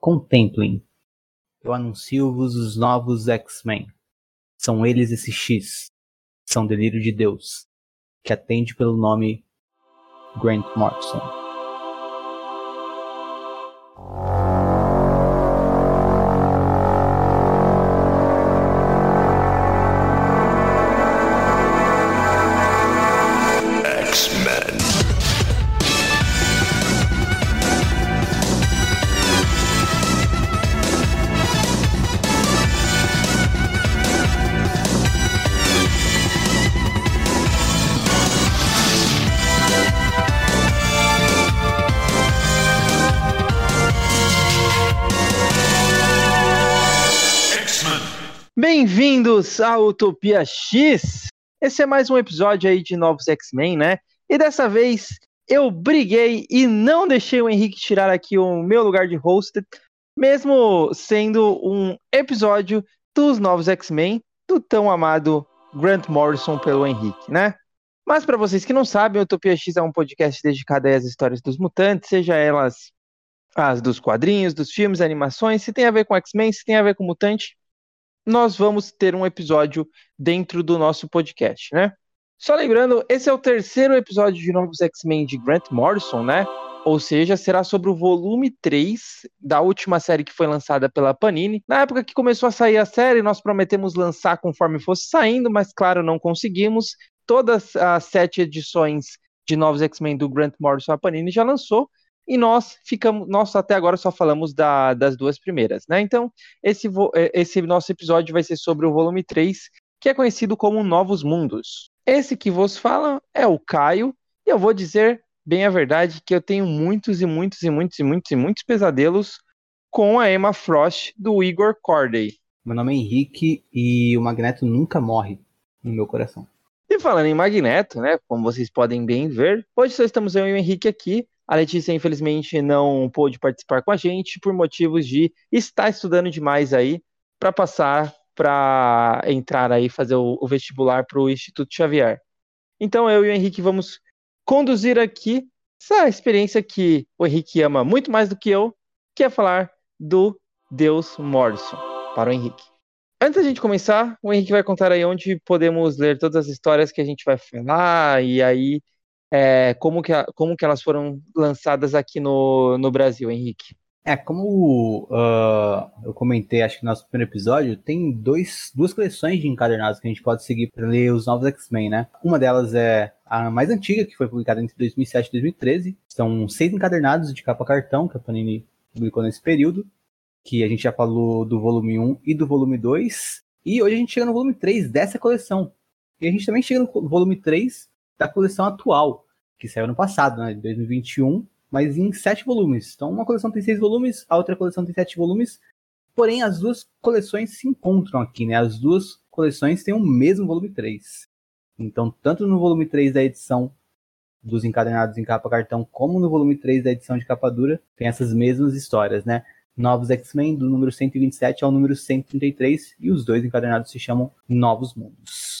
Contemplem. Eu anuncio-vos os novos X-Men. São eles esse X. São delírio de Deus, que atende pelo nome Grant Morrison. À Utopia X. Esse é mais um episódio aí de Novos X-Men, né? E dessa vez eu briguei e não deixei o Henrique tirar aqui o meu lugar de host, mesmo sendo um episódio dos Novos X-Men do tão amado Grant Morrison pelo Henrique, né? Mas para vocês que não sabem, Utopia X é um podcast dedicado às histórias dos mutantes, seja elas as dos quadrinhos, dos filmes, animações, se tem a ver com X-Men, se tem a ver com mutante, nós vamos ter um episódio dentro do nosso podcast, né? Só lembrando, esse é o terceiro episódio de Novos X-Men de Grant Morrison, né? Ou seja, será sobre o volume 3 da última série que foi lançada pela Panini. Na época que começou a sair a série, nós prometemos lançar conforme fosse saindo, mas claro, não conseguimos. Todas as sete edições de Novos X-Men do Grant Morrison a Panini já lançou e nós ficamos, nós até agora só falamos da, das duas primeiras, né? Então, esse, é, esse nosso episódio vai ser sobre o volume 3, que é conhecido como Novos Mundos. Esse que vos fala é o Caio, e eu vou dizer bem a verdade que eu tenho muitos e muitos e muitos e muitos e muitos pesadelos com a Emma Frost do Igor Corday. Meu nome é Henrique e o Magneto nunca morre no meu coração. E falando em Magneto, né, como vocês podem bem ver, hoje só estamos eu e o Henrique aqui a Letícia, infelizmente, não pôde participar com a gente por motivos de estar estudando demais aí para passar para entrar aí, fazer o, o vestibular para o Instituto Xavier. Então, eu e o Henrique vamos conduzir aqui essa experiência que o Henrique ama muito mais do que eu, que é falar do Deus Morrison para o Henrique. Antes da gente começar, o Henrique vai contar aí onde podemos ler todas as histórias que a gente vai falar e aí é, como, que, como que elas foram lançadas aqui no, no Brasil, Henrique? É, como uh, eu comentei, acho que no nosso primeiro episódio, tem dois, duas coleções de encadernados que a gente pode seguir para ler os novos X-Men, né? Uma delas é a mais antiga, que foi publicada entre 2007 e 2013. São seis encadernados de capa cartão que a Panini publicou nesse período, que a gente já falou do volume 1 e do volume 2. E hoje a gente chega no volume 3 dessa coleção. E a gente também chega no volume 3 da coleção atual, que saiu no passado, né, de 2021, mas em sete volumes. Então, uma coleção tem seis volumes, a outra coleção tem sete volumes, porém as duas coleções se encontram aqui, né? As duas coleções têm o mesmo volume 3. Então, tanto no volume 3 da edição dos encadernados em capa cartão, como no volume 3 da edição de capa dura, tem essas mesmas histórias, né? Novos X-Men, do número 127 ao número 133, e os dois encadernados se chamam Novos Mundos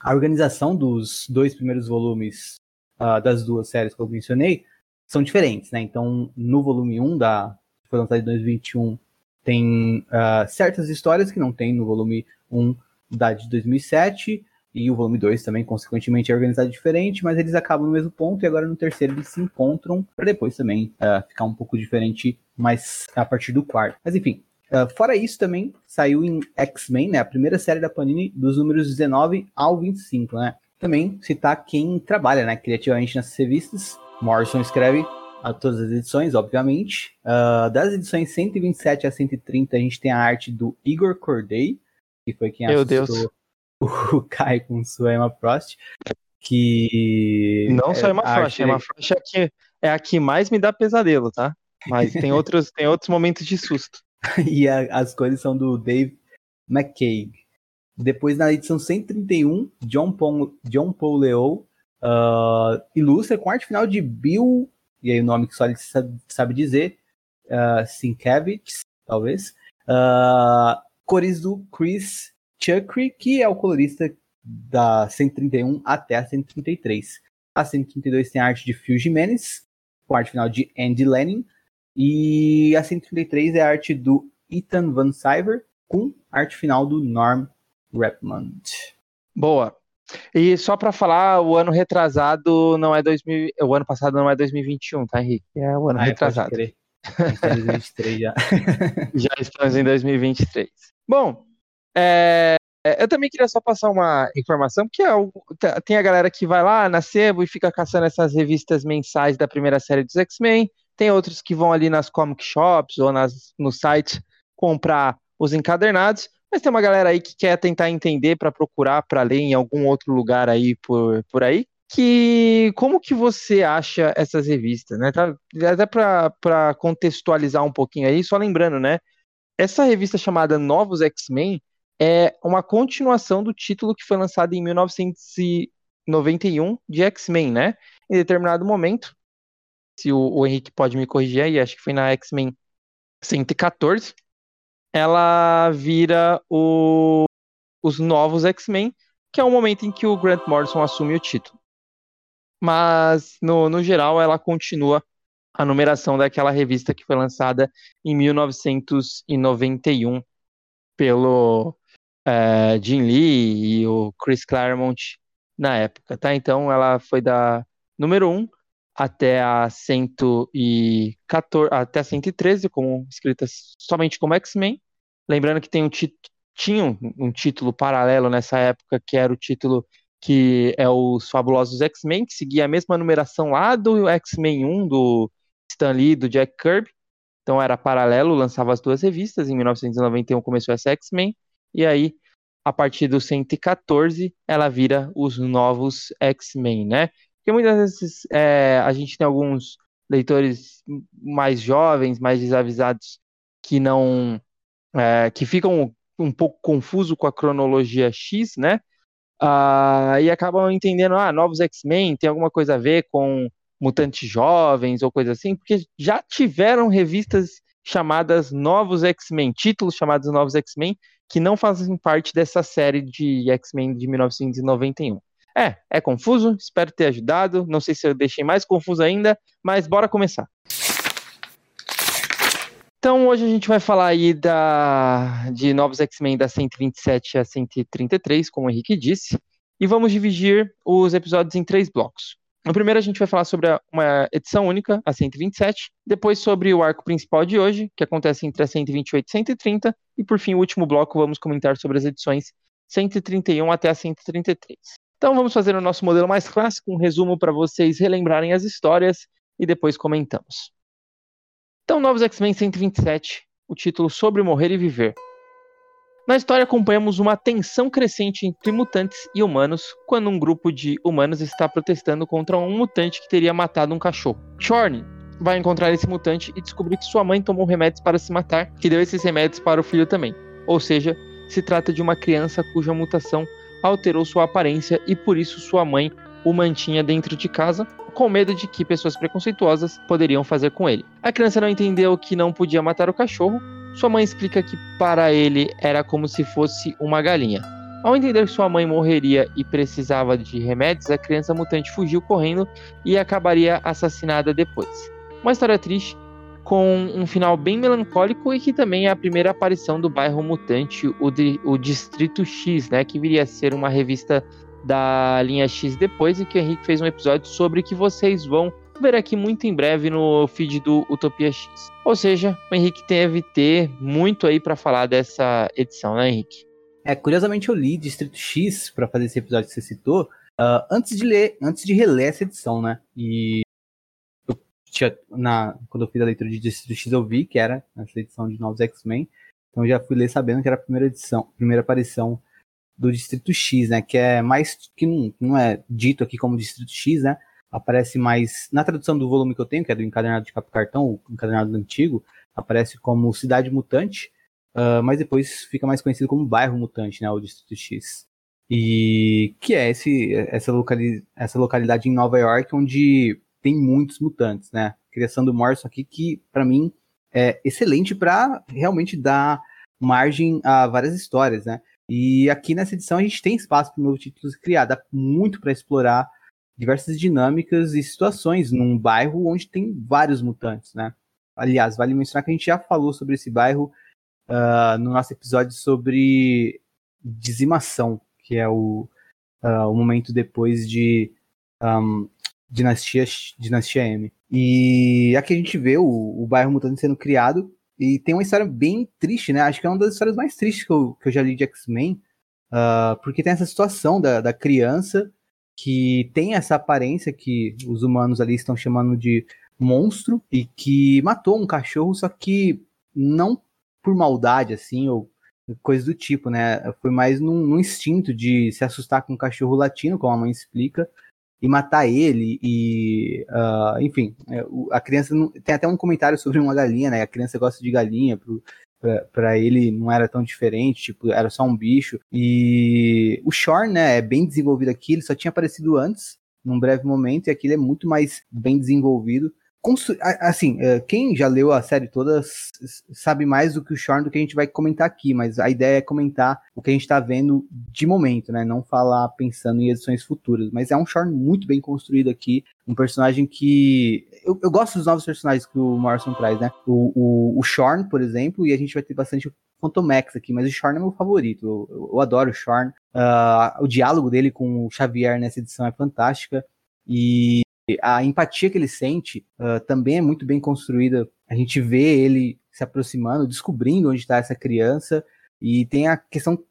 a organização dos dois primeiros volumes uh, das duas séries que eu mencionei são diferentes, né? Então, no volume 1 da que foi lançado em 2021, tem uh, certas histórias que não tem no volume 1 da de 2007, e o volume 2 também, consequentemente, é organizado diferente, mas eles acabam no mesmo ponto, e agora no terceiro eles se encontram, para depois também uh, ficar um pouco diferente, mas a partir do quarto. Mas enfim, Uh, fora isso, também saiu em X-Men, né, a primeira série da Panini, dos números 19 ao 25, né? Também citar quem trabalha né, criativamente nessas revistas. Morrison escreve a todas as edições, obviamente. Uh, das edições 127 a 130, a gente tem a arte do Igor Corday, que foi quem Meu Deus. o Kai com sua Emma Frost. Que. Não só Emma Frost, Emma Frost é a, que, é a que mais me dá pesadelo, tá? Mas tem outros, tem outros momentos de susto. e a, as cores são do Dave McCaig. Depois, na edição 131, John Paul, John Paul Leo uh, ilustra com arte final de Bill, e aí o nome que só ele sabe, dizer, uh, Sienkiewicz, talvez. Uh, cores do Chris Chukri, que é o colorista da 131 até a 133. A 132 tem a arte de Phil Jimenez, com arte final de Andy Lenin. E a 133 é a arte do Ethan Van Syver, com arte final do Norm Repmond. Boa. E só para falar, o ano retrasado não é 2000, o ano passado não é 2021, tá, Henrique? É o ano ah, é, retrasado. Estamos em 2023 já. já estamos em 2023. Bom, é, eu também queria só passar uma informação, porque é tem a galera que vai lá na Sebo e fica caçando essas revistas mensais da primeira série dos X-Men, tem outros que vão ali nas comic shops ou nas, no site comprar os encadernados, mas tem uma galera aí que quer tentar entender para procurar para ler em algum outro lugar aí por, por aí. Que como que você acha essas revistas, né? Tá, até para contextualizar um pouquinho aí, só lembrando, né? Essa revista chamada Novos X-Men é uma continuação do título que foi lançado em 1991 de X-Men, né? Em determinado momento, se o, o Henrique pode me corrigir aí, acho que foi na X-Men 114, ela vira o, os novos X-Men, que é o momento em que o Grant Morrison assume o título. Mas, no, no geral, ela continua a numeração daquela revista que foi lançada em 1991 pelo é, Jim Lee e o Chris Claremont na época, tá? Então ela foi da número 1 até a 114, até a 113, como escrita somente como X-Men, Lembrando que tem um tinha um, um título paralelo nessa época, que era o título que é os Fabulosos X-Men, que seguia a mesma numeração lá do X-Men 1, do Stan Lee, do Jack Kirby. Então era paralelo, lançava as duas revistas. Em 1991 começou essa X-Men, e aí, a partir do 114, ela vira os novos X-Men, né? Porque muitas vezes é, a gente tem alguns leitores mais jovens, mais desavisados, que não é, que ficam um pouco confuso com a cronologia X, né? Uh, e acabam entendendo, ah, novos X-Men tem alguma coisa a ver com mutantes jovens ou coisa assim, porque já tiveram revistas chamadas Novos X-Men, títulos chamados Novos X-Men, que não fazem parte dessa série de X-Men de 1991. É, é confuso, espero ter ajudado. Não sei se eu deixei mais confuso ainda, mas bora começar. Então hoje a gente vai falar aí da, de novos X-Men da 127 a 133, como o Henrique disse, e vamos dividir os episódios em três blocos. No primeiro a gente vai falar sobre uma edição única, a 127, depois sobre o arco principal de hoje, que acontece entre a 128 e 130, e por fim, o último bloco, vamos comentar sobre as edições 131 até a 133. Então vamos fazer o nosso modelo mais clássico, um resumo para vocês relembrarem as histórias e depois comentamos. Então, Novos X-Men 127, o título Sobre Morrer e Viver. Na história acompanhamos uma tensão crescente entre mutantes e humanos quando um grupo de humanos está protestando contra um mutante que teria matado um cachorro. Chorn vai encontrar esse mutante e descobrir que sua mãe tomou remédios para se matar, que deu esses remédios para o filho também. Ou seja, se trata de uma criança cuja mutação alterou sua aparência e por isso sua mãe o mantinha dentro de casa, com medo de que pessoas preconceituosas poderiam fazer com ele. A criança não entendeu que não podia matar o cachorro. Sua mãe explica que para ele era como se fosse uma galinha. Ao entender que sua mãe morreria e precisava de remédios, a criança mutante fugiu correndo e acabaria assassinada depois. Uma história triste, com um final bem melancólico e que também é a primeira aparição do bairro mutante, o, o Distrito X, né, que viria a ser uma revista da linha X depois e que o Henrique fez um episódio sobre que vocês vão ver aqui muito em breve no feed do Utopia X. Ou seja, o Henrique deve ter muito aí para falar dessa edição, né, Henrique? É, curiosamente eu li Distrito X para fazer esse episódio que você citou, uh, antes de ler, antes de reler essa edição, né? E tinha, na, quando eu fiz a leitura de Distrito X eu vi que era essa edição de Novos X-Men, então eu já fui ler sabendo que era a primeira edição, primeira aparição do Distrito X, né? Que é mais. que não, não é dito aqui como Distrito X, né? Aparece mais. Na tradução do volume que eu tenho, que é do encadernado de capa cartão, o encadernado antigo, aparece como Cidade Mutante, uh, mas depois fica mais conhecido como Bairro Mutante, né? O Distrito X. E que é esse, essa, locali essa localidade em Nova York onde tem muitos mutantes, né? Criação do Morrison aqui, que para mim é excelente para realmente dar margem a várias histórias, né? E aqui nessa edição a gente tem espaço para um novo título criar, dá muito para explorar diversas dinâmicas e situações num bairro onde tem vários mutantes, né? Aliás, vale mencionar que a gente já falou sobre esse bairro uh, no nosso episódio sobre dizimação, que é o, uh, o momento depois de um, Dinastia, Dinastia M. E aqui a gente vê o, o bairro mutante sendo criado e tem uma história bem triste, né? Acho que é uma das histórias mais tristes que eu, que eu já li de X-Men, uh, porque tem essa situação da, da criança que tem essa aparência que os humanos ali estão chamando de monstro e que matou um cachorro, só que não por maldade, assim, ou coisa do tipo, né? Foi mais num, num instinto de se assustar com um cachorro latino, como a mãe explica, e matar ele e uh, enfim é, a criança não, tem até um comentário sobre uma galinha né a criança gosta de galinha para ele não era tão diferente tipo era só um bicho e o Shorn né é bem desenvolvido aqui ele só tinha aparecido antes num breve momento e aqui ele é muito mais bem desenvolvido assim, é, quem já leu a série toda sabe mais do que o Shorn do que a gente vai comentar aqui, mas a ideia é comentar o que a gente está vendo de momento, né? Não falar pensando em edições futuras. Mas é um Shorn muito bem construído aqui, um personagem que. Eu, eu gosto dos novos personagens que o Morrison traz, né? O, o, o Shorn, por exemplo, e a gente vai ter bastante Phantomax aqui, mas o Shorn é meu favorito. Eu, eu, eu adoro o Shorn. Uh, o diálogo dele com o Xavier nessa edição é fantástica. E a empatia que ele sente uh, também é muito bem construída. A gente vê ele se aproximando, descobrindo onde está essa criança, e tem a questão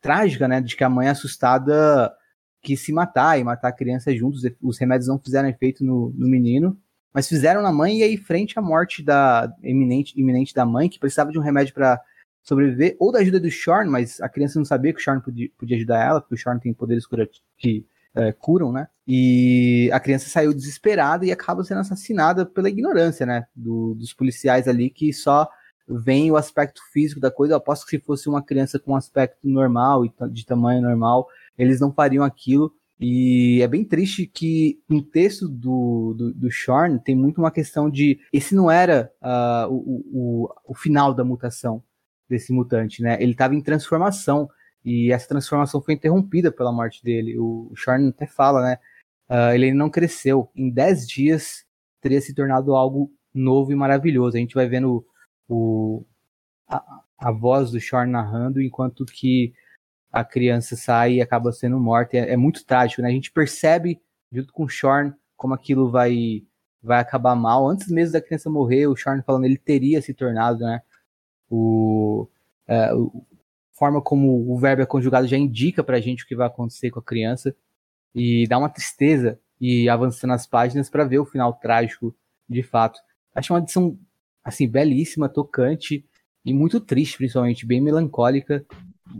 trágica, né, de que a mãe assustada quis se matar e matar a criança juntos. Os remédios não fizeram efeito no, no menino, mas fizeram na mãe, e aí, frente à morte da iminente, iminente da mãe, que precisava de um remédio para sobreviver, ou da ajuda do Shorn, mas a criança não sabia que o Shorn podia, podia ajudar ela, porque o Shorn tem poderes curativos, que é, curam, né? E a criança saiu desesperada e acaba sendo assassinada pela ignorância, né? Do, dos policiais ali que só veem o aspecto físico da coisa. Eu aposto que se fosse uma criança com aspecto normal e de tamanho normal, eles não fariam aquilo. E é bem triste que no texto do, do, do Shorn tem muito uma questão de esse não era uh, o, o, o final da mutação desse mutante, né? Ele estava em transformação. E essa transformação foi interrompida pela morte dele. O, Shorn até fala, né? Uh, ele não cresceu. Em 10 dias teria se tornado algo novo e maravilhoso. A gente vai vendo o, a, a voz do Shorn narrando, enquanto que a criança sai e acaba sendo morta. É, é, muito trágico, né? A gente percebe, junto com o Shorn, como aquilo vai, vai acabar mal. Antes mesmo da criança morrer, o Shorn falando ele teria se tornado, né? O, é, o, forma como o verbo é conjugado já indica pra gente o que vai acontecer com a criança e dá uma tristeza e avançando as páginas para ver o final trágico de fato. Acho uma edição assim belíssima, tocante e muito triste, principalmente bem melancólica.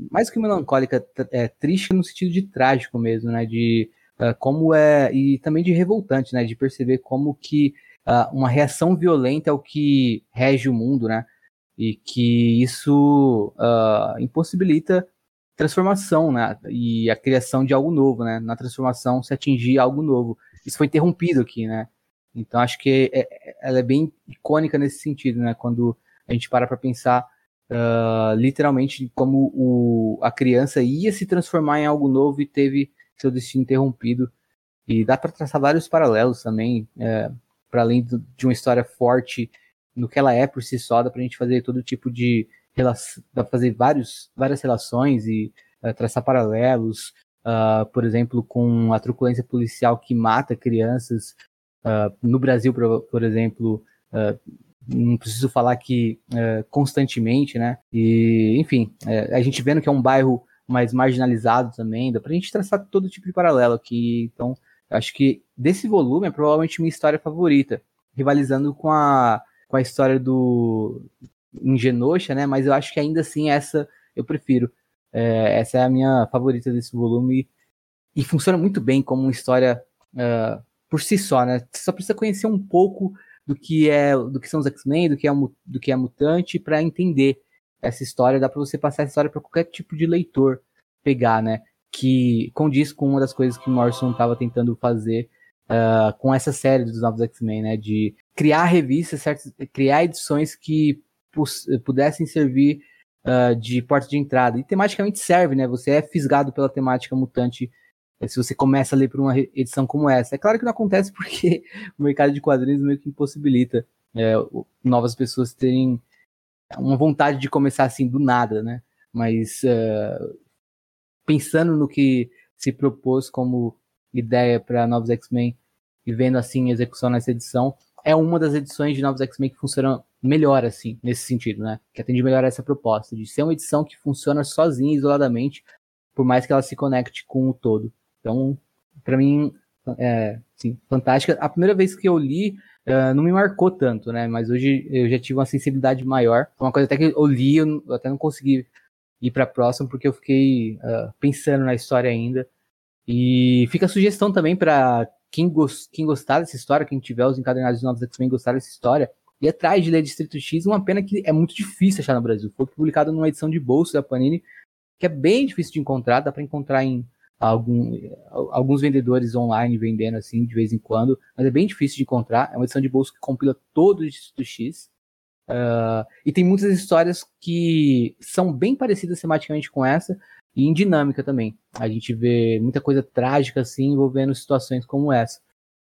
Mais que melancólica, é triste no sentido de trágico mesmo, né? De uh, como é e também de revoltante, né? De perceber como que uh, uma reação violenta é o que rege o mundo, né? E que isso uh, impossibilita transformação, né? E a criação de algo novo, né? Na transformação se atingir algo novo. Isso foi interrompido aqui, né? Então acho que é, é, ela é bem icônica nesse sentido, né? Quando a gente para para pensar uh, literalmente como o, a criança ia se transformar em algo novo e teve seu destino interrompido. E dá para traçar vários paralelos também, é, para além do, de uma história forte no que ela é por si só, dá pra gente fazer todo tipo de relação, dá pra fazer vários, várias relações e uh, traçar paralelos, uh, por exemplo, com a truculência policial que mata crianças. Uh, no Brasil, por, por exemplo, não preciso falar que constantemente, né? E, enfim, a gente vendo que é um bairro mais marginalizado também, dá pra gente traçar todo tipo de paralelo aqui. Então, acho que desse volume é provavelmente minha história favorita, rivalizando com a com a história do Ingenosha, né? Mas eu acho que ainda assim essa eu prefiro. É, essa é a minha favorita desse volume e funciona muito bem como uma história uh, por si só, né? Você só precisa conhecer um pouco do que é, do que são os X-Men, do que é do que é mutante para entender essa história. Dá para você passar essa história para qualquer tipo de leitor pegar, né? Que condiz com uma das coisas que Morrison estava tentando fazer uh, com essa série dos novos X-Men, né? De criar revistas, certas, criar edições que pudessem servir uh, de porta de entrada. E tematicamente serve, né? Você é fisgado pela temática mutante eh, se você começa a ler por uma edição como essa. É claro que não acontece porque o mercado de quadrinhos meio que impossibilita é, novas pessoas terem uma vontade de começar assim do nada, né? Mas uh, pensando no que se propôs como ideia para Novos X-Men e vendo assim a execução nessa edição, é uma das edições de Novos X-Men que funciona melhor, assim, nesse sentido, né? Que atende melhor essa proposta, de ser uma edição que funciona sozinha, isoladamente, por mais que ela se conecte com o todo. Então, para mim, é, sim, fantástica. A primeira vez que eu li, uh, não me marcou tanto, né? Mas hoje eu já tive uma sensibilidade maior. Uma coisa até que eu li, eu até não consegui ir para próximo, porque eu fiquei uh, pensando na história ainda. E fica a sugestão também para quem, gos quem gostar dessa história, quem tiver os encadernados de novos X-Men gostar dessa história, e atrás de ler Distrito X, uma pena que é muito difícil achar no Brasil. Foi publicado numa edição de bolso da Panini, que é bem difícil de encontrar, dá para encontrar em algum, alguns vendedores online vendendo assim de vez em quando, mas é bem difícil de encontrar. É uma edição de bolso que compila todo o Distrito X. Uh, e tem muitas histórias que são bem parecidas tematicamente com essa, e em dinâmica também. A gente vê muita coisa trágica assim envolvendo situações como essa.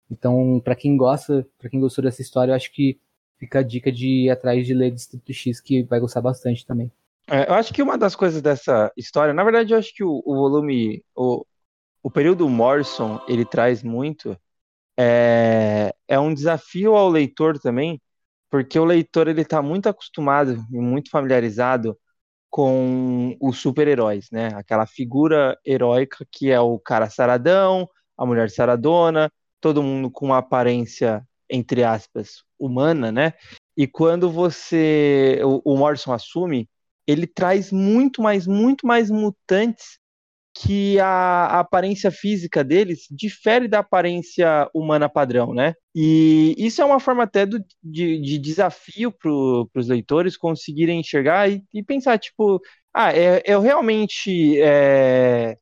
Então, para quem gosta, para quem gostou dessa história, eu acho que fica a dica de ir atrás de ler Distrito X, que vai gostar bastante também. É, eu acho que uma das coisas dessa história, na verdade, eu acho que o, o volume, o, o período Morrison, ele traz muito, é, é um desafio ao leitor também, porque o leitor ele está muito acostumado e muito familiarizado com os super-heróis, né? Aquela figura heróica que é o cara saradão, a mulher saradona, todo mundo com uma aparência, entre aspas, humana, né? E quando você. O, o Morrison assume, ele traz muito mais, muito mais mutantes que a, a, aparência física deles difere da aparência humana padrão, né? E isso é uma forma até do, de, de desafio para os leitores conseguirem enxergar e, e pensar, tipo, ah, é, eu realmente. É,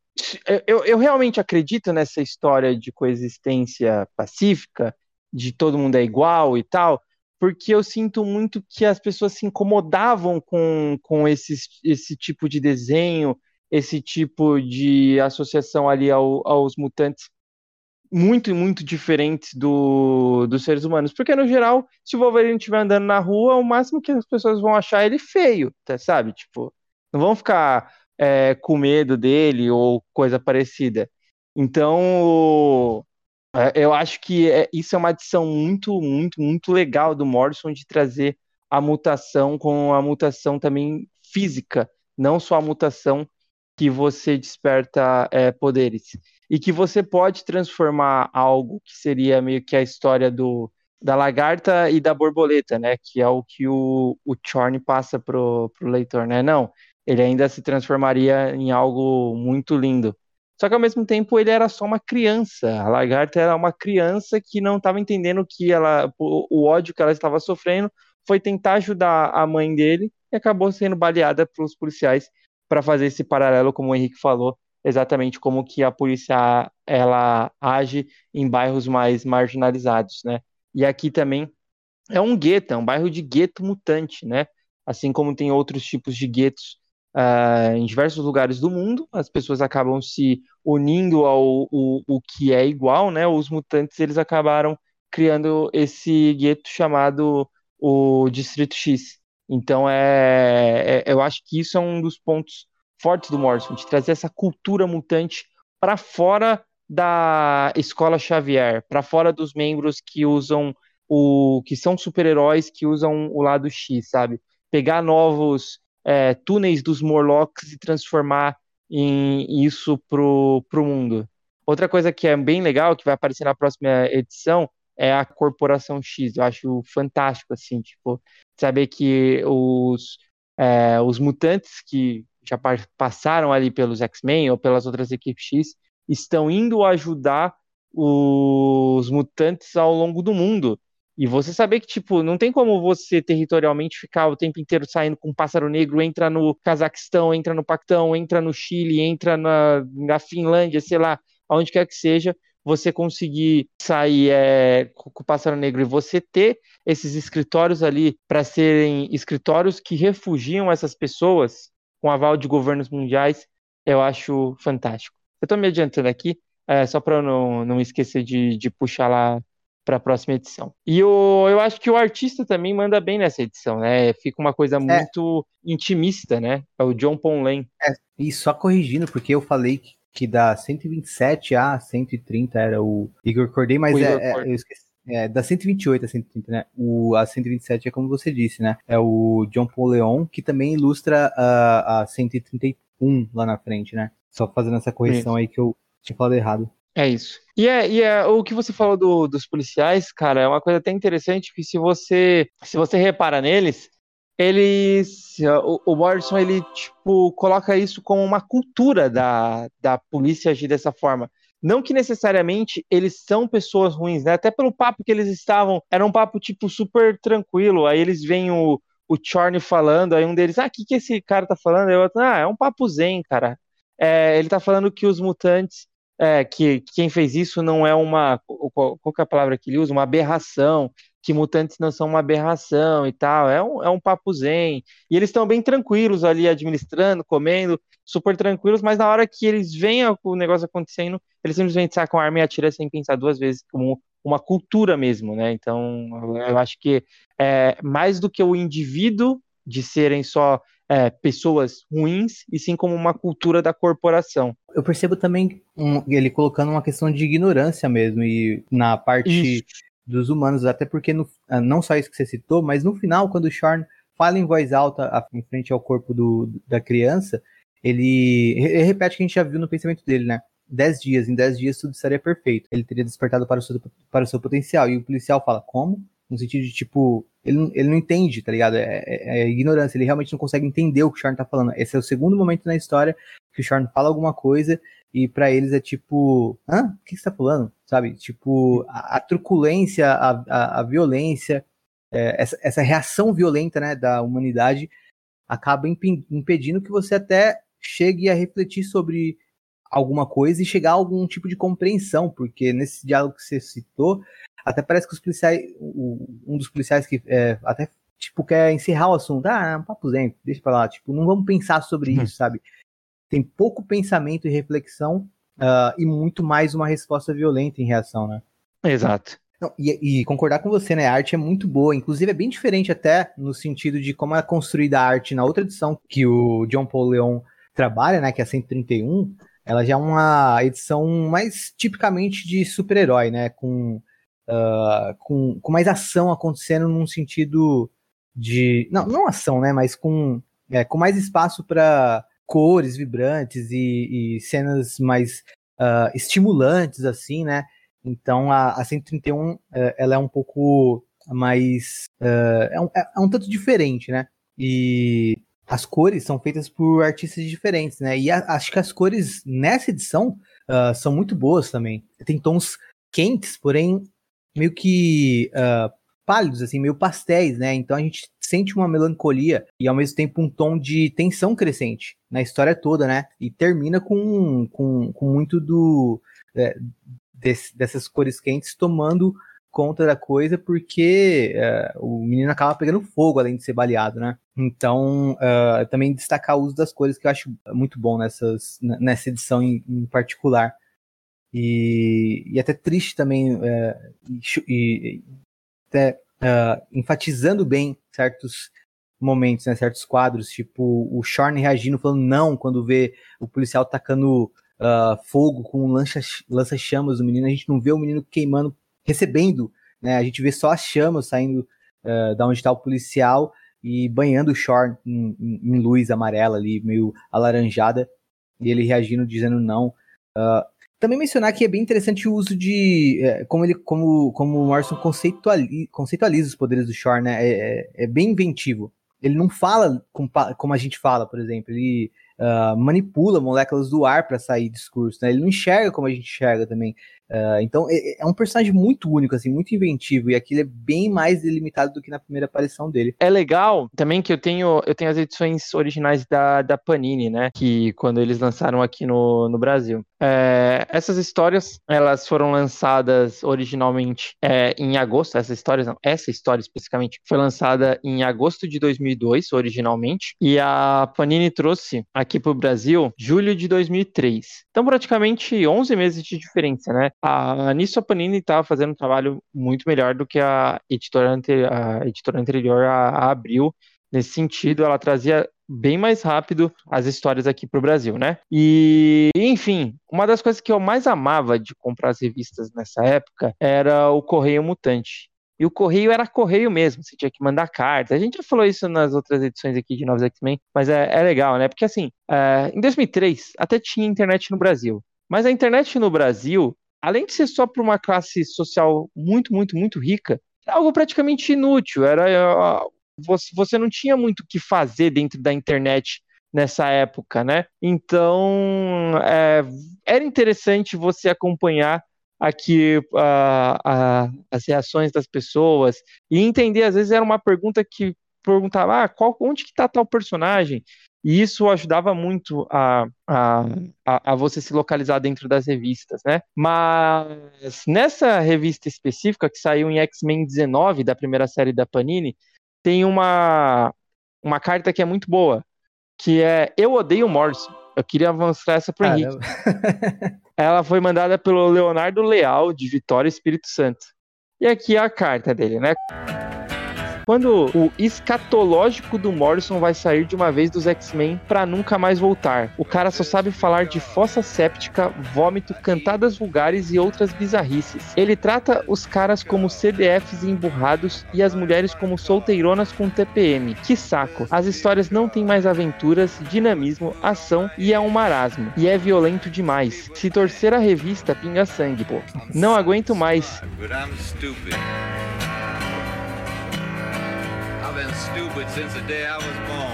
eu, eu realmente acredito nessa história de coexistência pacífica, de todo mundo é igual e tal, porque eu sinto muito que as pessoas se incomodavam com, com esse, esse tipo de desenho, esse tipo de associação ali ao, aos mutantes muito, muito diferentes do, dos seres humanos. Porque, no geral, se o Wolverine estiver andando na rua, o máximo que as pessoas vão achar ele feio, tá, sabe? Tipo, não vão ficar é, com medo dele ou coisa parecida. Então, é, eu acho que é, isso é uma adição muito, muito, muito legal do Morrison de trazer a mutação com a mutação também física, não só a mutação que você desperta é, poderes. E que você pode transformar algo que seria meio que a história do, da lagarta e da borboleta, né? Que é o que o, o Chorn passa pro, pro leitor, né? Não, ele ainda se transformaria em algo muito lindo. Só que ao mesmo tempo ele era só uma criança. A lagarta era uma criança que não estava entendendo que ela, o, o ódio que ela estava sofrendo foi tentar ajudar a mãe dele e acabou sendo baleada pelos policiais para fazer esse paralelo, como o Henrique falou, exatamente como que a polícia ela age em bairros mais marginalizados, né? E aqui também é um gueto, é um bairro de gueto mutante, né? Assim como tem outros tipos de guetos uh, em diversos lugares do mundo, as pessoas acabam se unindo ao o, o que é igual, né? Os mutantes eles acabaram criando esse gueto chamado o Distrito X, então, é, é, eu acho que isso é um dos pontos fortes do Morrison, de trazer essa cultura mutante para fora da escola Xavier, para fora dos membros que usam o que são super-heróis que usam o lado X, sabe? Pegar novos é, túneis dos Morlocks e transformar em isso pro, pro mundo. Outra coisa que é bem legal, que vai aparecer na próxima edição, é a Corporação X. Eu acho fantástico, assim, tipo, saber que os, é, os mutantes que já passaram ali pelos X-Men ou pelas outras equipes X estão indo ajudar os mutantes ao longo do mundo. E você saber que, tipo, não tem como você territorialmente ficar o tempo inteiro saindo com um pássaro negro, entra no Cazaquistão, entra no Paquistão, entra no Chile, entra na, na Finlândia, sei lá, aonde quer que seja, você conseguir sair é, com o Pássaro Negro e você ter esses escritórios ali para serem escritórios que refugiam essas pessoas com aval de governos mundiais, eu acho fantástico. Eu estou me adiantando aqui, é, só para não, não esquecer de, de puxar lá para a próxima edição. E o, eu acho que o artista também manda bem nessa edição, né? Fica uma coisa é. muito intimista, né? É o John Ponlane. É, e só corrigindo, porque eu falei que, que da 127 a 130 era o Igor Corday, mas é, é, eu esqueci. É, da 128 a 130, né? O, a 127 é como você disse, né? É o John Paul Leon, que também ilustra a, a 131 lá na frente, né? Só fazendo essa correção Sim. aí que eu tinha falado errado. É isso. E é, e é o que você falou do, dos policiais, cara, é uma coisa até interessante que se você se você repara neles, eles o, o Morrison ele tipo coloca isso como uma cultura da, da polícia agir dessa forma. Não que necessariamente eles são pessoas ruins, né? Até pelo papo que eles estavam, era um papo tipo super tranquilo. Aí eles veem o, o Chorne falando, aí um deles, ah, o que, que esse cara tá falando? Aí o outro, ah, é um papo zen, cara. É, ele tá falando que os mutantes é, que, quem fez isso não é uma. Qual, qual é a palavra que ele usa? Uma aberração, que mutantes não são uma aberração e tal. É um, é um papo zen. E eles estão bem tranquilos ali, administrando, comendo, super tranquilos, mas na hora que eles veem o negócio acontecendo, eles simplesmente sacam a arma e atiram sem pensar duas vezes, como uma cultura mesmo, né? Então, eu acho que é mais do que o indivíduo de serem só é, pessoas ruins, e sim como uma cultura da corporação. Eu percebo também um, ele colocando uma questão de ignorância mesmo, e na parte isso. Dos humanos, até porque no, ah, não só isso que você citou, mas no final, quando o Shorn fala em voz alta em frente ao corpo do, da criança, ele, ele repete o que a gente já viu no pensamento dele, né? 10 dias, em 10 dias tudo estaria perfeito. Ele teria despertado para o seu, para o seu potencial. E o policial fala, como? No sentido de, tipo, ele, ele não entende, tá ligado? É, é, é ignorância, ele realmente não consegue entender o que o Shorn tá falando. Esse é o segundo momento na história que o Shorn fala alguma coisa e para eles é tipo, hã? O que você tá falando? Sabe? Tipo, a, a truculência, a, a, a violência, é, essa, essa reação violenta, né, da humanidade acaba impedindo que você até chegue a refletir sobre alguma coisa e chegar a algum tipo de compreensão, porque nesse diálogo que você citou, até parece que os policiais, um dos policiais que é, até tipo quer encerrar o assunto, ah, é um papo zen, deixa pra lá, tipo, não vamos pensar sobre uhum. isso, sabe? Tem pouco pensamento e reflexão uh, e muito mais uma resposta violenta em reação, né? Exato. Não, e, e, concordar com você, né? A arte é muito boa. Inclusive, é bem diferente até no sentido de como é construída a arte na outra edição que o John Paul Leon trabalha, né? Que é a 131 ela já é uma edição mais tipicamente de super-herói, né? Com, uh, com, com mais ação acontecendo num sentido de. Não, não ação, né? Mas com, é, com mais espaço para cores vibrantes e, e cenas mais uh, estimulantes, assim, né? Então a, a 131 uh, ela é um pouco mais. Uh, é, um, é um tanto diferente, né? E as cores são feitas por artistas diferentes, né? E a, acho que as cores nessa edição uh, são muito boas também. Tem tons quentes, porém meio que uh, pálidos, assim, meio pastéis, né? Então a gente sente uma melancolia e ao mesmo tempo um tom de tensão crescente na história toda, né? E termina com, com, com muito do é, desse, dessas cores quentes tomando conta da coisa porque uh, o menino acaba pegando fogo além de ser baleado, né? Então, uh, também destacar o uso das cores que eu acho muito bom nessas, nessa edição em, em particular. E, e, até triste também, uh, e, e, até enfatizando bem certos momentos, né, certos quadros, tipo o Shorn reagindo, falando não quando vê o policial tacando fogo com lança-chamas do menino, a gente não vê o menino queimando recebendo, né? A gente vê só as chamas saindo uh, da onde está o policial e banhando o Shore em, em, em, luz amarela ali, meio alaranjada, e ele reagindo, dizendo não. Uh, também mencionar que é bem interessante o uso de é, como ele como como o Morrison conceitualiza, conceitualiza os poderes do Shore, né? É, é, é, bem inventivo. Ele não fala com, como a gente fala, por exemplo. Ele uh, manipula moléculas do ar para sair discurso, né? Ele não enxerga como a gente enxerga também. Uh, então é, é, um personagem muito único, assim, muito inventivo, e aquilo é bem mais delimitado do que na primeira aparição dele. É legal também que eu tenho, eu tenho as edições originais da, da Panini, né? Que quando eles lançaram aqui no, no Brasil. É, essas histórias, elas foram lançadas originalmente é, em agosto, essas histórias não, essa história especificamente foi lançada em agosto de 2002, originalmente, e a Panini trouxe aqui aqui para o Brasil, julho de 2003. Então, praticamente 11 meses de diferença, né? A, nisso Panini estava fazendo um trabalho muito melhor do que a editora, anterior, a editora anterior, a, a Abril. Nesse sentido, ela trazia bem mais rápido as histórias aqui para o Brasil, né? E, enfim, uma das coisas que eu mais amava de comprar as revistas nessa época era o Correio Mutante. E o correio era correio mesmo, você tinha que mandar cartas. A gente já falou isso nas outras edições aqui de Novos X-Men, mas é, é, legal, né? Porque assim, é, em 2003 até tinha internet no Brasil. Mas a internet no Brasil, além de ser só para uma classe social muito, muito, muito rica, era algo praticamente inútil. Era você não tinha muito o que fazer dentro da internet nessa época, né? Então é, era interessante você acompanhar aqui as reações das pessoas e entender, às vezes era uma pergunta que perguntava, ah, qual, onde que está tal personagem? E isso ajudava muito a, a, a, você se localizar dentro das revistas, né? Mas nessa revista específica, que saiu em X-Men 19, da primeira série da Panini, tem uma, uma carta que é muito boa, que é Eu Odeio Morrison. Eu queria mostrar essa para Henrique. Ela foi mandada pelo Leonardo Leal, de Vitória Espírito Santo. E aqui é a carta dele, né? Quando o escatológico do Morrison vai sair de uma vez dos X-Men para nunca mais voltar. O cara só sabe falar de fossa séptica, vômito, cantadas vulgares e outras bizarrices. Ele trata os caras como CDFs emburrados e as mulheres como solteironas com TPM. Que saco. As histórias não têm mais aventuras, dinamismo, ação e é um marasmo. E é violento demais. Se torcer a revista, pinga sangue, pô. Não aguento mais.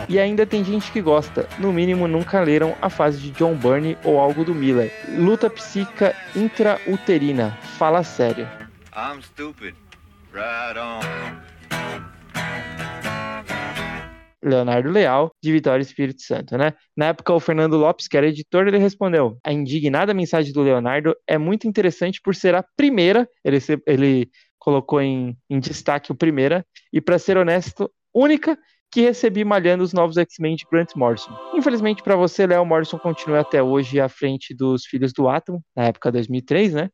E ainda tem gente que gosta, no mínimo nunca leram a fase de John Byrne ou algo do Miller. Luta psíquica intrauterina, fala sério. I'm stupid. Right on. Leonardo Leal, de Vitória Espírito Santo, né? Na época, o Fernando Lopes, que era editor, ele respondeu: A indignada mensagem do Leonardo é muito interessante por ser a primeira, ele, ele colocou em, em destaque o primeira, e para ser honesto, única que recebi malhando os novos X-Men de Grant Morrison. Infelizmente para você, Léo Morrison continua até hoje à frente dos Filhos do Átomo, na época 2003, né?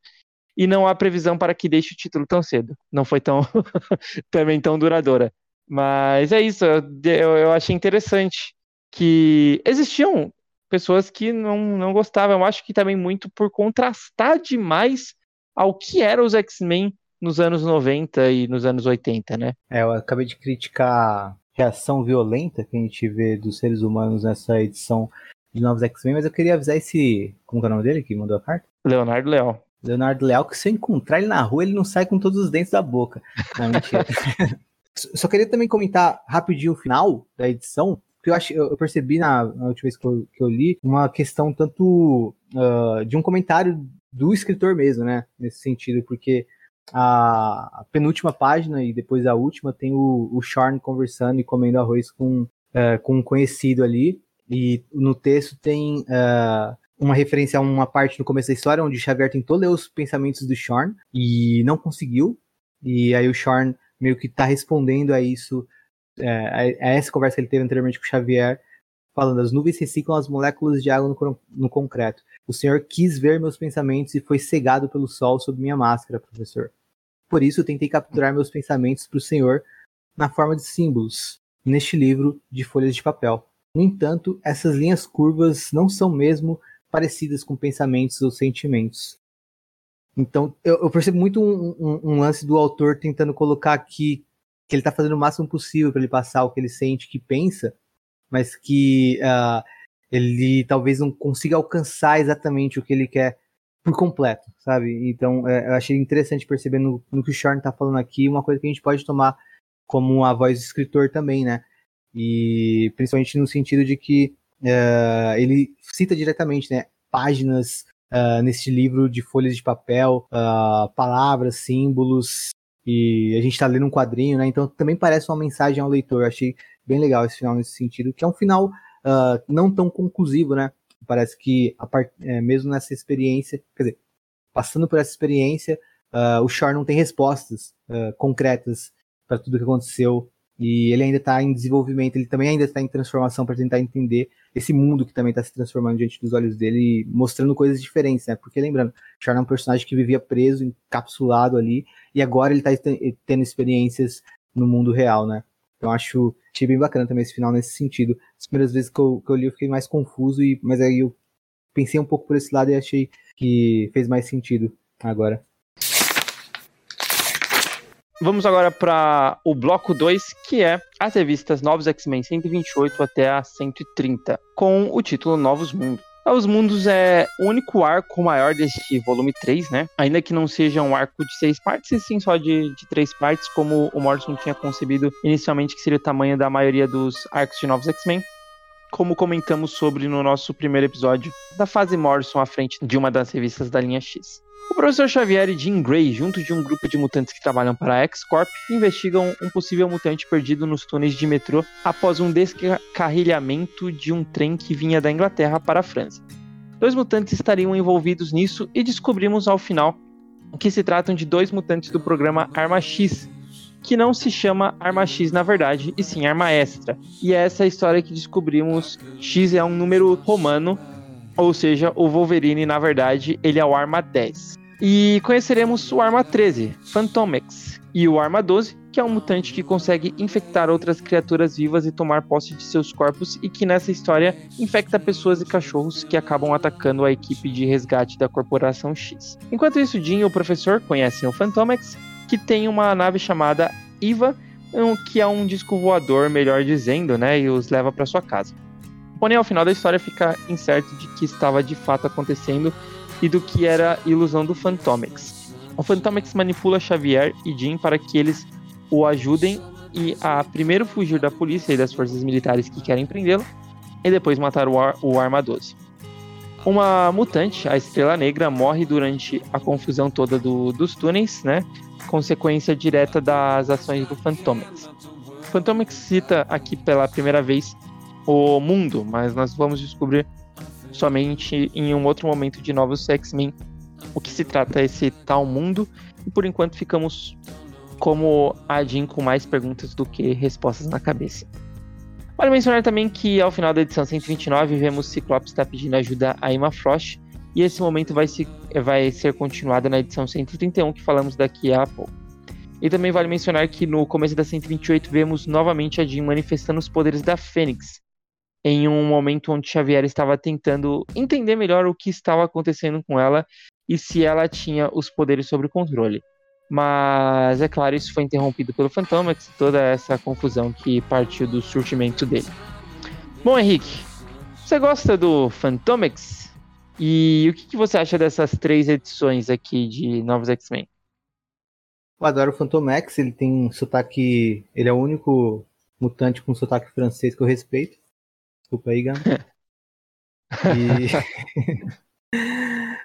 E não há previsão para que deixe o título tão cedo. Não foi tão também tão duradoura. Mas é isso, eu, eu achei interessante que existiam pessoas que não, não gostavam. Eu acho que também muito por contrastar demais ao que eram os X-Men nos anos 90 e nos anos 80, né? É, eu acabei de criticar a reação violenta que a gente vê dos seres humanos nessa edição de Novos X-Men, mas eu queria avisar esse. Como é o nome dele que mandou a carta? Leonardo Leal. Leonardo Leal, que se eu encontrar ele na rua, ele não sai com todos os dentes da boca. Não, mentira. Só queria também comentar rapidinho o final da edição, porque eu, acho, eu percebi na, na última vez que eu, que eu, li uma questão tanto uh, de um comentário do escritor mesmo, né? Nesse sentido, porque a, penúltima página e depois a última tem o, o Sean conversando e comendo arroz com, uh, com um conhecido ali. E no texto tem uh, uma referência a uma parte no começo da história onde Xavier tentou ler os pensamentos do Sean e não conseguiu. E aí o Sean meio que está respondendo a isso, é, a, essa conversa que ele teve anteriormente com o Xavier, falando: as nuvens reciclam as moléculas de água no, no, concreto. O senhor quis ver meus pensamentos e foi cegado pelo sol sob minha máscara, professor. Por isso, tentei capturar meus pensamentos para o senhor na forma de símbolos, neste livro de folhas de papel. No entanto, essas linhas curvas não são mesmo parecidas com pensamentos ou sentimentos. Então, eu, eu percebo muito um, um, um, lance do autor tentando colocar aqui que ele está fazendo o máximo possível para ele passar o que ele sente, que pensa, mas que uh, ele talvez não consiga alcançar exatamente o que ele quer por completo, sabe? Então, é, eu achei interessante perceber no, no que o Sean está falando aqui, uma coisa que a gente pode tomar como a voz do escritor também, né? E principalmente no sentido de que uh, ele cita diretamente, né? Páginas uh, neste livro de folhas de papel, uh, palavras, símbolos, e a gente está lendo um quadrinho, né? Então também parece uma mensagem ao leitor. Eu achei bem legal esse final nesse sentido, que é um final uh, não tão conclusivo, né? Parece que part... é, mesmo nessa experiência, quer dizer, passando por essa experiência, o Shore não tem respostas concretas para tudo que aconteceu E ele ainda está em desenvolvimento, ele também ainda está em transformação para tentar entender esse mundo que também está se transformando diante dos olhos dele, mostrando coisas diferentes, né? Porque lembrando, Charlie é um personagem que vivia preso, encapsulado ali, e agora ele está tendo experiências no mundo real, né? Então acho achei bem bacana também esse final nesse sentido. As primeiras vezes que eu, que eu li eu fiquei mais confuso, e, mas aí eu pensei um pouco por esse lado e achei que fez mais sentido agora. Vamos agora para o bloco 2, que é as revistas Novos X-Men 128 até a 130, com o título Novos Mundos. Novos Mundos é o único arco maior deste volume 3, né? Ainda que não seja um arco de seis partes, e sim só de, de três partes, como o Morrison tinha concebido inicialmente, que seria o tamanho da maioria dos arcos de Novos X-Men como comentamos sobre no nosso primeiro episódio da fase Morrison à frente de uma das revistas da linha X. O professor Xavier e Jean Grey, junto de um grupo de mutantes que trabalham para a X-Corp, investigam um possível mutante perdido nos túneis de metrô após um descarrilhamento de um trem que vinha da Inglaterra para a França. Dois mutantes estariam envolvidos nisso e descobrimos ao final que se tratam de dois mutantes do programa Arma X, que não se chama Arma X na verdade, e sim Arma Extra. E é essa história que descobrimos X é um número romano, ou seja, o Wolverine na verdade ele é o Arma 10. E conheceremos o Arma 13, Phantomex, e o Arma 12, que é um mutante que consegue infectar outras criaturas vivas e tomar posse de seus corpos, e que nessa história infecta pessoas e cachorros que acabam atacando a equipe de resgate da Corporação X. Enquanto isso, Jean e o professor conhecem o Phantomex que tem uma nave chamada Iva, que é um disco voador, melhor dizendo, né, e os leva para sua casa. Porém, ao final da história fica incerto de que estava de fato acontecendo e do que era ilusão do Phantomex. O Phantomex manipula Xavier e Jean para que eles o ajudem e a primeiro fugir da polícia e das forças militares que querem prendê-lo e depois matar o, Ar o Arma 12. Uma mutante, a Estrela Negra, morre durante a confusão toda do, dos túneis, né? consequência direta das ações do Phantomex. O Phantomex cita aqui pela primeira vez o mundo, mas nós vamos descobrir somente em um outro momento de novos X-Men o que se trata esse tal mundo. E por enquanto ficamos como a Jean com mais perguntas do que respostas na cabeça. Vale mencionar também que ao final da edição 129 vemos Ciclope está pedindo ajuda a Emma Frost e esse momento vai, se, vai ser continuado na edição 131, que falamos daqui a pouco. E também vale mencionar que no começo da 128 vemos novamente a Jean manifestando os poderes da Fênix, em um momento onde Xavier estava tentando entender melhor o que estava acontecendo com ela e se ela tinha os poderes sob controle. Mas é claro, isso foi interrompido pelo Fantomex e toda essa confusão que partiu do surgimento dele. Bom, Henrique, você gosta do Fantomex? E o que, que, você acha dessas três edições aqui de Novos X-Men? Eu adoro o Fantomex, ele tem um sotaque. Ele é o único mutante com sotaque francês que eu respeito. Desculpa aí, Gam. e...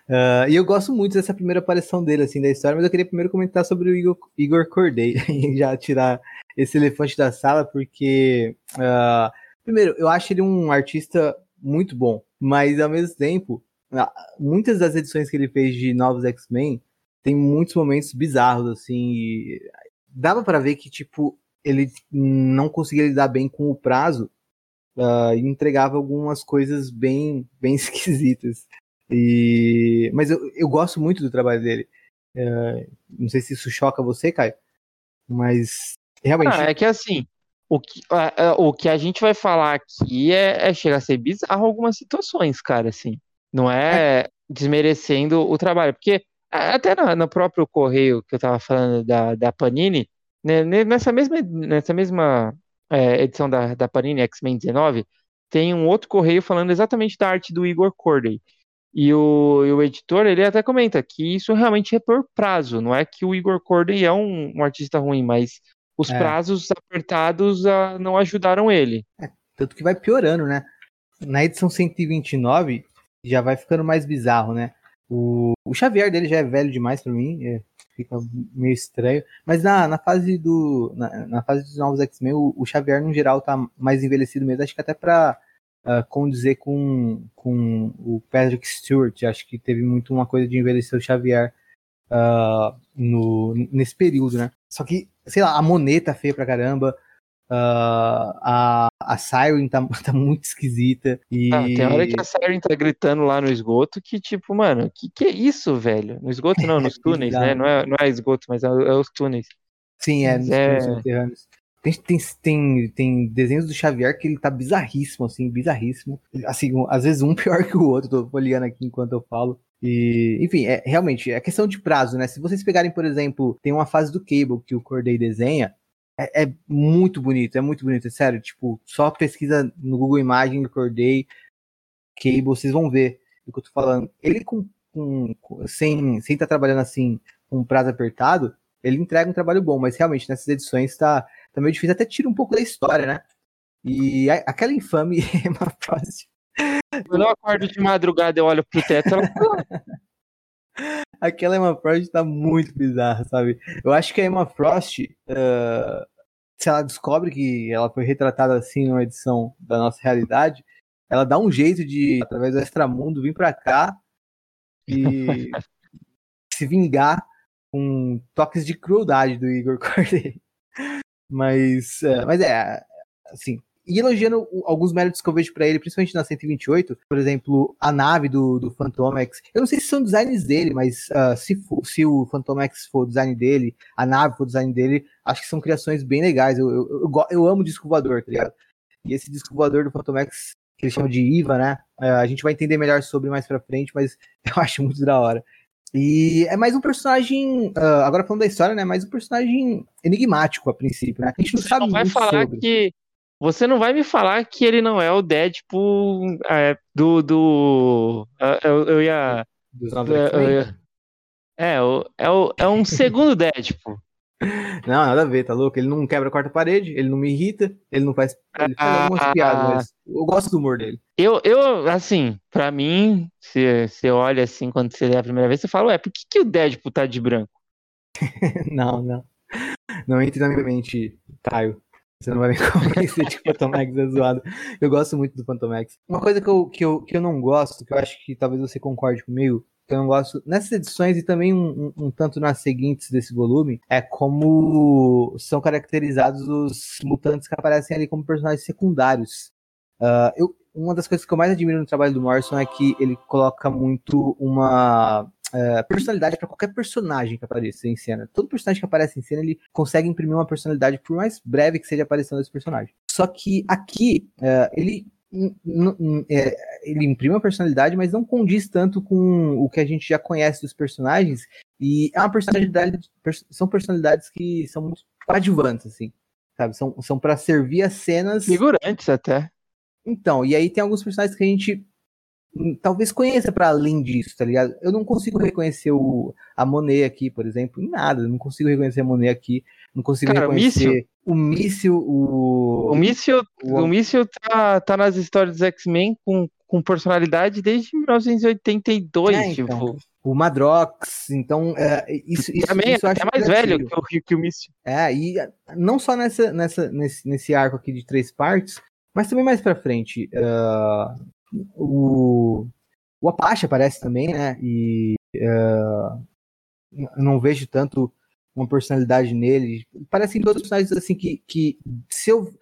uh, e eu gosto muito dessa primeira aparição dele, assim, da história, mas eu queria primeiro comentar sobre o Igor, Igor e já tirar esse elefante da sala, porque. Uh, primeiro, eu acho ele um artista muito bom, mas ao mesmo tempo ah, muitas das edições que ele fez de novos X-Men tem muitos momentos bizarros, assim. dava para ver que, tipo, ele não conseguia lidar bem com o prazo uh, entregava algumas coisas bem, bem esquisitas. E... Mas eu, eu gosto muito do trabalho dele. Uh, não sei se isso choca você, Caio, mas realmente. Ah, é que assim, o que, o que a gente vai falar aqui é, é chegar a ser bizarro algumas situações, cara, assim. Não é desmerecendo o trabalho, porque até no, próprio correio que eu estava falando da, da Panini, né, nessa mesma, nessa mesma é, edição da, da Panini X-Men 19, tem um outro correio falando exatamente da arte do Igor Corday. E o, e o, editor, ele até comenta que isso realmente é por prazo, não é que o Igor Corday é um, um artista ruim, mas os é. prazos apertados uh, não ajudaram ele. É, tanto que vai piorando, né? Na edição 129, já vai ficando mais bizarro, né? O, o Xavier dele já é velho demais para mim, é, fica meio estranho. Mas na, na fase do na, na fase dos novos X-Men, o, o, Xavier no geral tá mais envelhecido mesmo, acho que até para uh, ah, condizer com, com o Patrick Stewart, acho que teve muito uma coisa de envelhecer o Xavier uh, no, nesse período, né? Só que, sei lá, a moneta feia pra caramba, Uh, a, a Siren tá, tá muito esquisita. E... Ah, tem hora que a Siren tá gritando lá no esgoto que, tipo, mano, que que é isso, velho? No esgoto não, nos túneis, né? Não é, não é esgoto, mas é, é os túneis. Sim, é, nos é... subterrâneos. Tem, tem, tem, tem desenhos do Xavier que ele tá bizarríssimo, assim, bizarríssimo. Assim, às vezes um pior que o outro, tô olhando aqui enquanto eu falo. E, enfim, é realmente é questão de prazo, né? Se vocês pegarem, por exemplo, tem uma fase do Cable que o Corday desenha, é, é, muito bonito, é muito bonito, é sério. Tipo, só pesquisa no Google Imagem do Corday Cable, vocês vão ver o que eu tô falando. Ele com, com, sem sem estar tá trabalhando assim com um prazo apertado, ele entrega um trabalho bom, mas realmente nessas edições tá, tá meio difícil, até tira um pouco da história, né? E a, aquela infame Emma Frost. Eu não acordo de madrugada, eu olho pro teto, ela Aquela Emma Frost tá muito bizarra, sabe? Eu acho que a Emma Frost, uh, se ela descobre que ela foi retratada assim numa edição da nossa realidade, ela dá um jeito de, através do extramundo, vir pra cá e se vingar com toques de crueldade do Igor Corday. Mas, uh, mas é, assim, e elogiando alguns méritos que eu vejo para ele, principalmente na 128, por exemplo, a nave do, do Phantom X. Eu não sei se são designs dele, mas uh, se, for, se o Phantom X for o design dele, a nave for o design dele, acho que são criações bem legais. Eu, eu, eu, eu amo o disco voador, tá ligado? E esse disco voador do Phantom X, que eles chamam de IVA, né? Uh, a gente vai entender melhor sobre mais pra frente, mas eu acho muito da hora. E é mais um personagem, uh, agora falando da história, né? Mais um personagem enigmático a princípio, né? A gente não Você sabe não vai muito falar sobre. que você não vai me falar que ele não é o Deadpool é, do. do eu, eu ia. Dos eu, novos eu ia é, é, o- é um segundo Deadpool. Não, nada a ver, tá louco? Ele não quebra a quarta parede, ele não me irrita, ele não faz. Ele faz algumas Ah. piadas, mas eu gosto do humor dele. Eu, eu assim, pra mim, se você olha assim quando você lê a primeira vez, você fala, ué, por que, que o Deadpool tá de branco? não, não. Não entre na minha mente, Caio. Você não vai me convencer de Phantom X é zoado. Eu gosto muito do Phantom X. Uma coisa que eu, que, eu, que eu não gosto, que eu acho que talvez você concorde comigo, que eu não gosto nessas edições e também um, um- um tanto nas seguintes desse volume, é como são caracterizados os mutantes que aparecem ali como personagens secundários. Ah, eu, uma das coisas que eu mais admiro no trabalho do Morrison é que ele coloca muito uma é, personalidade para qualquer personagem que apareça em cena. Todo personagem que aparece em cena, ele consegue imprimir uma personalidade, por mais breve que seja a aparição desse personagem. Só que aqui, é, ele, é, ele imprime uma personalidade, mas não condiz tanto com o que a gente já conhece dos personagens. E é uma personalidade, pers- são personalidades que são muito coadjuvantes, assim. Sabe? São, são para servir as cenas. Figurantes até. Então, e aí tem alguns personagens que a gente talvez conheça para além disso, tá ligado? Eu não consigo reconhecer o, a Monet aqui, por exemplo, em nada. Eu não consigo reconhecer a Monet aqui. Não consigo Cara, o reconhecer o míssil, o. O míssil, o- o míssil tá, tá nas histórias dos X-Men com, com personalidade desde 1982, É, então. tipo. o Madrox, então é, isso, isso, Também isso é acho até mais velho que o, que o míssil. É, e ah, não só nessa, nessa, nesse, nesse arco aqui de três partes, mas também mais pra frente. ah, o, o Apache aparece também, né? E eu não vejo tanto uma personalidade nele. Parecem todos personagens assim que, que se eu.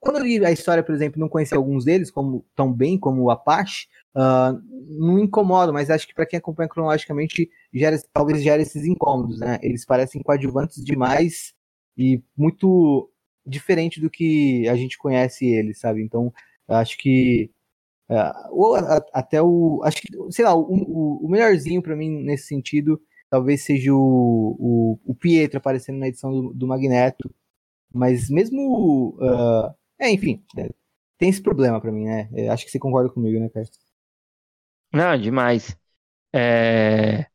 Quando eu li a história, por exemplo, não conheci alguns deles como tão bem como o Apache, ah, não me incomoda, mas acho que para quem acompanha cronologicamente, gera, talvez gere esses incômodos, né? Eles parecem coadjuvantes demais e muito diferente do que a gente conhece eles, sabe? Então, acho que é, ou a- até o acho que sei lá, o, o, melhorzinho pra mim nesse sentido talvez seja o, o, o Pietro aparecendo na edição do, do Magneto, mas mesmo ah, é, enfim, é, tem esse problema pra mim, né? É, acho que você concorda comigo, né, Carlos? Não, demais. É,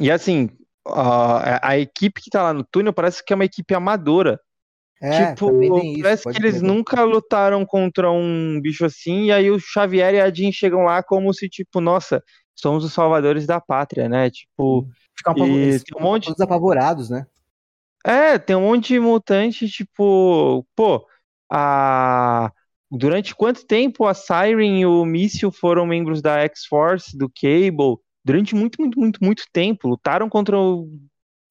E assim, a, a equipe que tá lá no túnel parece que é uma equipe amadora. É, tipo, isso, parece pode que eles crer. nunca lutaram contra um bicho assim, e aí o Xavier e a Jean chegam lá como se, tipo, nossa, somos os salvadores da pátria, né? Tipo, Ficam e um monte- todos apavorados, né? É, tem um monte de mutante, tipo, pô, a... durante quanto tempo a Siren e o Míssil foram membros da X-Force, do Cable? Durante muito, muito, muito, muito tempo. Lutaram contra o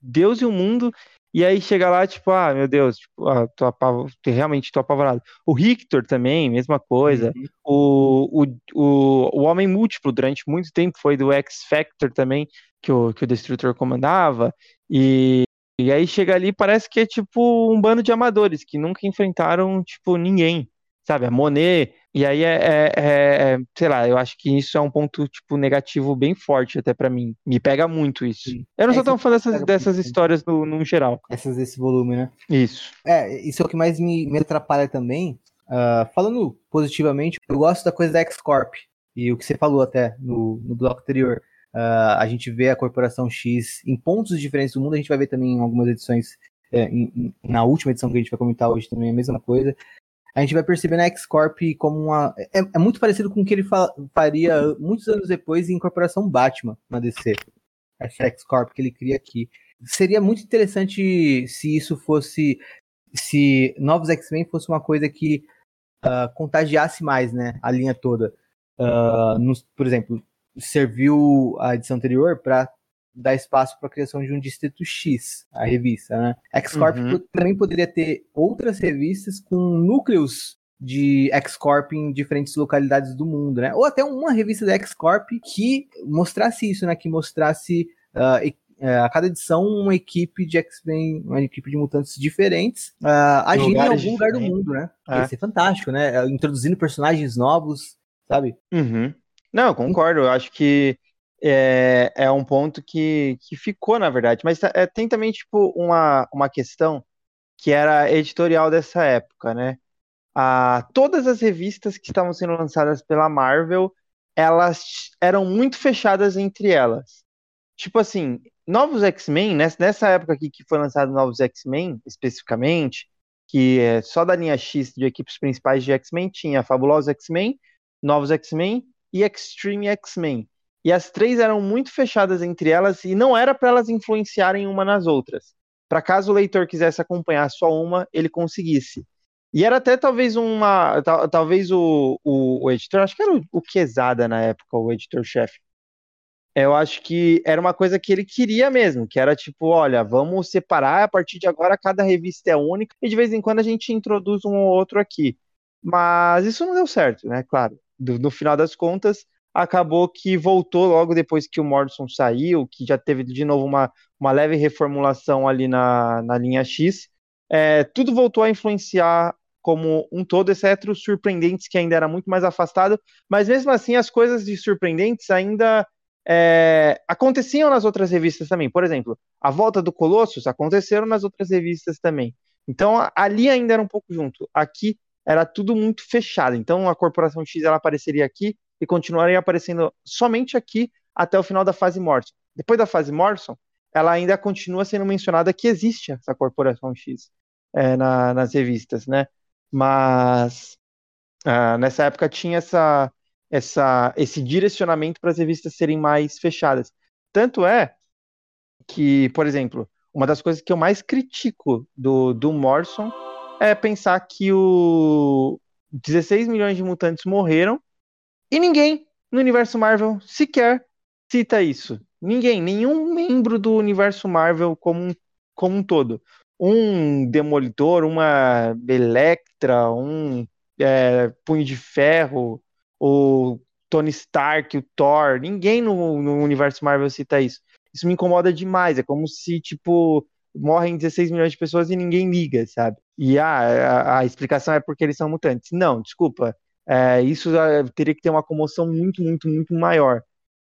Deus e o mundo E aí chega lá, tipo, ah, meu Deus, tipo, ah, tô apav... realmente tô apavorado. O Richter também, mesma coisa. Uhum. O, o, o, o Homem Múltiplo, durante muito tempo, foi do X Factor também, que o, que o Destrutor comandava. E, e aí chega ali, parece que é tipo um bando de amadores que nunca enfrentaram, tipo, ninguém sabe? A Monet. E aí é, é, é, é, sei lá, eu acho que isso é um ponto, tipo, negativo bem forte até para mim. Me pega muito isso. Sim. Eu não sou tão fã dessas, dessas histórias no, no geral. Essas desse volume, né? Isso. É, isso é o que mais me, me atrapalha também. Uh, falando positivamente, eu gosto da coisa da X-Corp. E o que você falou até no, no bloco anterior. Uh, a gente vê a Corporação X em pontos diferentes do mundo, a gente vai ver também em algumas edições é, em, na última edição que a gente vai comentar hoje também é a mesma coisa a gente vai perceber na X-Corp como uma. É, é, muito parecido com o que ele fa faria muitos anos depois em Corporação Batman na DC. Essa X-Corp que ele cria aqui. Seria muito interessante se isso fosse. Se Novos X-Men fosse uma coisa que uh, contagiasse mais, né? A linha toda. Uh, nos, por exemplo, serviu a edição anterior para dar espaço para a criação de um Distrito X, a revista, né? X-Corp uhum. também poderia ter outras revistas com núcleos de X-Corp em diferentes localidades do mundo, né? Ou até uma revista da X-Corp que mostrasse isso, né? Que mostrasse uh, a cada edição uma equipe de X-Men, uma equipe de mutantes diferentes, uh, agindo em algum lugar do mundo, né? É. Ia ser fantástico, né? Introduzindo personagens novos, sabe? Uhum. Não, eu concordo. Eu acho que é, é um ponto que, que ficou, na verdade. Mas é, tem também, tipo, uma, uma questão que era editorial dessa época, né? Ah, todas as revistas que estavam sendo lançadas pela Marvel, elas eram muito fechadas entre elas. Tipo assim, Novos X-Men, nessa época aqui que foi lançado Novos X-Men, especificamente, que é só da linha X de equipes principais de X-Men, tinha Fabulosos X-Men, Novos X-Men e Extreme X-Men e as três eram muito fechadas entre elas e não era para elas influenciarem uma nas outras. Para caso o leitor quisesse acompanhar só uma, ele conseguisse. E era até talvez uma. Talvez o, o, o editor, acho que era o, o Quesada na época, o editor-chefe. Eu acho que era uma coisa que ele queria mesmo, que era tipo, olha, vamos separar, a partir de agora cada revista é única, e de vez em quando a gente introduz um ou outro aqui. Mas isso não deu certo, né? Claro. Do, no final das contas, acabou que voltou logo depois que o Morrison saiu, que já teve de novo uma, uma leve reformulação ali na, na linha X. É, tudo voltou a influenciar como um todo, exceto os surpreendentes, que ainda era muito mais afastado, mas mesmo assim as coisas de surpreendentes ainda é, aconteciam nas outras revistas também. Por exemplo, a volta do Colossus aconteceram nas outras revistas também. Então ali ainda era um pouco junto. Aqui era tudo muito fechado. Então a Corporação X ela apareceria aqui, e continuarem aparecendo somente aqui até o final da fase Morrison. Depois da fase Morrison, ela ainda continua sendo mencionada que existe essa Corporação X é, na, nas revistas, né? Mas uh, nessa época tinha essa, essa, esse direcionamento para as revistas serem mais fechadas. Tanto é que, por exemplo, uma das coisas que eu mais critico do, do Morrison é pensar que o 16 milhões de mutantes morreram e ninguém no universo Marvel sequer cita isso. Ninguém, nenhum membro do universo Marvel como um, como um todo. Um Demolidor, uma Electra, um é, Punho de Ferro, o Tony Stark, o Thor, ninguém no, no universo Marvel cita isso. Isso me incomoda demais. É como se, tipo, morrem 16 milhões de pessoas e ninguém liga, sabe? E ah, a, a explicação é porque eles são mutantes. Não, desculpa é, isso teria que ter uma comoção muito, muito, muito maior.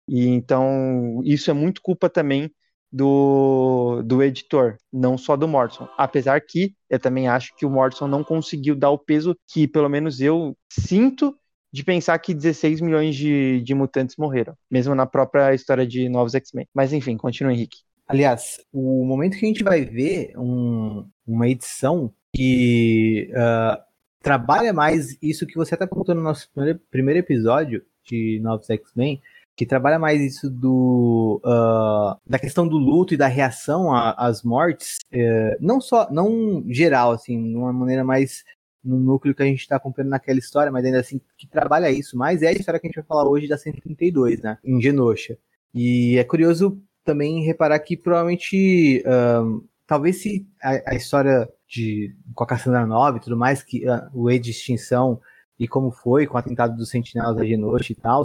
E então isso é muito culpa também do, do editor, não só do Morrison. Apesar que eu também acho que o Morrison não conseguiu dar o peso que, pelo menos, eu sinto de pensar que 16 milhões de, de mutantes morreram, mesmo na própria história de Novos X-Men. Mas enfim, continua, Henrique. Aliás, o momento que a gente vai ver um, uma edição que uh, trabalha mais isso que você até contou no nosso primeiro, episódio de Novos X-Men, que trabalha mais isso do uh, da questão do luto e da reação às mortes, uh, não só, não geral, assim, de uma maneira mais no núcleo que a gente está acompanhando naquela história, mas ainda assim que trabalha isso mais é a história que a gente vai falar hoje da 132, né, em Genosha. E é curioso também reparar que provavelmente uh, talvez se a, a história de com a Cassandra 9 e tudo mais, que uh, o E de extinção e como foi com o atentado dos sentinelas da Genoche e tal,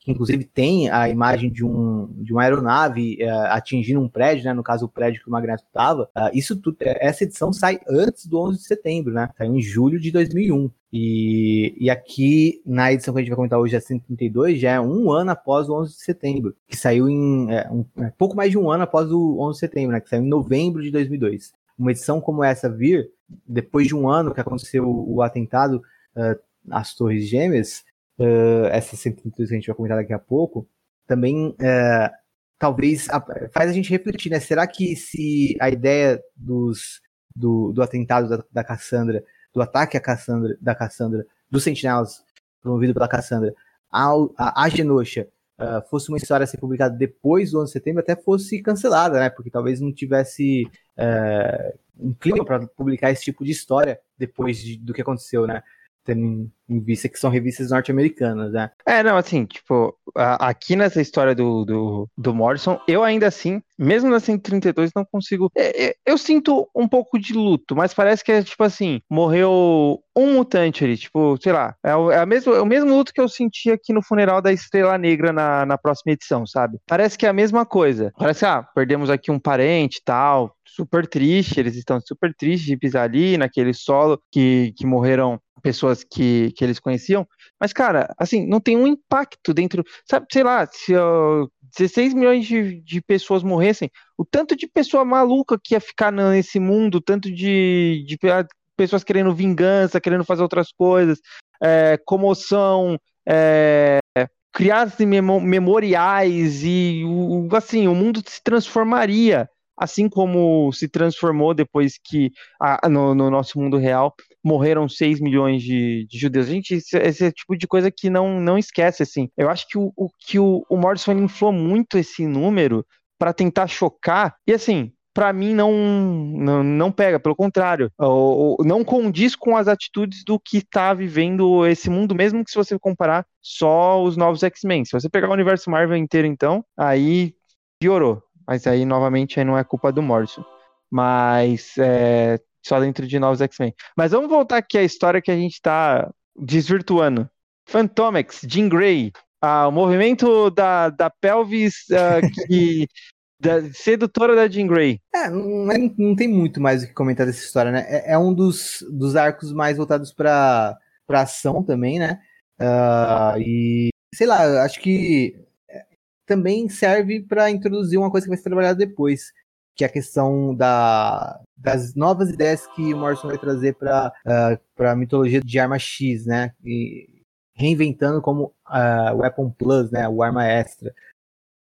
que inclusive tem a imagem de, um, de uma aeronave uh, atingindo um prédio, né, no caso o prédio que o Magneto estava, uh, isso tudo, essa edição sai antes do 11 de setembro, né, saiu em julho de 2001. E, e aqui, na edição que a gente vai comentar hoje, a 132, já é um ano após o 11 de setembro, que saiu em é, um, é, pouco mais de um ano após o 11 de setembro, né, que saiu em novembro de 2002. Uma edição como essa vir, depois de um ano que aconteceu o, o atentado uh, às Torres Gêmeas, uh, essa 132 que a gente vai comentar daqui a pouco, também uh, talvez faz a gente refletir, né? Será que se a ideia dos, do, do atentado da, da Cassandra, do ataque à Cassandra, da Cassandra, dos sentinelas promovido pela Cassandra, ao, a, a Genosha, uh, fosse uma história a ser publicada depois do 11 de setembro, até fosse cancelada, né? Porque talvez não tivesse uh, um clima para publicar esse tipo de história depois de, do que aconteceu, né? Tendo em vista que são revistas norte-americanas, né? É, não, assim, tipo, aqui nessa história do, do, do Morrison, eu ainda assim, mesmo na 132, não consigo. É, é, eu sinto um pouco de luto, mas parece que é tipo assim: morreu um mutante ali, tipo, sei lá, é o, é mesmo, é o mesmo luto que eu senti aqui no funeral da Estrela Negra na, na próxima edição, sabe? Parece que é a mesma coisa. Parece, ah, perdemos aqui um parente e tal, super triste, eles estão super tristes de pisar ali naquele solo que, que morreram pessoas que, que eles conheciam, mas, cara, assim, não tem um impacto dentro, sabe, sei lá, se uh, 16 milhões de, de pessoas morressem, o tanto de pessoa maluca que ia ficar nesse mundo, tanto de, de pessoas querendo vingança, querendo fazer outras coisas, é, comoção, é, criar memoriais e, assim, o mundo se transformaria assim como se transformou depois que a, no, no, nosso mundo real morreram 6 milhões de, de judeus. Gente, esse, esse é tipo de coisa que não, não esquece, assim. Eu acho que o, o que o, o Morrison inflou muito esse número para tentar chocar, e assim, para mim não, não, não pega, pelo contrário, não condiz com as atitudes do que está vivendo esse mundo, mesmo que se você comparar só os novos X-Men. Se você pegar o universo Marvel inteiro, então, aí piorou. Mas aí, novamente, aí não é culpa do Morrison. Mas é, só dentro de novos X-Men. Mas vamos voltar aqui à história que a gente está desvirtuando. Fantomex, Jean Grey, ah, o movimento da, da pelvis uh, que, da, sedutora da Jean Grey. É, não, não, tem muito mais o que comentar dessa história, né? É, é um dos, dos arcos mais voltados para ação também, né? Uh, e sei lá, acho que também serve para introduzir uma coisa que vai ser trabalhada depois, que é a questão da, das novas ideias que o Morrison vai trazer para uh, a mitologia de arma X, né? E reinventando como uh, Weapon Plus, né? O arma extra.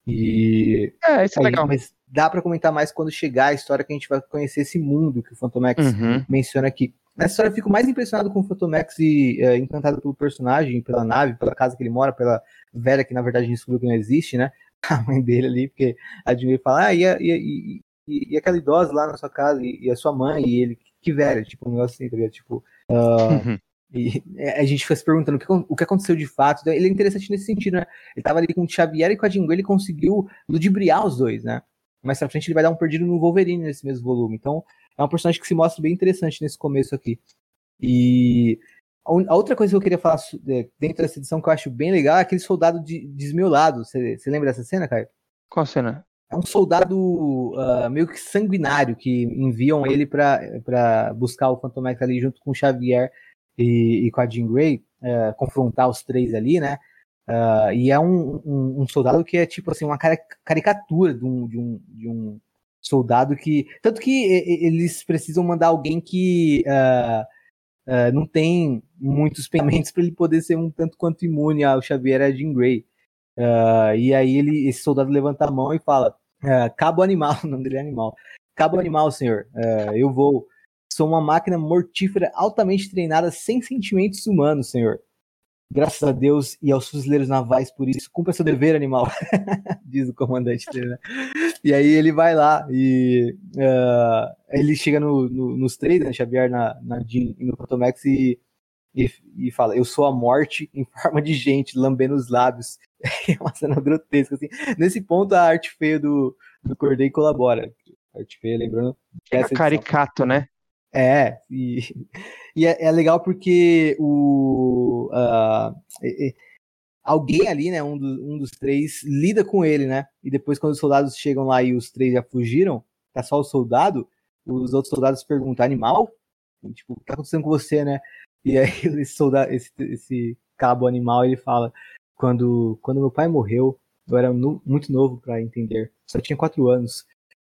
E é, isso é legal. Mas dá para comentar mais quando chegar a história que a gente vai conhecer esse mundo que o Phantomex uhum. menciona aqui. Nessa história eu fico mais impressionado com o Phantomex e uh, encantado pelo personagem, pela nave, pela casa que ele mora, pela velha que na verdade a gente descobriu que não existe, né? A mãe dele ali, porque a Jimmy fala, ah, e, a, e, e, e, aquela idosa lá na sua casa, e, e, a sua mãe, e ele, que velha, tipo, um negócio assim, tá ligado? Tipo, uh, e a gente fica se perguntando o que, o que aconteceu de fato. Ele é interessante nesse sentido, né? Ele tava ali com o Xavier e com a Jingle, ele conseguiu ludibriar os dois, né? Mais pra frente ele vai dar um perdido no Wolverine nesse mesmo volume. Então, é um personagem que se mostra bem interessante nesse começo aqui. E a outra coisa que eu queria falar é, dentro dessa edição que eu acho bem legal é aquele soldado de, desmiolado. Você, lembra dessa cena, Caio? Qual cena? É um soldado uh, meio que sanguinário que enviam ele para buscar o Fantomex ali junto com o Xavier e, e com a Jean Grey, uh, confrontar os três ali, né? Uh, e é um, um, um, soldado que é tipo assim, uma caricatura de um, de um, de um soldado que. Tanto que eles precisam mandar alguém que. Uh, uh, não tem muitos pensamentos para ele poder ser um tanto quanto imune ao Xavier e a Jean Grey. E aí ele, esse soldado levanta a mão e fala: Cabo Animal, o nome dele é Animal. Cabo Animal, senhor, eu vou. Sou uma máquina mortífera altamente treinada sem sentimentos humanos, senhor. Graças a Deus e aos fuzileiros navais por isso. Cumpra seu dever, animal. Diz o comandante dele, né? E aí ele vai lá e uh, ele chega no, no, nos três, né? Xavier na, na Jean e no Protomax e, e, e, fala: Eu sou a morte em forma de gente, lambendo os lábios. É uma cena grotesca, assim. Nesse ponto, a arte feia do, do Corday colabora. Art feia, lembrando. É caricato, né? É, e, e é, é, legal porque o. Uh, alguém ali, né, um, do, um dos três, lida com ele, né? E depois, quando os soldados chegam lá e os três já fugiram, tá só o soldado, os outros soldados perguntam: animal? Tipo, o que tá acontecendo com você, né? E aí esse soldado, esse, esse cabo animal, ele fala: quando, quando meu pai morreu, eu era muito novo para entender. Só tinha quatro anos.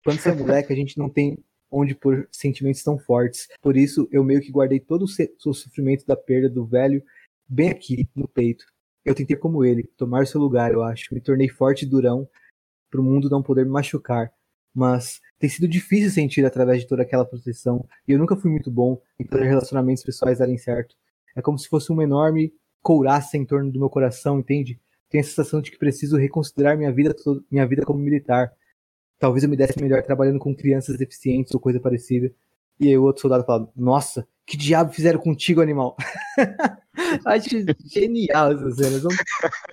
Quando você é moleque, a gente não tem onde pôr sentimentos tão fortes. Por isso, eu meio que guardei todo o sofrimento da perda do velho bem aqui, no peito. Eu tentei como ele, tomar seu lugar, eu acho. Me tornei forte e durão para o mundo não poder me machucar. Mas tem sido difícil sentir através de toda aquela proteção. E eu nunca fui muito bom em fazer relacionamentos pessoais darem certo. É como se fosse uma enorme couraça em torno do meu coração, entende? Tenho a sensação de que preciso reconsiderar minha vida, minha vida como militar. Talvez eu me desse melhor trabalhando com crianças deficientes ou coisa parecida. E aí o outro soldado fala: Nossa, que diabo fizeram contigo, animal? acho genial essa cena. São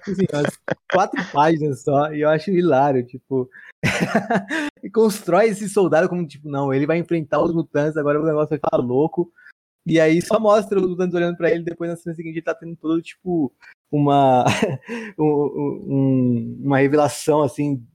assim, quatro páginas só e eu acho hilário. Tipo, e constrói esse soldado como tipo, não, ele vai enfrentar os mutantes, agora o negócio vai ficar louco. E aí só mostra os mutantes olhando para ele, depois na cena seguinte ele tá tendo todo, tipo, uma, um, uma revelação, assim,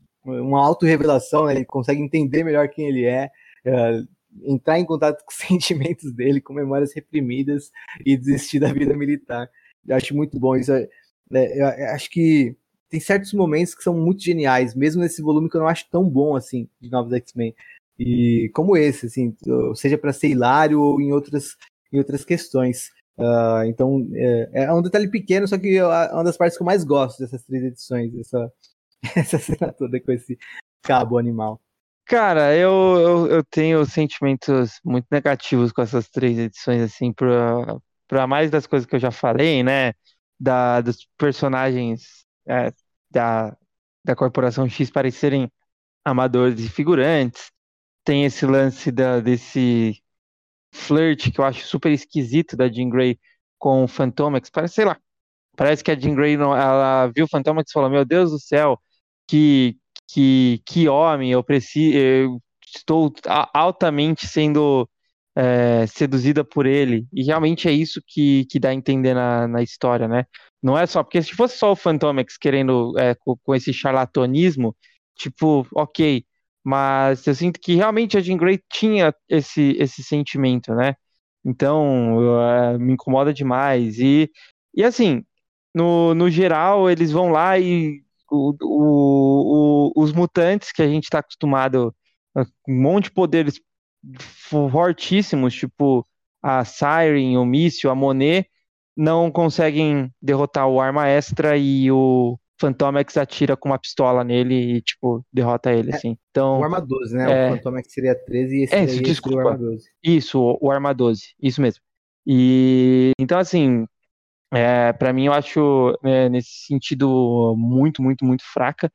uma auto-revelação, né? ele consegue entender melhor quem ele é, uh, entrar em contato com os sentimentos dele, com memórias reprimidas e desistir da vida militar. Eu acho muito bom isso. É, né, eu acho que tem certos momentos que são muito geniais, mesmo nesse volume que eu não acho tão bom assim de Novos X-Men. E como esse, assim, seja para ser hilário ou em outras em outras questões. Uh, então, é, é, um detalhe pequeno, só que é uma das partes que eu mais gosto dessas três edições, essa, essa cena toda com esse cabo animal. Cara, eu, eu, eu, tenho sentimentos muito negativos com essas três edições, assim, pra, pra mais das coisas que eu já falei, né? Da, dos personagens é, da, da Corporação X parecerem amadores e figurantes. Tem esse lance da, desse flirt que eu acho super esquisito da Jean Grey com o Fantomex. Parece, sei lá, parece que a Jean Grey não, ela viu o Fantomex e falou: Meu Deus do céu, que, que, que homem, eu preciso, eu estou altamente sendo é, seduzida por ele. E realmente é isso que, que dá a entender na, na história, né? Não é só, porque se fosse só o Fantomex querendo, é, com, com esse charlatanismo, tipo, ok, mas eu sinto que realmente a Jean Grey tinha esse, esse sentimento, né? Então, uh, me incomoda demais. E, e assim, no, no geral, eles vão lá e o, o, os mutantes que a gente está acostumado, um monte de poderes fortíssimos, tipo a Siren, o Míssil, a Monet, não conseguem derrotar o Arma Extra e o, Fantomex atira com uma pistola nele e, tipo, derrota ele, é, assim. Então, o Arma 12, né? É... O Fantomex seria 13 e esse é, seria desculpa. o Arma 12. Isso, o, o Arma 12, isso mesmo. E, então, assim, é, para mim eu acho, é, nesse sentido, muito, muito, muito fraca.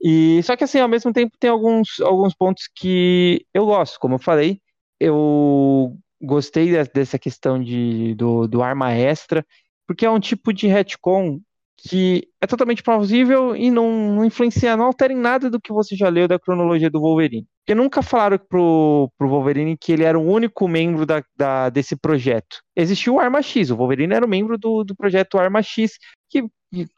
E, só que, assim, ao mesmo tempo tem alguns, alguns pontos que eu gosto, como eu falei, eu gostei dessa questão de, do, do arma extra, porque é um tipo de retcon que é totalmente plausível e não, não influencia, não altera em nada do que você já leu da cronologia do Wolverine. Porque nunca falaram pro, pro Wolverine que ele era o único membro da, da, desse projeto. Existiu o Arma X, o Wolverine era o membro do, do projeto Arma X, que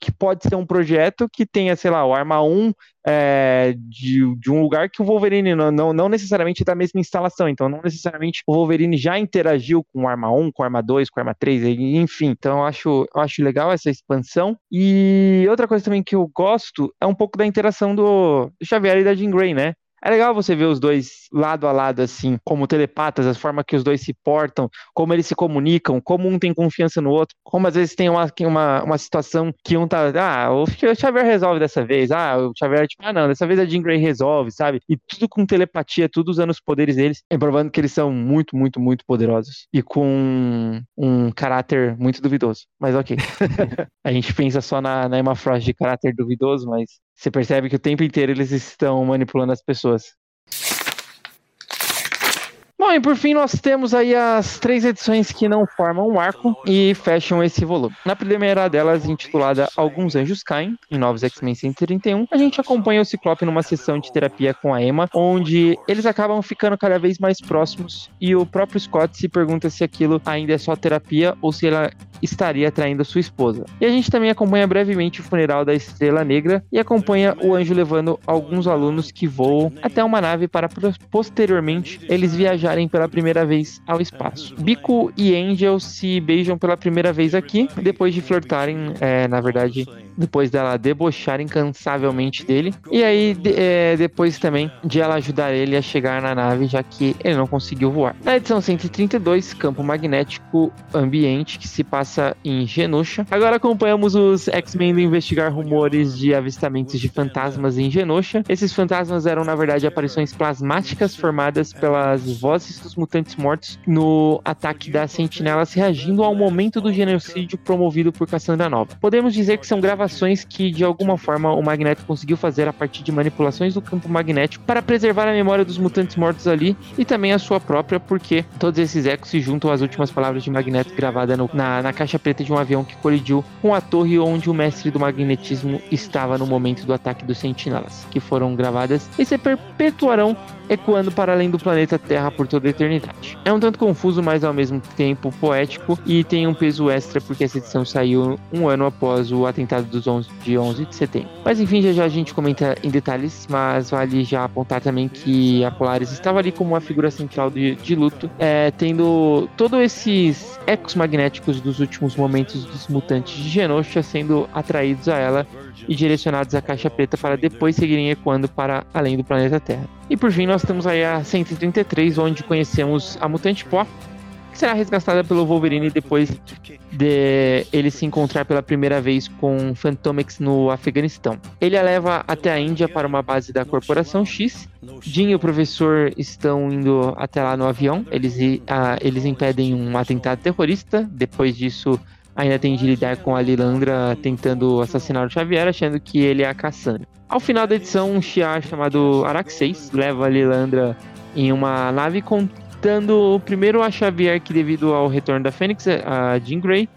que pode ser um projeto que tenha, sei lá, o Arma 1 é, de, de um lugar que o Wolverine não, não, não necessariamente da mesma instalação, então não necessariamente o Wolverine já interagiu com o Arma 1, com o Arma 2, com o Arma 3, enfim, então eu acho, eu acho legal essa expansão. E outra coisa também que eu gosto é um pouco da interação do Xavier e da Jean Grey, né? É legal você ver os dois lado a lado, assim, como telepatas, a forma que os dois se portam, como eles se comunicam, como um tem confiança no outro, como às vezes tem uma, uma, uma situação que um tá, ah, o Xavier resolve dessa vez, ah, o Xavier, tipo, ah, não, dessa vez a Jean Grey resolve, sabe? E tudo com telepatia, tudo usando os poderes deles, e provando que eles são muito, muito, muito poderosos. E com um caráter muito duvidoso. Mas ok. a gente pensa só na, na Emma Frost de caráter duvidoso, mas você percebe que o tempo inteiro eles estão manipulando as pessoas. Bom, e por fim nós temos aí as três edições que não formam um arco e fecham esse volume. Na primeira delas, intitulada Alguns Anjos Caem, em Novos X-Men 131, a gente acompanha o Ciclope numa sessão de terapia com a Emma, onde eles acabam ficando cada vez mais próximos e o próprio Scott se pergunta se aquilo ainda é só terapia ou se ela estaria traindo sua esposa. E a gente também acompanha brevemente o funeral da Estrela Negra e acompanha o anjo levando alguns alunos que voam até uma nave para posteriormente eles viajarem pela primeira vez ao espaço. Bico e Angel se beijam pela primeira vez aqui, depois de flertarem, é, na verdade, depois dela debochar incansavelmente dele. E aí, de, é, depois também de ela ajudar ele a chegar na nave, já que ele não conseguiu voar. Na edição 132, Campo Magnético Ambiente, que se passa em Genosha. Agora acompanhamos os X-Men investigar rumores de avistamentos de fantasmas em Genosha. Esses fantasmas eram, na verdade, aparições plasmáticas formadas pelas vozes dos mutantes mortos no ataque das sentinelas, reagindo ao momento do genocídio promovido por Cassandra Nova. Podemos dizer que são gravações gravações que de alguma forma o Magneto conseguiu fazer a partir de manipulações do campo magnético para preservar a memória dos mutantes mortos ali e também a sua própria, porque todos esses ecos se juntam às últimas palavras de Magneto gravada no, na, na caixa preta de um avião que colidiu com a torre onde o mestre do magnetismo estava no momento do ataque dos sentinelas, que foram gravadas e se perpetuarão ecoando para além do planeta Terra por toda a eternidade. É um tanto confuso, mas ao mesmo tempo poético e tem um peso extra porque essa edição saiu um ano após o atentado dos 11, de 11 de setembro. Mas enfim, já já a gente comenta em detalhes, mas vale já apontar também que a Polaris estava ali como uma figura central de, de luto, é, tendo todos esses ecos magnéticos dos últimos momentos dos mutantes de Genosha sendo atraídos a ela e direcionados à caixa preta para depois seguirem ecoando para além do planeta Terra. E por fim, nós temos aí a 133, onde conhecemos a mutante Pó, que será resgatada pelo Wolverine depois de ele se encontrar pela primeira vez com Fantomex no Afeganistão. Ele a leva até a Índia para uma base da Corporação X. Jim e o professor estão indo até lá no avião. Eles, uh, eles impedem um atentado terrorista. Depois disso, ainda tem de lidar com a Lilandra tentando assassinar o Xavier, achando que ele é a Cassandra. Ao final da edição, um Shiar chamado Araxes leva a Lilandra em uma nave contando primeiro a Xavier que devido ao retorno da Fênix, a Jean Grey,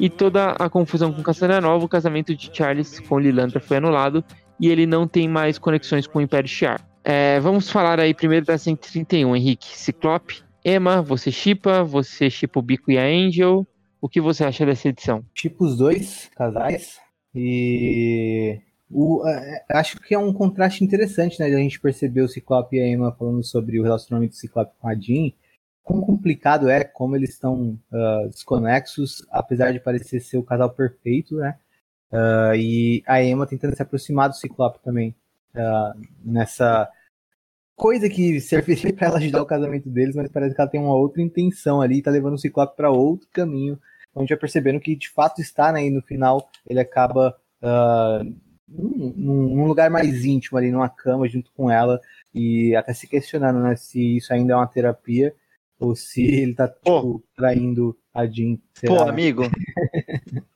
e toda a confusão com Cassandra Nova, o casamento de Charles com Lilandra foi anulado e ele não tem mais conexões com o Império Shiar. É, vamos falar aí primeiro da 131, Henrique. Ciclope, Emma, você chipa, você chipa o Bico e a Angel, o que você acha dessa edição? Tipo os dois casais. E o, é, acho que é um contraste interessante, né? A gente perceber o Ciclope e a Emma falando sobre o relacionamento do Ciclope com a Jean. Quão complicado é, como eles estão uh, desconexos, apesar de parecer ser o casal perfeito, né? Uh, e a Emma tentando se aproximar do Ciclope também. Uh, nessa coisa que serviria para ela ajudar o casamento deles, mas parece que ela tem uma outra intenção ali, tá levando o Ciclope para outro caminho. Então a gente vai percebendo que de fato está, né? E no final ele acaba uh, num, num, lugar mais íntimo ali, numa cama junto com ela, e até se questionando, né? Se isso ainda é uma terapia ou se ele tá tipo, traindo a Jean. Pô, amigo.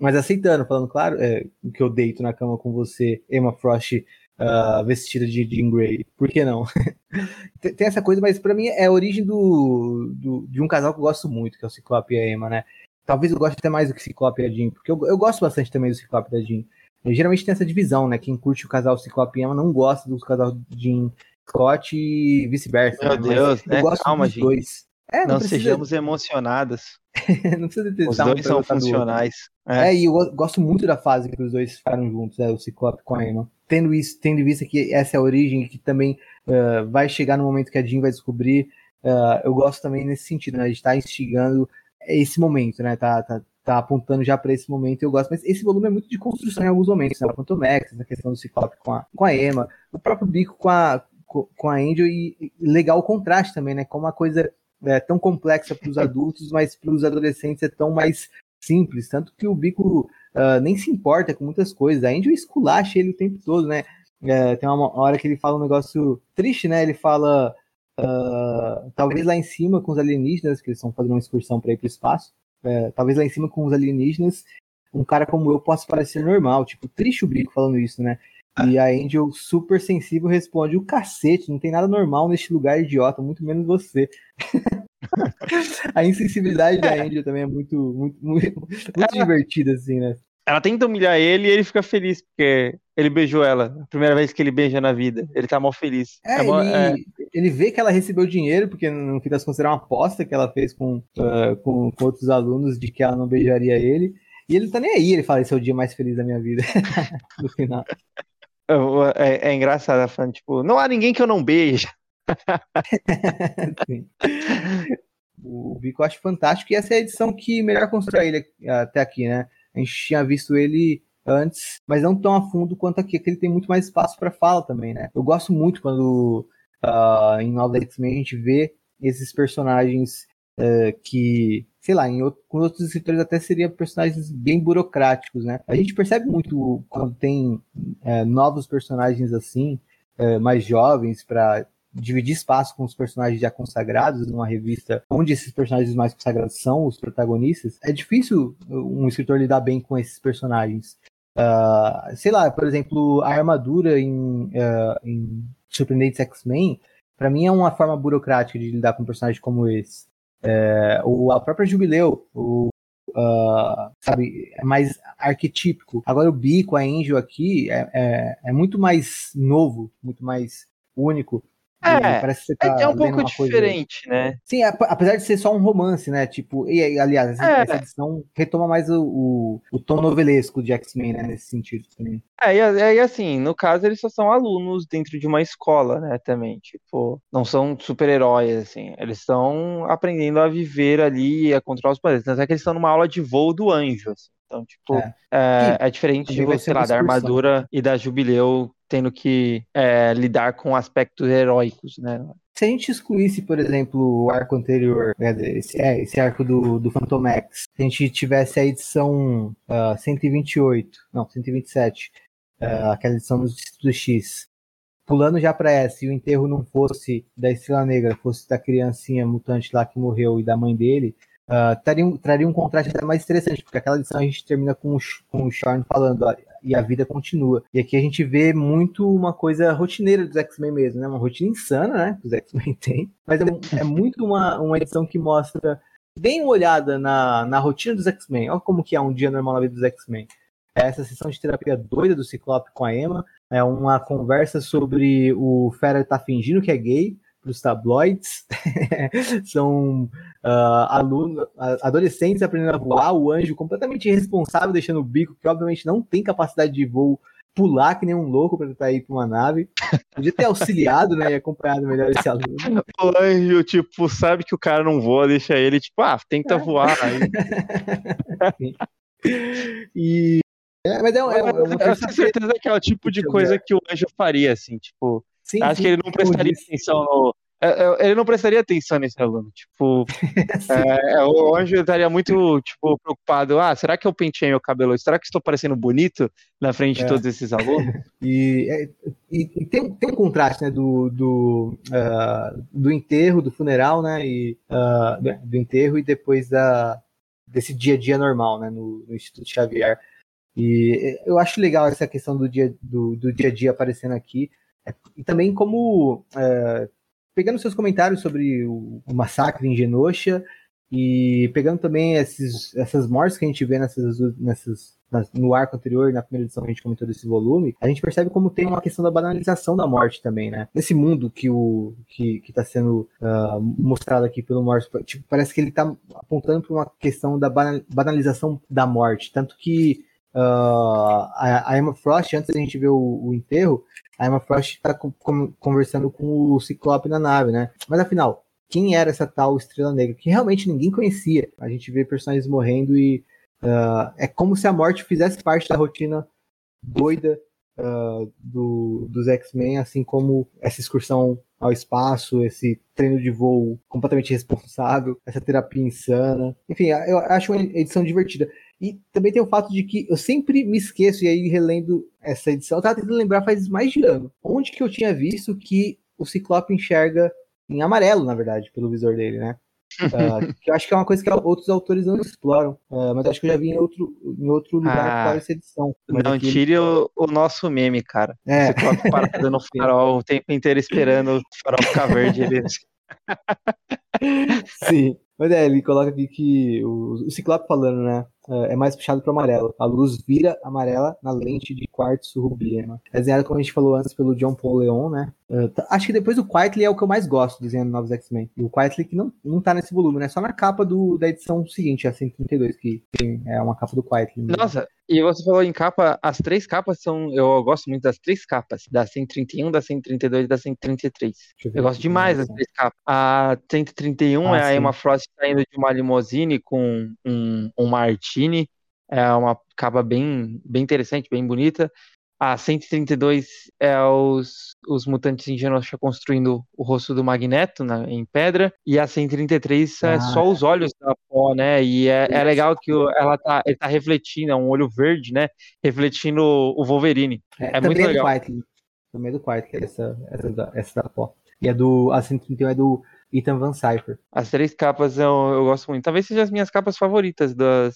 Mas aceitando, falando, claro, é, que eu deito na cama com você, Emma Frost uh, vestida de Jean Grey. Por que não? tem, essa coisa, mas para mim é a origem do, do, de um casal que eu gosto muito, que é o Ciclope e a Emma, né? Talvez eu goste até mais do que Ciclope e a Jean, porque eu, eu gosto bastante também do Ciclope e da Jean. Geralmente tem essa divisão, né? Quem curte o casal Ciclope e Emma não gosta do casal Jean Scott e vice-versa. Meu né? Deus, né? Eu gosto Calma, dos dois. É, não, não precisa... sejamos emocionadas. não precisa ter Os dois são funcionais. É. é. e eu gosto muito da fase que os dois ficaram juntos, né, o Ciclope com a Emma. Tendo isso, tendo em vista que essa é a origem, que também uh, vai chegar no momento que a Jean vai descobrir, uh, eu gosto também nesse sentido, né, de estar tá instigando esse momento, né, tá, tá, tá apontando já para esse momento, eu gosto, mas esse volume é muito de construção em alguns momentos, né, quanto Max, na questão do Ciclope com a, com a Emma, o próprio Bico com a, com a Angel, e, e legal o contraste também, né, como uma coisa é, tão complexa para os adultos, mas para os adolescentes é tão mais simples, tanto que o Bico uh, nem se importa com muitas coisas. A Angel esculacha ele o tempo todo, né? É, tem uma hora que ele fala um negócio triste, né? Ele fala, uh, talvez lá em cima com os alienígenas, que eles estão fazendo uma excursão para ir para o espaço, é, talvez lá em cima com os alienígenas, um cara como eu possa parecer normal. Tipo, triste o Bico falando isso, né? E a Angel, super sensível, responde: O cacete, não tem nada normal neste lugar, idiota, muito menos você. a insensibilidade da Angel também é muito, muito, muito, muito divertida, assim, né? Ela tenta humilhar ele e ele fica feliz, porque ele beijou ela. A primeira vez que ele beija na vida. Ele tá mal feliz. É, é ele, é... ele, vê que ela recebeu dinheiro, porque não fica se considerar uma aposta que ela fez com, uh, com, com, outros alunos de que ela não beijaria ele. E ele tá nem aí, ele fala, esse é o dia mais feliz da minha vida. no final. É, é engraçado, falando, tipo, não há ninguém que eu não beije. o Vico eu acho fantástico e essa é a edição que melhor constrói ele até aqui, né? A gente tinha visto ele antes, mas não tão a fundo quanto aqui, que ele tem muito mais espaço para fala também, né? Eu gosto muito quando uh, em Nova X-Men a gente vê esses personagens uh, que, sei lá, em outro, com outros escritores até seriam personagens bem burocráticos, né? A gente percebe muito quando tem uh, novos personagens assim, mais jovens, para dividir espaço com os personagens já consagrados numa revista onde esses personagens mais consagrados são os protagonistas, é difícil um escritor lidar bem com esses personagens. Uh, sei lá, por exemplo, a armadura em, uh, em Surpreendentes X-Men, para mim é uma forma burocrática de lidar com um personagem como esse. É, a própria Jubileu, o, uh, sabe, é mais arquetípico. Agora o Bico, a Angel aqui, é, é, é muito mais novo, muito mais único. É, parece que você tá é um pouco diferente, coisa... né? Sim, apesar de ser só um romance, né? Tipo, e aliás, essa, é. essa edição retoma mais o, o, o tom novelesco de X-Men, né? Nesse sentido também. É, e, e, assim, no caso, eles só são alunos dentro de uma escola, né? Também, tipo, não são super-heróis, assim. Eles estão aprendendo a viver ali, a controlar os poderes. Tanto é que eles estão numa aula de voo do anjo, assim. Então, tipo, é, é, é diferente de você, lá, da armadura e da Jubileu tendo que é, lidar com aspectos heróicos, né? Se a gente excluísse, por exemplo, o arco anterior, esse, é, esse arco do, do Phantom X, se a gente tivesse a edição uh, ah, 128, não, 127, uh, aquela edição do Distrito X, pulando já para essa e o enterro não fosse da Estrela Negra, fosse da criancinha mutante lá que morreu e da mãe dele, uh, traria, traria um contraste até mais interessante, porque aquela edição a gente termina com, com o Sean falando, e a vida continua. E aqui a gente vê muito uma coisa rotineira dos X-Men mesmo, né? Uma rotina insana, né? Que os X-Men têm. Mas é, é, muito uma, uma edição que mostra bem olhada na, na rotina dos X-Men. Olha como que é um dia normal na vida dos X-Men. É essa sessão de terapia doida do Ciclope com a Emma. É uma conversa sobre o Fera tá fingindo que é gay para os tabloides. São uh, alunos, adolescentes aprendendo a voar, o anjo completamente irresponsável, deixando o bico, que obviamente não tem capacidade de voo, pular que nem um louco para tentar ir para uma nave. Podia ter auxiliado, né? E acompanhado melhor esse aluno. O anjo, tipo, sabe que o cara não voa, deixa ele, tipo, ah, tenta é. voar. e. É, mas é, é, é uma eu tenho certeza que é o tipo de coisa que o anjo faria, assim, tipo. Sim, Acho sim, que ele não prestaria atenção no. É, é, ele não prestaria atenção nesse aluno. Tipo, é, o anjo estaria muito tipo, preocupado. Ah, será que eu penteei meu cabelo? Será que estou parecendo bonito na frente de todos esses alunos? E, e, e tem, tem, um contraste né, do, do, uh, do enterro, do funeral, né? E, uh, do enterro e depois da, desse dia a dia normal, né? No, no Instituto Xavier. E eu acho legal essa questão do dia, do, do dia a dia aparecendo aqui. E também como, é, pegando seus comentários sobre o, o, massacre em Genosha e pegando também esses, essas mortes que a gente vê nessas, nessas, no arco anterior, na primeira edição que a gente comentou desse volume, a gente percebe como tem uma questão da banalização da morte também, né? Nesse mundo que o que, que tá sendo uh, mostrado aqui pelo Morse, tipo, parece que ele está apontando para uma questão da banalização da morte, tanto que uh, a, a, Emma Frost, antes da gente ver o, o enterro, a Emma Frost está conversando com o Ciclope na nave, né? Mas afinal, quem era essa tal Estrela Negra? Que realmente ninguém conhecia. A gente vê personagens morrendo e uh, é como se a morte fizesse parte da rotina doida uh, do, dos X-Men, assim como essa excursão ao espaço, esse treino de voo completamente irresponsável, essa terapia insana. Enfim, eu acho uma edição divertida. E também tem o fato de que eu sempre me esqueço, e aí relendo essa edição, eu tava tentando lembrar faz mais de ano, onde que eu tinha visto que o Ciclope enxerga em amarelo, na verdade, pelo visor dele, né? uh, que eu acho que é uma coisa que outros autores não exploram, uh, mas acho que eu já vi em outro, em outro lugar ah, essa edição. não aqui... tire o, o, nosso meme, cara. É. Você coloca parado no farol o tempo inteiro esperando o farol ficar verde. Ele... Sim. Mas é, ele coloca aqui que o, o Ciclope falando, né? É, é mais puxado para amarelo. A luz vira amarela na lente de quartzo rubi. Né? É desenhado, como a gente falou antes, pelo John Paul Leon, né? Uh, acho que depois o Quietly é o que eu mais gosto desenhando novos X-Men. E o Quietly que não, não tá nesse volume, né? Só na capa do, da edição seguinte, a 132, que tem, é uma capa do Quietly. Mesmo. Nossa, e você falou em capa, as três capas são. Eu gosto muito das três capas, da 131, da 132 e da 133. Eu, eu gosto demais das três capas. A 131 ah, é a Emma Frost saindo de uma limousine com um, um É uma capa bem, bem interessante, bem bonita. A 132 é os, os mutantes em Genosha construindo o rosto do Magneto na, em pedra. E a 133 é ah, só os olhos da pó, né? E é, é legal que o, ela tá, ele tá refletindo, é um olho verde, né? Refletindo o Wolverine. É, é muito é legal. Do também é do que é essa, essa, da, essa da pó. E é do, a 131 é do Ethan Van Cypher. As três capas eu, eu gosto muito. Talvez sejam as minhas capas favoritas das,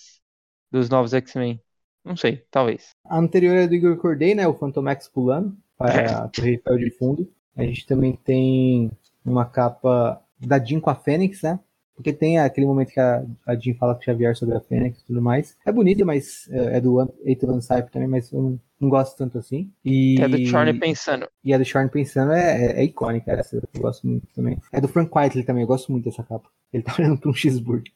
dos novos X-Men. Não sei, talvez. A anterior é do Igor Corday, né? O Phantomax pulando para é. a Torre Eiffel de fundo. A gente também tem uma capa da Jean com a Fênix, né? Porque tem aquele momento que a, a Jean fala com o Xavier sobre a Fênix e tudo mais. É bonita, mas é, é do Eitor Van também, mas eu não, não, gosto tanto assim. E, é do Charlie pensando. E a do Charlie pensando é, é, é, icônica, essa eu gosto muito também. É do Frank Whiteley também, eu gosto muito dessa capa. Ele tá olhando para um cheeseburger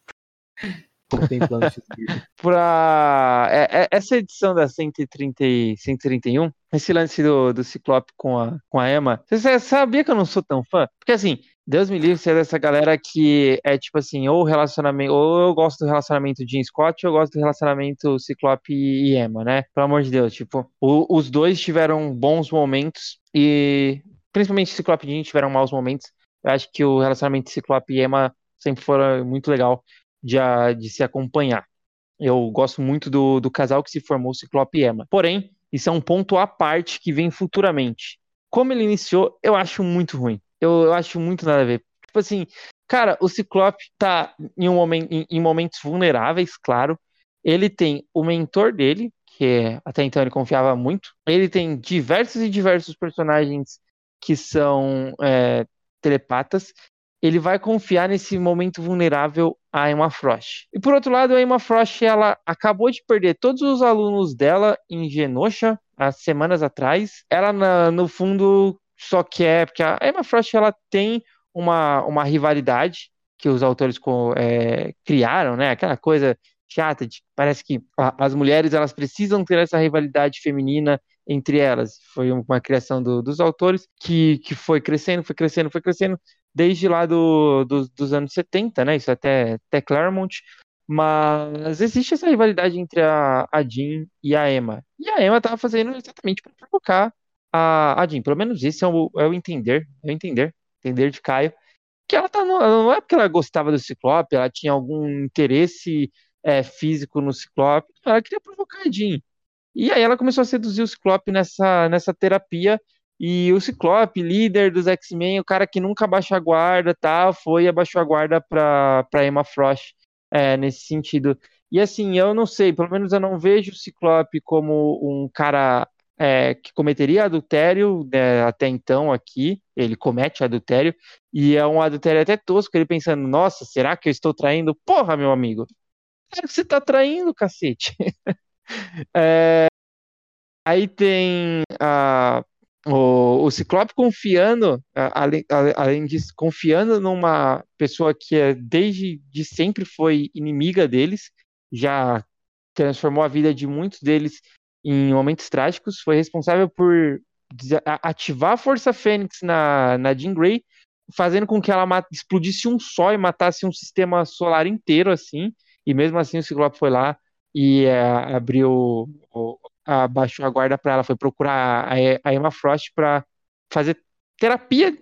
contemplando pra, é, é, essa edição da 130, 131, esse lance do, do Ciclope com a, com a Emma, você sabia que eu não sou tão fã? Porque assim, Deus me livre ser dessa galera que é tipo assim, ou relacionamento, ou eu gosto do relacionamento Jean Scott, ou eu gosto do relacionamento Ciclope e Emma, né? Pelo amor de Deus, tipo, o, os dois tiveram bons momentos e principalmente Ciclope e Jean tiveram maus momentos. Eu acho que o relacionamento Ciclope e Emma sempre foi muito legal de, de se acompanhar. Eu gosto muito do, do casal que se formou, Ciclope e Emma. Porém, isso é um ponto à parte que vem futuramente. Como ele iniciou, eu acho muito ruim. Eu, eu acho muito nada a ver. Tipo assim, cara, o Ciclope tá em, um momento, em, em momentos vulneráveis, claro. Ele tem o mentor dele, que é, até então ele confiava muito. Ele tem diversos e diversos personagens que são é, telepatas ele vai confiar nesse momento vulnerável a Emma Frost. E por outro lado, a Emma Frost ela acabou de perder todos os alunos dela em Genosha há semanas atrás. Ela na, no fundo só quer porque a Emma Frost ela tem uma, uma rivalidade que os autores é, criaram, né? Aquela coisa chata de parece que as mulheres elas precisam ter essa rivalidade feminina entre elas. Foi uma criação do, dos autores que, que foi crescendo, foi crescendo, foi crescendo desde lá do, do, dos anos 70, né? Isso até, até Claremont. Mas existe essa rivalidade entre a, a Jean e a Emma. E a Emma estava fazendo exatamente para provocar a, a Jean. Pelo menos isso é o, é o entender, é o entender, entender de Caio. Que ela tá no, não é porque ela gostava do Ciclope, ela tinha algum interesse é, físico no Ciclope, ela queria provocar a Jean. E aí ela começou a seduzir o Ciclope nessa, nessa terapia e o Ciclope, líder dos X-Men, o cara que nunca abaixou a guarda, tá, foi e abaixou a guarda pra, pra Emma Frost é, nesse sentido. E assim, eu não sei, pelo menos eu não vejo o Ciclope como um cara é, que cometeria adultério né, até então aqui. Ele comete adultério, e é um adultério até tosco, ele pensando, nossa, será que eu estou traindo? Porra, meu amigo! Claro que você tá traindo, cacete! é, aí tem a o, o Ciclope confiando, além, além disso, confiando numa pessoa que é, desde de sempre foi inimiga deles, já transformou a vida de muitos deles em momentos trágicos, foi responsável por ativar a Força Fênix na, na Jean Grey, fazendo com que ela explodisse um só e matasse um sistema solar inteiro, assim, e mesmo assim o Ciclope foi lá e é, abriu abaixou a guarda para ela, foi procurar a, Emma Frost para fazer terapia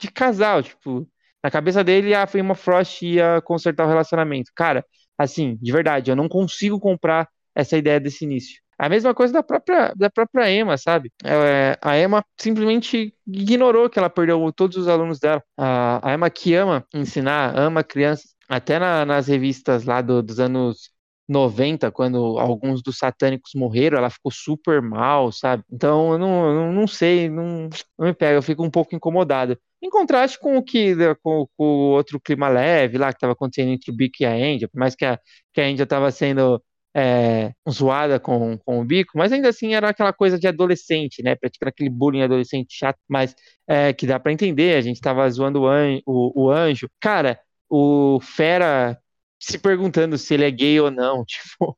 de casal, tipo, na cabeça dele a Emma Frost ia consertar o relacionamento. Cara, assim, de verdade, eu não consigo comprar essa ideia desse início. A mesma coisa da própria, da própria Emma, sabe? É, a Emma simplesmente ignorou que ela perdeu todos os alunos dela. A, a Emma que ama ensinar, ama crianças. Até na, nas revistas lá do, dos anos 90, quando alguns dos satânicos morreram, ela ficou super mal, sabe? Então eu não, não, não sei, não, não me pega, eu fico um pouco incomodado. Em contraste com o que com, com o outro clima leve lá que estava acontecendo entre o Bico e a Índia, por mais que a, que a Índia estava sendo é, zoada com, com o bico, mas ainda assim era aquela coisa de adolescente, né? Praticando aquele bullying adolescente chato, mas é, que dá para entender. A gente tava zoando o, an o, o anjo. Cara, o Fera se perguntando se ele é gay ou não, tipo,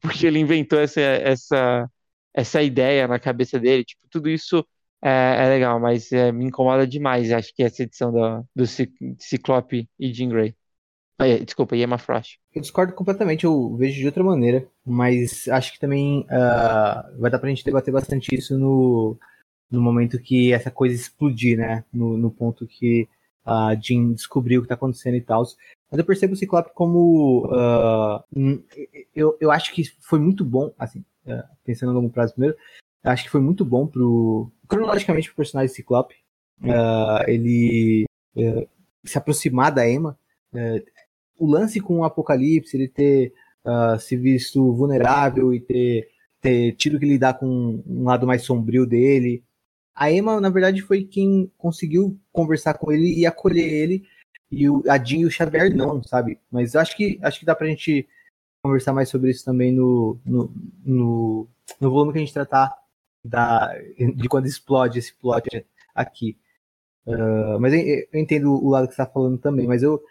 porque ele inventou essa, essa, essa ideia na cabeça dele, tipo, tudo isso é, é legal, mas é, me incomoda demais, acho que essa edição do, do Ciclope e Jean Grey. Desculpa, Emma Frost. Eu discordo completamente, eu vejo de outra maneira, mas acho que também uh, vai dar pra gente debater bastante isso no, no momento que essa coisa explodir, né? No, no ponto que a Jean descobriu o que tá acontecendo e tal. Mas eu percebo o Ciclope como. Uh, eu, eu acho que foi muito bom, assim, uh, pensando no longo prazo primeiro, acho que foi muito bom pro. cronologicamente pro personagem Ciclope. Uh, ele se aproximar da Emma o lance com o Apocalipse, ele ter se visto vulnerável e ter, ter tido que lidar com um lado mais sombrio dele. A Emma, na verdade, foi quem conseguiu conversar com ele e acolher ele, e o, a Jean e o Xavier não, sabe? Mas acho que, acho que dá pra gente conversar mais sobre isso também no, no, no, no volume que a gente tratar da, de quando explode esse plot aqui. Uh, mas eu, eu, entendo o lado que você está falando também, mas eu,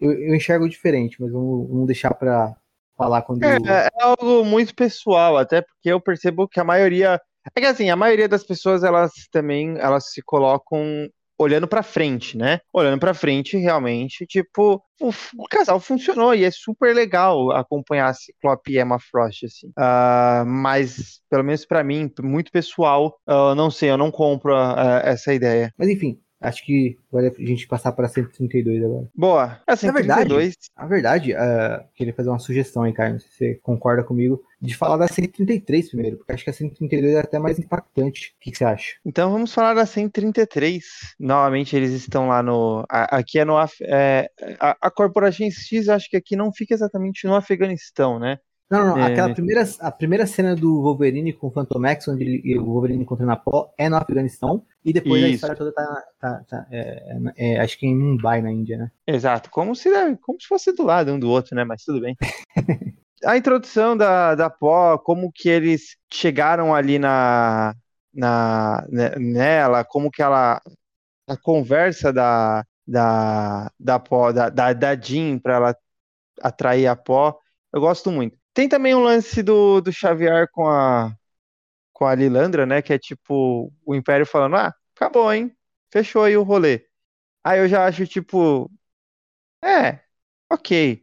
eu, eu enxergo diferente, mas vamos, vamos deixar para falar quando. É, é algo muito pessoal, até porque eu percebo que a maioria. É que assim, a maioria das pessoas, elas também elas se colocam olhando para frente, né? Olhando para frente, realmente, tipo, o, o, casal funcionou e é super legal acompanhar Ciclope e Emma Frost, assim. Uh, mas, pelo menos para mim, muito pessoal, uh, não sei, eu não compro uh, essa ideia. Mas enfim, Acho que vale a gente passar para 132 agora. Boa. É, 132. Na verdade, na verdade uh, queria fazer uma sugestão aí, Caio, se você concorda comigo, de falar da 133 primeiro, porque acho que a 132 é até mais impactante. O que, que você acha? Então vamos falar da 133. Novamente, eles estão lá no. Aqui é no. É, a, a Corporation X, acho que aqui não fica exatamente no Afeganistão, né? Não, não, é... aquela primeira, a primeira cena do Wolverine com o Phantom X, onde ele, o Wolverine encontra na Pó, é no Afeganistão, e depois Isso. a história toda tá, tá, tá é, é, é, acho que em Mumbai, na Índia, né? Exato, como se, como se fosse do lado um do outro, né? Mas tudo bem. a introdução da, da Pó, como que eles chegaram ali na, na né, nela, como que ela a conversa da da da Pó, da, da, da Jean para ela atrair a Pó, eu gosto muito. Tem também um lance do, do Xavier com a, com a Lilandra, né? Que é tipo o Império falando: ah, acabou, hein? Fechou aí o rolê. Aí eu já acho, tipo. É, ok.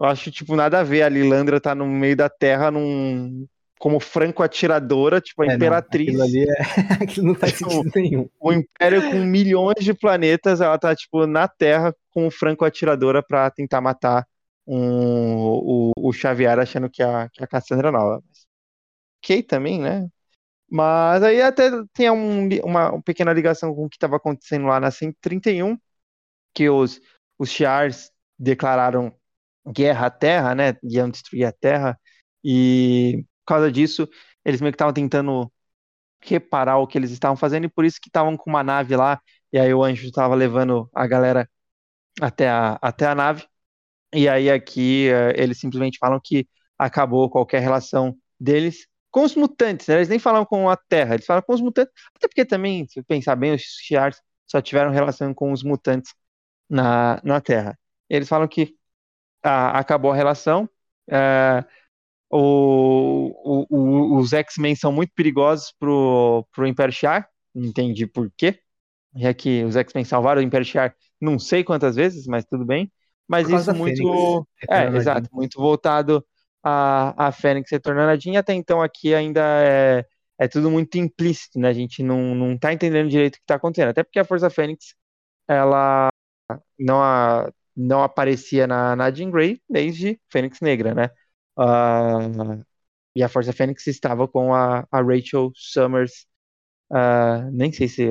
Eu acho, tipo, nada a ver. A Lilandra tá no meio da Terra num. Como franco-atiradora, tipo, a é, imperatriz. Não, aquilo ali é... aquilo não faz tipo, sentido nenhum. O Império com milhões de planetas, ela tá, tipo, na Terra com franco-atiradora pra tentar matar um, o, o Xavier achando que a, que a Cassandra é nova. Ok também, né? Mas aí até tem um, uma, uma, pequena ligação com o que estava acontecendo lá na 131, que os, os Shi'ars declararam guerra à Terra, né? Iam destruir a Terra, e por causa disso, eles meio que estavam tentando reparar o que eles estavam fazendo, e por isso que estavam com uma nave lá, e aí o anjo estava levando a galera até a, até a nave, e aí aqui uh, eles simplesmente falam que acabou qualquer relação deles com os mutantes, né? Eles nem falam com a Terra, eles falam com os mutantes, até porque também, se pensar bem, os Shi'ars só tiveram relação com os mutantes na, na Terra. Eles falam que uh, acabou a relação, uh, o, o, o, os X-Men são muito perigosos pro, pro Império Shi'ar, entendi por quê, já que os X-Men salvaram o Império Shi'ar não sei quantas vezes, mas tudo bem mas isso muito. É, exato, muito voltado a, a Fênix retornando a Jean, até então aqui ainda é, é tudo muito implícito, né? A gente não, não tá entendendo direito o que tá acontecendo. Até porque a Força Fênix, ela não, a, não aparecia na, na Jean Grey desde Fênix Negra, né? Uh, e a Força Fênix estava com a, a Rachel Summers. Uh, nem sei se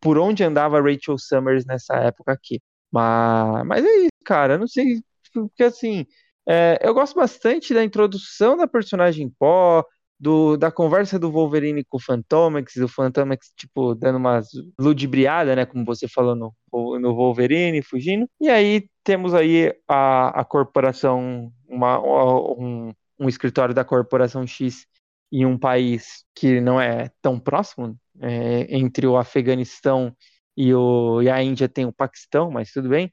por onde andava a Rachel Summers nessa época aqui. Mas, mas é isso, cara. Não sei. Porque assim, é, eu gosto bastante da introdução da personagem Pó, do, da conversa do Wolverine com o Fantomex, o Fantomex, tipo, dando umas ludibriada, né, como você falou no, no Wolverine, fugindo. E aí temos aí a, a corporação, uma, um, um escritório da Corporação X em um país que não é tão próximo, é, entre o Afeganistão e, o, e a Índia tem o Paquistão, mas tudo bem.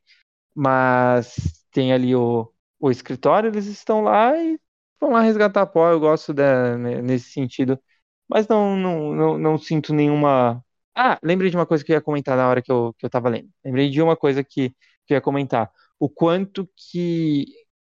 Mas tem ali o, o escritório, eles estão lá e vão lá resgatar pó. Eu gosto da, né, nesse sentido, mas não, não, não, não, sinto nenhuma. Ah, lembrei de uma coisa que eu ia comentar na hora que eu, que eu tava lendo. Lembrei de uma coisa que, que eu ia comentar. O quanto que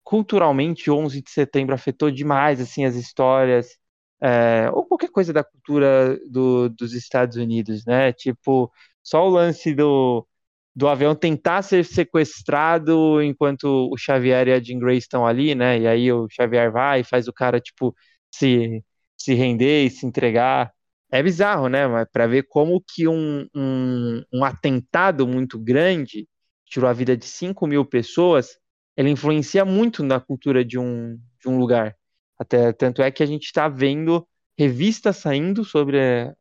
culturalmente 11 de setembro afetou demais assim as histórias é, ou qualquer coisa da cultura do, dos Estados Unidos, né? Tipo, só o lance do, do avião tentar ser sequestrado enquanto o Xavier e a Jean Grey estão ali, né? E aí o Xavier vai e faz o cara, tipo, se, se render e se entregar. É bizarro, né? Mas para ver como que um, um, um atentado muito grande tirou a vida de 5 mil pessoas ela influencia muito na cultura de um, de um lugar. Até tanto é que a gente está vendo revistas saindo sobre é,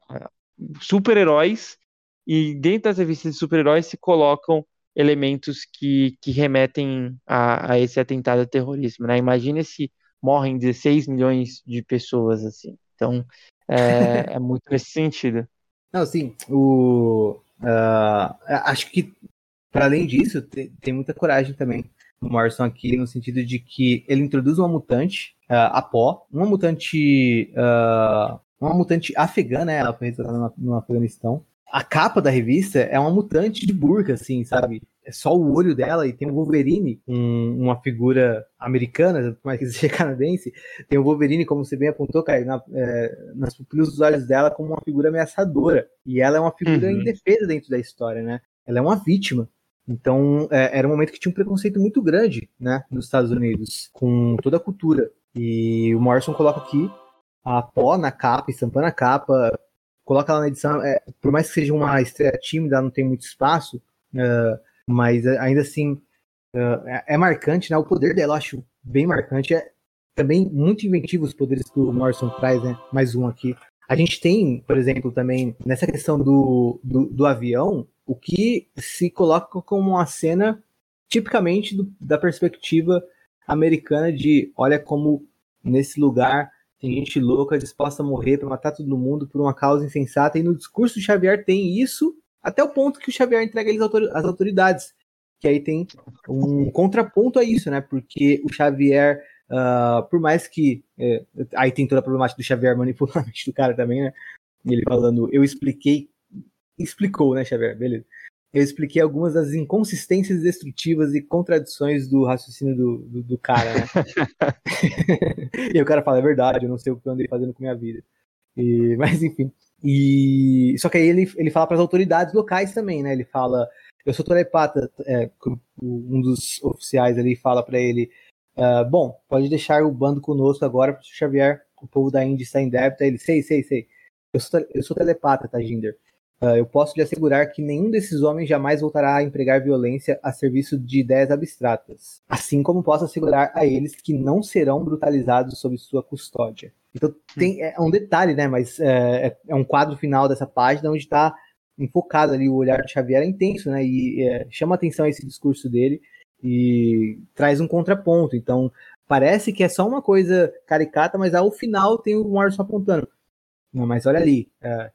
super-heróis e dentro das revistas de super-heróis se colocam elementos que, que remetem a, a esse atentado a terrorismo. Né? Imagina se morrem 16 milhões de pessoas assim. Então é, é muito nesse sentido. Não, sim. O, uh, acho que para além disso tem, tem muita coragem também do Morrison aqui, no sentido de que ele introduz uma mutante, uh, a Pó, uma mutante. Uh, uma mutante afegã, né? Ela foi retratada no Afeganistão. A capa da revista é uma mutante de burca, assim, sabe? É só o olho dela e tem o Wolverine, um, uma figura americana, por mais que seja canadense, tem o Wolverine, como você bem apontou, cara, na, é, nas pupilas dos olhos dela como uma figura ameaçadora. E ela é uma figura uhum. indefesa dentro da história, né? Ela é uma vítima. Então, é, era um momento que tinha um preconceito muito grande, né, nos Estados Unidos, com toda a cultura. E o Morrison coloca aqui a pó na capa, estampando a capa, coloca ela na edição. É, por mais que seja uma estreia tímida, não tem muito espaço, uh, mas ainda assim uh, é, é, marcante, né? O poder dela eu acho bem marcante. É também muito inventivo os poderes que o Morrison traz, né? Mais um aqui. A gente tem, por exemplo, também nessa questão do, do, do avião, o que se coloca como uma cena tipicamente do, da perspectiva americana de olha como nesse lugar tem gente louca disposta a morrer para matar todo mundo por uma causa insensata e no discurso do Xavier tem isso até o ponto que o Xavier entrega eles às autoridades que aí tem um contraponto a isso né porque o Xavier uh, por mais que é, aí tem toda a problemática do Xavier manipulando do cara também né ele falando eu expliquei explicou, né, Xavier? Beleza. Eu expliquei algumas das inconsistências destrutivas e contradições do raciocínio do, do, do cara, né? e o cara fala, é verdade, eu não sei o que eu andei fazendo com minha vida. E, mas enfim. E só que aí ele, ele fala para as autoridades locais também, né? Ele fala, eu sou telepata, é, um dos oficiais ali fala para ele, uh, bom, pode deixar o bando conosco agora, o Xavier, o povo da Índia está em débito. Aí ele, sei, sei, sei. Eu sou, eu sou telepata, tá, Ginder? Uh, eu posso lhe assegurar que nenhum desses homens jamais voltará a empregar violência a serviço de ideias abstratas, assim como posso assegurar a eles que não serão brutalizados sob sua custódia. Então tem, é um detalhe, né? Mas é, é, é um quadro final dessa página onde está enfocado ali o olhar de Xavier é intenso, né? E é, chama atenção esse discurso dele e traz um contraponto. Então parece que é só uma coisa caricata, mas ao final tem o Morrison apontando. Não, mas olha ali, é,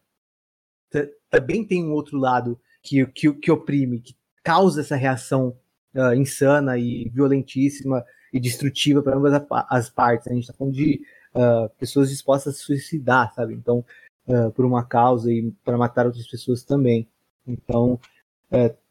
também tem um outro lado que, que, que oprime, que causa essa reação uh, insana e violentíssima e destrutiva para ambas as partes. A gente está falando de uh, pessoas dispostas a se suicidar, sabe? Então, uh, por uma causa e para matar outras pessoas também. Então,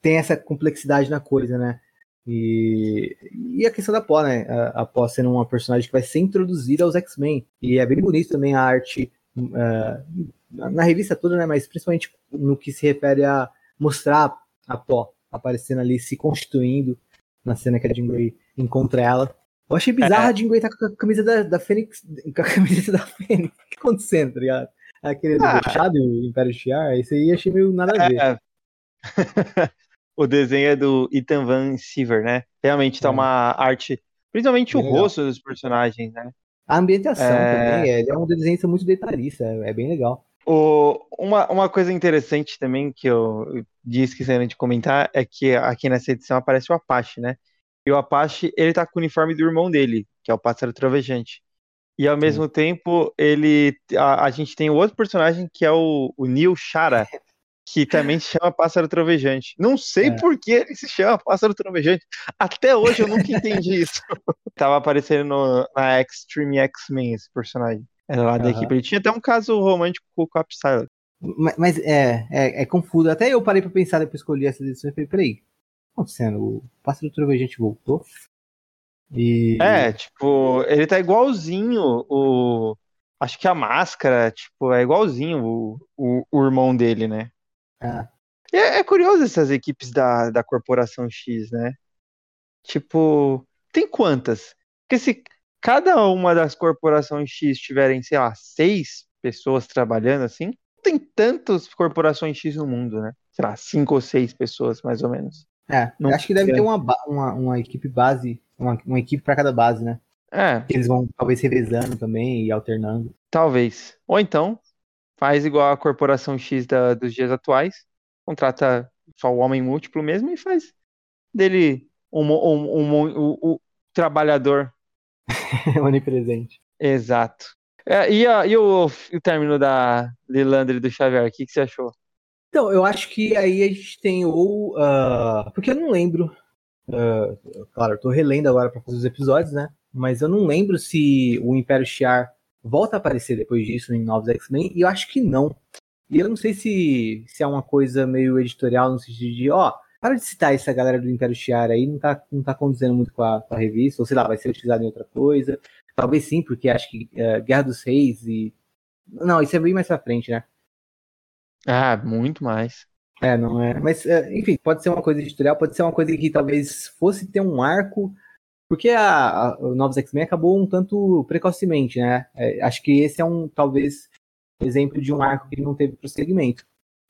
tem essa complexidade na coisa, né? E, e a questão da Pó, né? A, a Pó sendo uma personagem que vai ser introduzida aos X-Men. E é bem bonito também a arte uh, na revista toda, né, mas principalmente no que se refere a mostrar a Pó aparecendo ali, se constituindo na cena que a Jean Grey encontra ela. Eu achei bizarro é. de aguentar com a camisa da, da Fênix. Com a camisa da Fênix. O que tá acontecendo, tá ligado? Aquele ah. do o Império Shiar, esse aí achei meio nada a ver. É. o desenho é do Ethan Van Siever, né? Realmente tá é. uma arte, principalmente o rosto dos personagens, né? A ambientação é... também, ele é um desenho muito detalhista, é, é bem legal. O, uma, uma coisa interessante também que eu disse esquecendo de comentar é que aqui nessa edição aparece o Apache, né? E o Apache, ele tá com o uniforme do irmão dele, que é o Pássaro Trovejante. E ao Sim. mesmo tempo, ele a, a, gente tem outro personagem que é o, o Neil Shara, que também se chama Pássaro Trovejante. Não sei é. por que ele se chama Pássaro Trovejante. Até hoje eu nunca entendi isso. Tava aparecendo no, na Extreme X-Men esse personagem. Era lá da uhum. equipe. Ele tinha até um caso romântico com o Cap Mas, mas é, é, é, confuso. Até eu parei pra pensar depois que eu li essa edição e falei, peraí, acontecendo? O pássaro trovejante voltou? E... É, tipo, ele tá igualzinho o. Acho que a máscara, tipo, é igualzinho o, o, o irmão dele, né? É. é. É, curioso essas equipes da, da Corporação X, né? Tipo, tem quantas? Porque se cada uma das corporações X tiverem, sei lá, seis pessoas trabalhando assim, não tem tantas corporações X no mundo, né? Sei lá, cinco ou seis pessoas, mais ou menos. É, não acho que deve ter uma, uma, uma equipe base, uma, uma equipe para cada base, né? É. Eles vão talvez revezando também e alternando. Talvez. Ou então, faz igual a corporação X da, dos dias atuais, contrata só o homem múltiplo mesmo e faz dele um, um, um, um o trabalhador. Onipresente. Exato. É, e, a, e o, o término da Lilandre do Xavier, o que, que você achou? Então, eu acho que aí a gente tem ou. Uh, porque eu não lembro. Uh, claro, eu tô relendo agora para fazer os episódios, né? Mas eu não lembro se o Império Shiar volta a aparecer depois disso em Novos X-Men, e eu acho que não. E eu não sei se, se é uma coisa meio editorial no sentido de, ó, para de citar essa galera do Império Shiar aí, não tá, não tá condizendo muito com a, com a revista, ou sei lá, vai ser utilizado em outra coisa. Talvez sim, porque acho que uh, Guerra dos Reis e. Não, isso é bem mais pra frente, né? Ah, muito mais. É, não é. Mas, é, enfim, pode ser uma coisa editorial, pode ser uma coisa que talvez fosse ter um arco, porque a, a Novos X-Men acabou um tanto precocemente, né? É, acho que esse é um, talvez, exemplo de um arco que não teve prosseguimento.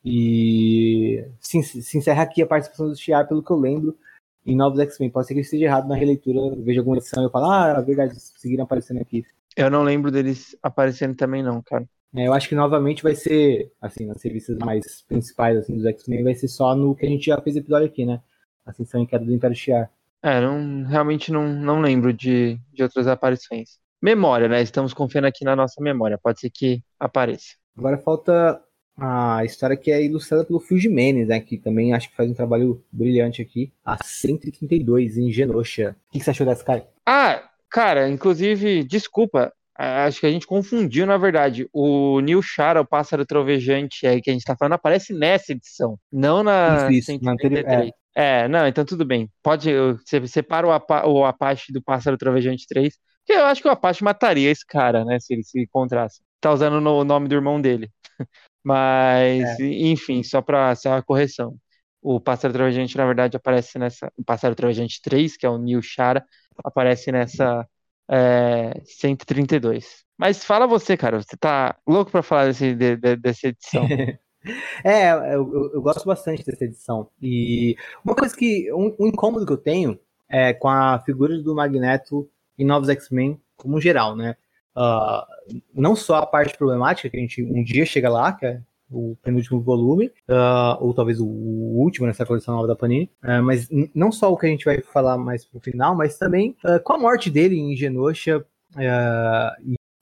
E se, se encerra aqui a participação do Shiar, pelo que eu lembro, em Novos X-Men. Pode ser que eu esteja errado na releitura, veja alguma edição e eu falo, ah, é verdade, seguiram aparecendo aqui. Eu não lembro deles aparecendo também, não, cara. É, eu acho que novamente vai ser, assim, nas revistas mais principais assim, dos X-Men, vai ser só no que a gente já fez episódio aqui, né? Ascensão e Queda do Império Shiar. É, não, realmente não, não lembro de, de outras aparições. Memória, né? Estamos confiando aqui na nossa memória. Pode ser que apareça. Agora falta a história que é ilustrada pelo Phil Jimenez, né? Que também acho que faz um trabalho brilhante aqui. A 132, em Genosha. O que você achou dessa, cara? Ah, cara, inclusive, desculpa, Acho que a gente confundiu, na verdade. O Neil Shara, o pássaro trovejante aí que a gente tá falando, aparece nessa edição, não na isso, isso, 133. É. é. não, então tudo bem. Pode, você separa o, Apa, o Apache do pássaro trovejante 3, que eu acho que o Apache mataria esse cara, né, se ele se encontrasse. Tá usando o nome do irmão dele. Mas, é. enfim, só pra ser uma correção. O Pássaro Trovejante, na verdade, aparece nessa. O Pássaro Trovejante 3, que é o Neil Shara, aparece nessa é, 132. Mas fala você, cara, você tá louco para falar desse, de, de, dessa edição. é, eu, eu, gosto bastante dessa edição. E uma coisa que. Um, um, incômodo que eu tenho é com a figura do Magneto em Novos X-Men, como geral, né? Uh, não só a parte problemática, que a gente um dia chega lá, que é o penúltimo volume, uh, ou talvez o, último nessa coleção nova da Panini, uh, mas não só o que a gente vai falar mais pro final, mas também com a morte dele em Genosha,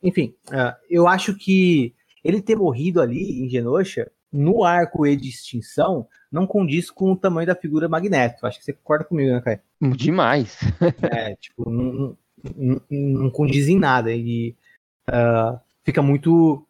enfim, eu acho que ele ter morrido ali em Genosha, no arco E de extinção, não condiz com o tamanho da figura Magneto. Acho que você concorda comigo, né, Kai? Demais. é, tipo, não, não, não, condiz em nada. E fica muito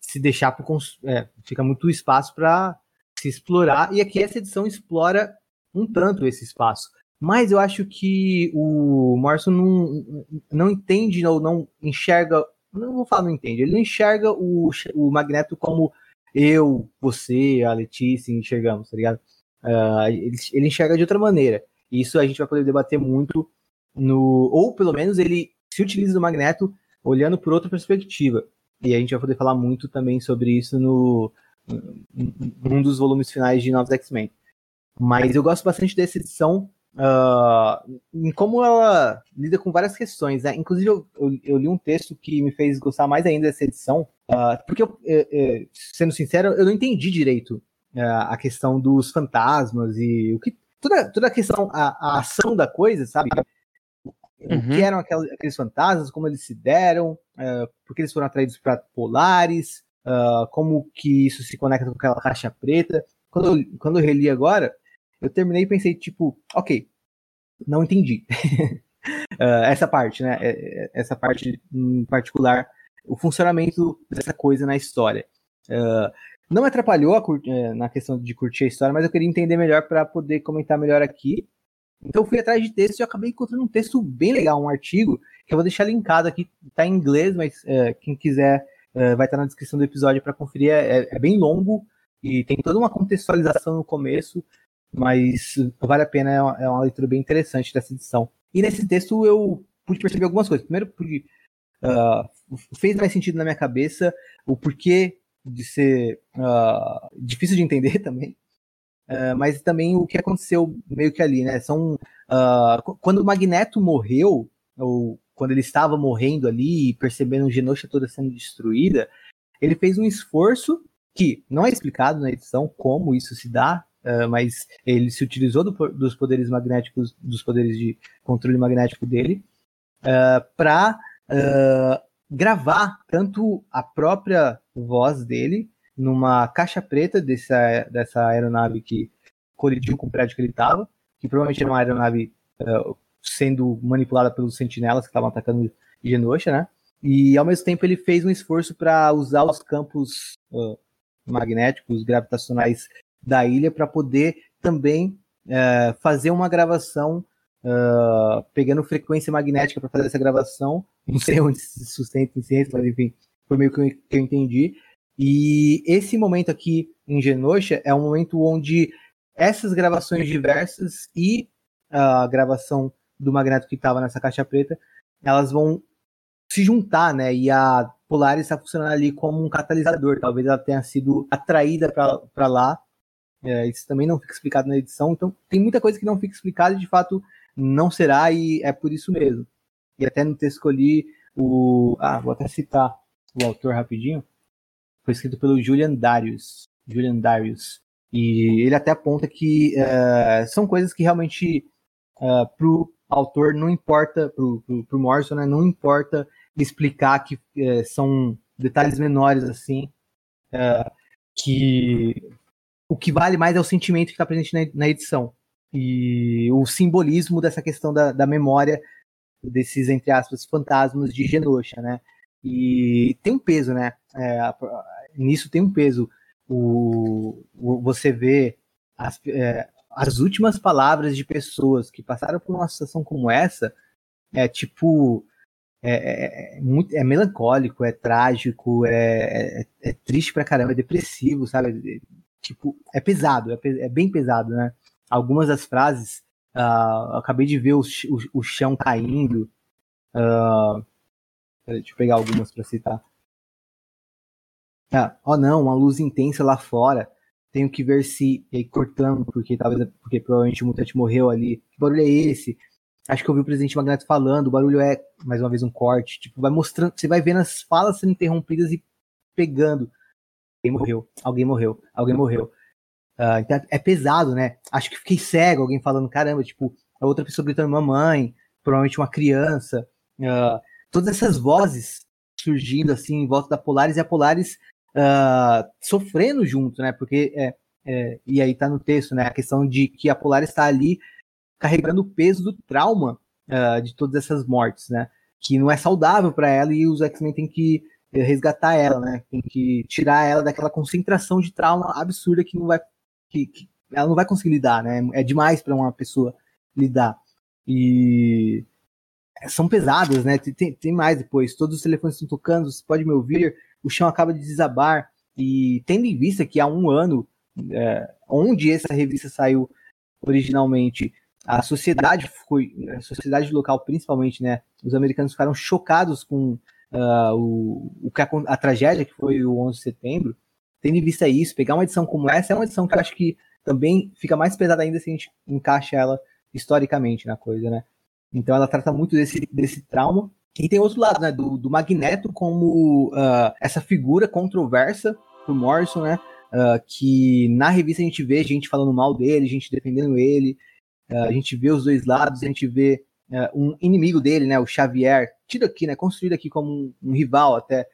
se deixar para é, fica muito espaço para se explorar e aqui essa edição explora um tanto esse espaço. Mas eu acho que o Morrison não, não entende ou não enxerga, não vou falar não entende, ele não enxerga o, o Magneto como eu, você, a Letícia enxergamos, tá ligado? Uh, ele, ele enxerga de outra maneira. Isso a gente vai poder debater muito no ou pelo menos ele se utiliza do Magneto olhando por outra perspectiva. E a gente vai poder falar muito também sobre isso no num dos volumes finais de Novos X-Men. Mas eu gosto bastante dessa edição uh, em como ela lida com várias questões. Né? Inclusive, eu, eu, eu, li um texto que me fez gostar mais ainda dessa edição, uh, porque, eu, uh, sendo sincero, eu não entendi direito a questão dos fantasmas e o que toda, toda a questão, a, a ação da coisa, sabe? Uhum. O que eram aqueles, aqueles fantasmas, como eles se deram, uh, porque eles foram atraídos para polares, uh, como que isso se conecta com aquela caixa preta. Quando eu, quando eu reli agora, eu terminei e pensei, tipo, ok, não entendi. uh, essa parte, né? É, é, essa parte em particular, o funcionamento dessa coisa na história. Uh, não me atrapalhou na questão de curtir a história, mas eu queria entender melhor para poder comentar melhor aqui. Então eu fui atrás de texto e acabei encontrando um texto bem legal, um artigo, que eu vou deixar linkado aqui, tá em inglês, mas uh, quem quiser uh, vai estar na descrição do episódio para conferir. É, é, é, bem longo e tem toda uma contextualização no começo, mas vale a pena, é uma, é uma, leitura bem interessante dessa edição. E nesse texto eu pude perceber algumas coisas. Primeiro, porque uh, fez mais sentido na minha cabeça o porquê de ser difícil de entender também. Uh, mas também o que aconteceu meio que ali, né? São uh, quando o Magneto morreu, ou quando ele estava morrendo ali, percebendo o Genosha toda sendo destruída, ele fez um esforço que não é explicado na edição como isso se dá, uh, mas ele se utilizou do, dos poderes magnéticos, dos poderes de controle magnético dele, para gravar tanto a própria voz dele numa caixa preta dessa, dessa aeronave que colidiu com o prédio que ele estava, que provavelmente era uma aeronave uh, sendo manipulada pelos sentinelas que estavam atacando Genosha, né? E ao mesmo tempo ele fez um esforço para usar os campos uh, magnéticos, gravitacionais da ilha para poder também uh, fazer uma gravação pegando frequência magnética para fazer essa gravação. Não sei onde se sustenta em ciência, mas enfim, foi meio que eu, que eu entendi. E esse momento aqui em Genosha é um momento onde essas gravações diversas e a gravação do Magneto que estava nessa caixa preta, elas vão se juntar, né? E a Polaris está funcionando ali como um catalisador. Talvez ela tenha sido atraída para lá. É, isso também não fica explicado na edição. Então, tem muita coisa que não fica explicada e de fato não será, e é por isso mesmo. E até no texto escolhi o. Ah, vou até citar o autor rapidinho. Foi escrito pelo Julian Darius. Julian Darius. E ele até aponta que uh, são coisas que realmente uh, pro autor não importa, pro, pro, pro Morrison, né, não importa explicar que uh, são detalhes menores assim, uh, que o que vale mais é o sentimento que está presente na, na, edição e o simbolismo dessa questão da, da memória desses, entre aspas, fantasmas de Genosha, né? E tem um peso, né? É, nisso tem um peso. O, o você vê as, é, as últimas palavras de pessoas que passaram por uma situação como essa, é tipo. É, é, é muito, é melancólico, é trágico, é, é, é, triste pra caramba, é depressivo, sabe? Tipo, é pesado, é, é bem pesado, né? Algumas das frases, uh, acabei de ver o, o, o chão caindo. Uh, deixa eu pegar algumas para citar. Ah, oh não, uma luz intensa lá fora. Tenho que ver se. E aí, cortando, porque talvez porque provavelmente o mutante morreu ali. Que barulho é esse? Acho que eu vi o presidente Magneto falando, o barulho é, mais uma vez, um corte. Tipo, vai mostrando. Você vai vendo as falas sendo interrompidas e pegando. Alguém morreu, alguém morreu, alguém morreu. Uh, então é pesado, né? Acho que fiquei cego, alguém falando, caramba, tipo, a outra pessoa gritando mamãe, provavelmente uma criança. Uh, todas essas vozes surgindo assim em volta da Polaris e a Polaris uh, sofrendo junto, né? Porque é, é, e aí tá no texto, né? A questão de que a Polaris está ali carregando o peso do trauma uh, de todas essas mortes, né? Que não é saudável para ela e os X-Men têm que eh, resgatar ela, né? Tem que tirar ela daquela concentração de trauma absurda que não vai que, que ela não vai conseguir lidar, né? É demais para uma pessoa lidar. E são pesadas, né? Tem, tem mais depois. Todos os telefones estão tocando, você pode me ouvir. O chão acaba de desabar. E tendo em vista que há um ano, é, onde essa revista saiu originalmente, a sociedade foi, a sociedade local principalmente, né? Os americanos ficaram chocados com uh, o, o a, a tragédia que foi o 11 de setembro. Tendo em vista isso, pegar uma edição como essa é uma edição que eu acho que também fica mais pesada ainda se a gente encaixa ela historicamente na coisa, né? Então ela trata muito desse, desse trauma. E tem outro lado, né? Do, do Magneto como uh, essa figura controversa pro Morrison, né? Uh, que na revista a gente vê gente falando mal dele, gente defendendo ele, uh, a gente vê os dois lados, a gente vê um inimigo dele, né? O Xavier, tido aqui, né? Construído aqui como um, um rival até.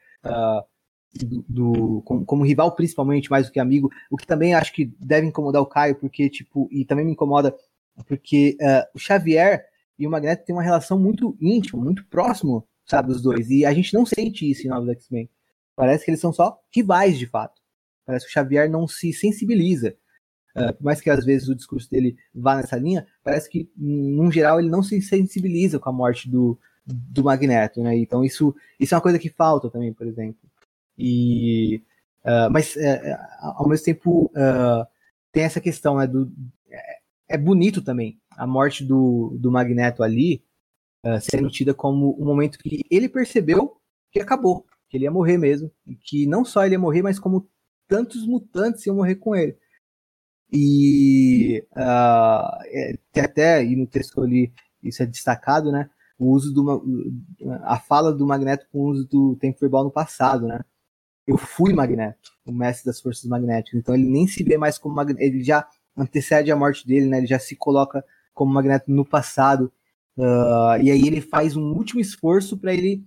Do, do como, como, rival principalmente mais do que amigo, o que também acho que deve incomodar o Caio, porque, tipo, e também me incomoda, porque o Xavier e o Magneto têm uma relação muito íntima, muito próximo, sabe, os dois. E a gente não sente isso em Novos X-Men. Parece que eles são só rivais, de fato. Parece que o Xavier não se sensibiliza. Uh, por mais que às vezes o discurso dele vá nessa linha, parece que, num geral, ele não se sensibiliza com a morte do, do Magneto, né? Então isso, isso é uma coisa que falta também, por exemplo. E, uh, mas, uh, ao mesmo tempo, tem essa questão, né? Do, é, é bonito também a morte do, do Magneto ali uh, sendo tida como um momento que ele percebeu que acabou, que ele ia morrer mesmo, e que não só ele ia morrer, mas como tantos mutantes iam morrer com ele. E uh, tem até, e no texto ali isso é destacado, né? O uso do a fala do Magneto com o uso do tempo verbal no passado, né? Eu fui Magneto, o mestre das forças magnéticas. Então ele nem se vê mais como Magneto, ele já antecede a morte dele, né? Ele já se coloca como Magneto no passado. Uh, e aí ele faz um último esforço para ele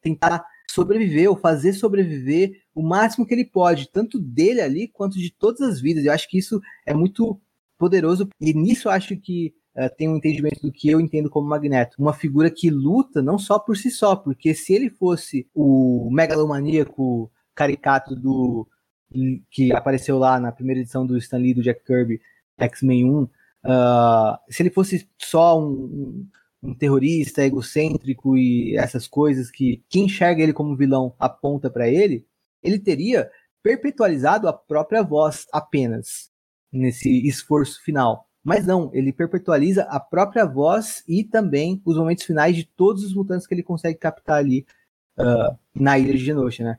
tentar sobreviver ou fazer sobreviver o máximo que ele pode, tanto dele ali quanto de todas as vidas. Eu acho que isso é muito poderoso e nisso eu acho que uh, tem um entendimento do que eu entendo como Magneto, uma figura que luta não só por si só, porque se ele fosse o megalomaníaco caricato do que apareceu lá na primeira edição do Stan Lee do Jack Kirby, X-Men 1, Uh, se ele fosse só um, um, terrorista egocêntrico e essas coisas que quem enxerga ele como vilão aponta para ele, ele teria perpetualizado a própria voz apenas nesse esforço final. Mas não, ele perpetualiza a própria voz e também os momentos finais de todos os mutantes que ele consegue captar ali uh, na ilha de Genosha, né?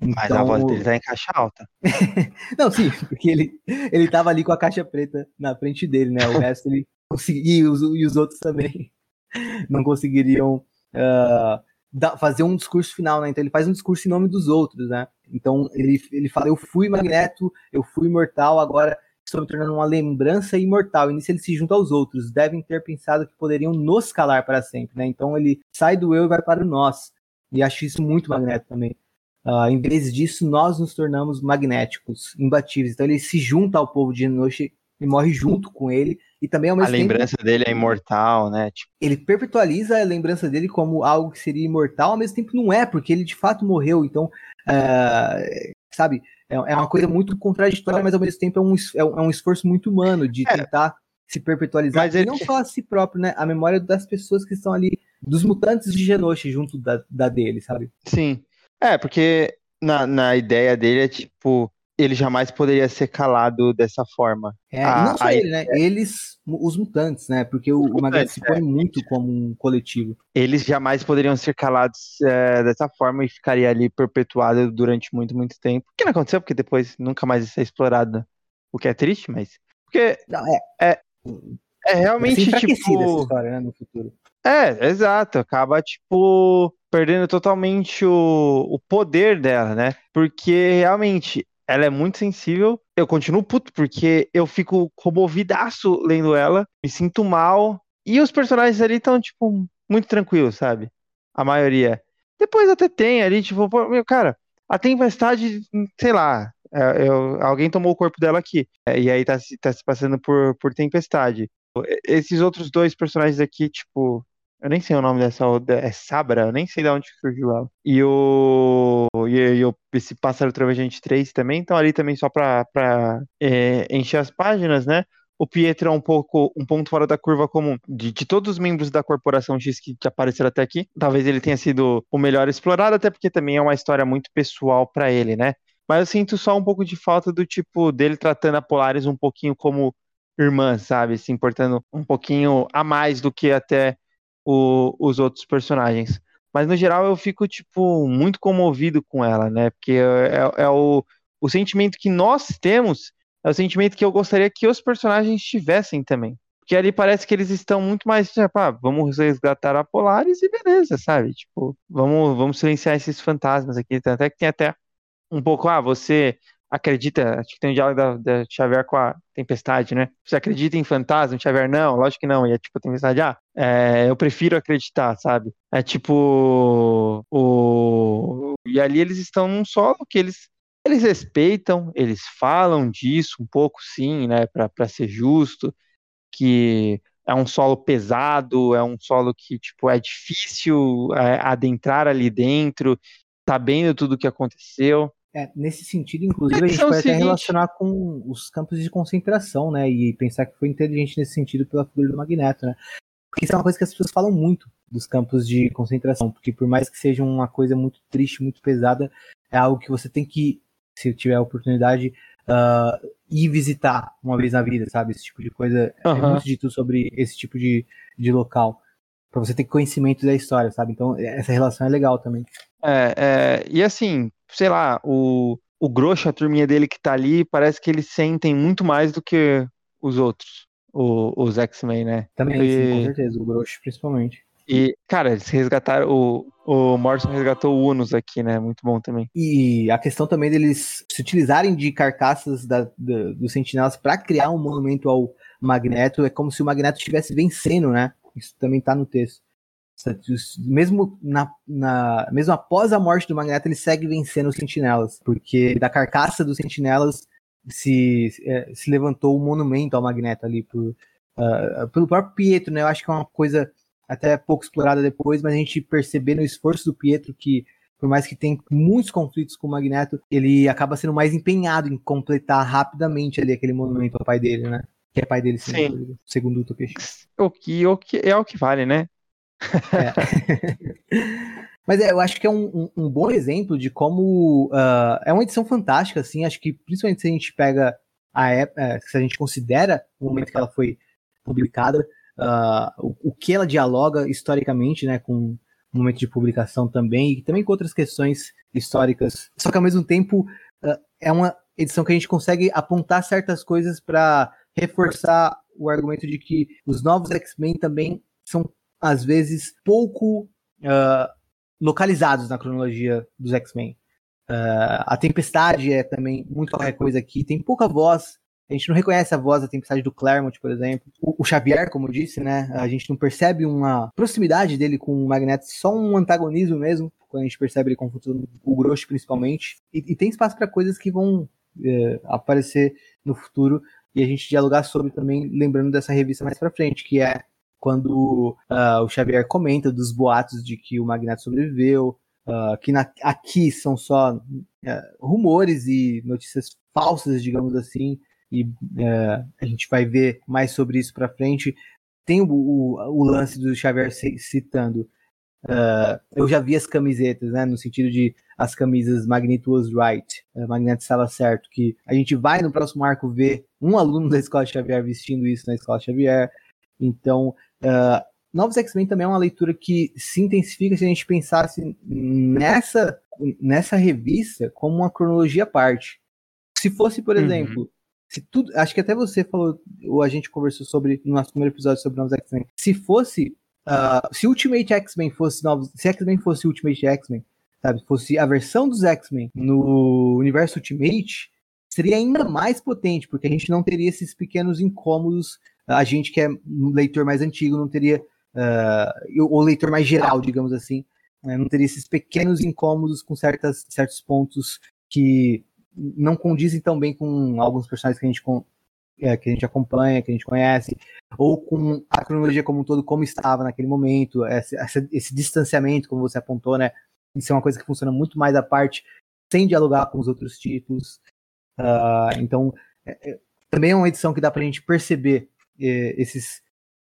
Mas então, a voz dele tá em caixa alta. não, sim, porque ele, ele tava ali com a caixa preta na frente dele, né? O resto ele conseguia, e os, e os outros também não conseguiriam uh, da, fazer um discurso final, né? Então ele faz um discurso em nome dos outros, né? Então ele, ele fala: Eu fui Magneto, eu fui imortal, agora estou me tornando uma lembrança imortal. E nisso ele se junta aos outros. Devem ter pensado que poderiam nos calar para sempre, né? Então ele sai do eu e vai para o nós. E acho isso muito Magneto também. Uh, em vez disso, nós nos tornamos magnéticos, imbatíveis. Então ele se junta ao povo de Enochi e morre junto com ele. E também ao mesmo A lembrança dele é imortal, né? Tipo... Ele perpetualiza a lembrança dele como algo que seria imortal, ao mesmo tempo não é, porque ele de fato morreu. Então, uh, sabe, é, é, uma coisa muito contraditória, mas ao mesmo tempo é um, é um é esforço muito humano de é. tentar se perpetualizar. Mas ele... não só a si próprio, né? A memória das pessoas que estão ali, dos mutantes de Genosha junto da, da dele, sabe? Sim. É, porque na, na ideia dele é tipo, ele jamais poderia ser calado dessa forma. É, a, não só ele, né? Eles, os mutantes, né? Porque o, o Magneto se põe é. muito como um coletivo. Eles jamais poderiam ser calados é, dessa forma e ficaria ali perpetuado durante muito, muito tempo. O que não aconteceu, porque depois nunca mais ia ser explorado. O que é triste, mas. Porque. Não, é. é, é realmente. tipo... essa história, né, no futuro. É, exato. Acaba, tipo perdendo totalmente o, o poder dela, né? Porque realmente ela é muito sensível. Eu continuo puto porque eu fico comovidaço lendo ela, me sinto mal. E os personagens ali estão, tipo, muito tranquilos, sabe? A maioria. Depois até tem ali, tipo, meu, cara, a tempestade, sei lá, é, eu, alguém tomou o corpo dela aqui. É, e aí tá, tá se passando por, por tempestade. Esses outros dois personagens aqui, tipo, eu nem sei o nome dessa. É Sabra? Eu nem sei de onde surgiu ela. E o. E, o, esse Pássaro Trovejante 3 também estão ali também só pra, pra é, encher as páginas, né? O Pietro é um pouco um ponto fora da curva comum. De, de, todos os membros da Corporação X que apareceram até aqui, talvez ele tenha sido o melhor explorado, até porque também é uma história muito pessoal para ele, né? Mas eu sinto só um pouco de falta do tipo dele tratando a Polaris um pouquinho como irmã, sabe? Se importando um pouquinho a mais do que até o, os outros personagens. Mas no geral eu fico, tipo, muito comovido com ela, né? Porque é, é, é o, o sentimento que nós temos, é o sentimento que eu gostaria que os personagens tivessem também. Porque ali parece que eles estão muito mais, tipo, ah, vamos resgatar a Polaris e beleza, sabe? Tipo, vamos, vamos silenciar esses fantasmas aqui. Até que tem até um pouco, ah, você acredita, acho que tem um diálogo da, da Xavier com a Tempestade, né? Você acredita em fantasma? Xavier, não, lógico que não. E é tipo, a Tempestade, ah, é, eu prefiro acreditar, sabe? É tipo, o... E ali eles estão num solo que eles eles respeitam, eles falam disso um pouco, sim, né, para ser justo, que é um solo pesado, é um solo que, tipo, é difícil é, adentrar ali dentro, sabendo tudo o que aconteceu. É, nesse sentido, inclusive, a gente pode até relacionar com os campos de concentração, né? E pensar que foi inteligente nesse sentido pela figura do Magneto, né? Porque isso é uma coisa que as pessoas falam muito dos campos de concentração, porque por mais que seja uma coisa muito triste, muito pesada, é algo que você tem que, se tiver a oportunidade, uh, ir visitar uma vez na vida, sabe? Esse tipo de coisa uhum. é muito dito sobre esse tipo de, de local. Pra você ter conhecimento da história, sabe? Então, essa relação é legal também. É, é e assim, sei lá, o, o Grosso, a turminha dele que tá ali, parece que eles sentem muito mais do que os outros, o, os X-Men, né? Também, e... sim, com certeza, o Grosso principalmente. E, cara, eles resgataram. O, o Morrison resgatou o Unus aqui, né? Muito bom também. E a questão também deles se utilizarem de carcaças da, da, dos sentinelas para criar um monumento ao Magneto é como se o Magneto estivesse vencendo, né? Isso também tá no texto. Mesmo, na, na, mesmo após a morte do Magneto, ele segue vencendo os sentinelas, porque da carcaça dos sentinelas se, é, se levantou um monumento ao Magneto ali por, uh, pelo próprio Pietro, né? Eu acho que é uma coisa até pouco explorada depois, mas a gente perceber no esforço do Pietro que, por mais que tenha muitos conflitos com o Magneto, ele acaba sendo mais empenhado em completar rapidamente ali aquele monumento ao pai dele, né? Que é pai dele, sim, segundo o Tokeshi. O que, o que é o que vale, né? É. Mas é, eu acho que é um, um, um bom exemplo de como uh, é uma edição fantástica, assim. Acho que principalmente se a gente pega a época, é, se a gente considera o momento que ela foi publicada, uh, o, o, que ela dialoga historicamente, né, com o momento de publicação também, e também com outras questões históricas. Só que ao mesmo tempo uh, é uma edição que a gente consegue apontar certas coisas para reforçar o argumento de que os novos X-Men também são, às vezes, pouco uh, localizados na cronologia dos X-Men. Uh, a Tempestade é também muito qualquer coisa aqui, tem pouca voz a gente não reconhece a voz da tempestade do Claremont, por exemplo. O, o, Xavier, como disse, né? A gente não percebe uma proximidade dele com o Magneto, só um antagonismo mesmo, quando a gente percebe ele confrontando o Grosso, principalmente. E, e tem espaço para coisas que vão é, aparecer no futuro e a gente dialogar sobre também, lembrando dessa revista mais para frente, que é quando uh, o Xavier comenta dos boatos de que o Magneto sobreviveu, uh, que na, aqui são só uh, rumores e notícias falsas, digamos assim, e a gente vai ver mais sobre isso para frente. Tem o, o, o, lance do Xavier citando. Uh, eu já vi as camisetas, né? No sentido de as camisas Magneto was right, uh, Magneto estava certo, que a gente vai no próximo arco ver um aluno da Escola Xavier vestindo isso na Escola Xavier. Então, uh, Novos X-Men também é uma leitura que se intensifica se a gente pensasse nessa, nessa revista como uma cronologia à parte. Se fosse, por uhum. exemplo, se tudo, acho que até você falou, ou a gente conversou sobre no nosso primeiro episódio sobre novos X-Men. Se fosse, uh, se Ultimate X-Men fosse novos, se X-Men fosse Ultimate X-Men, sabe, fosse a versão dos X-Men no universo Ultimate, seria ainda mais potente, porque a gente não teria esses pequenos incômodos. A gente que é um leitor mais antigo não teria, uh, ou leitor mais geral, digamos assim, né, não teria esses pequenos incômodos com certas, certos pontos que não condizem tão bem com alguns personagens que a gente, é, que a gente acompanha, que a gente conhece, ou com a cronologia como um todo, como estava naquele momento, esse, esse distanciamento, como você apontou, né? Isso é uma coisa que funciona muito mais à parte, sem dialogar com os outros títulos. Uh, então, é, é, também é uma edição que dá para a gente perceber é, esses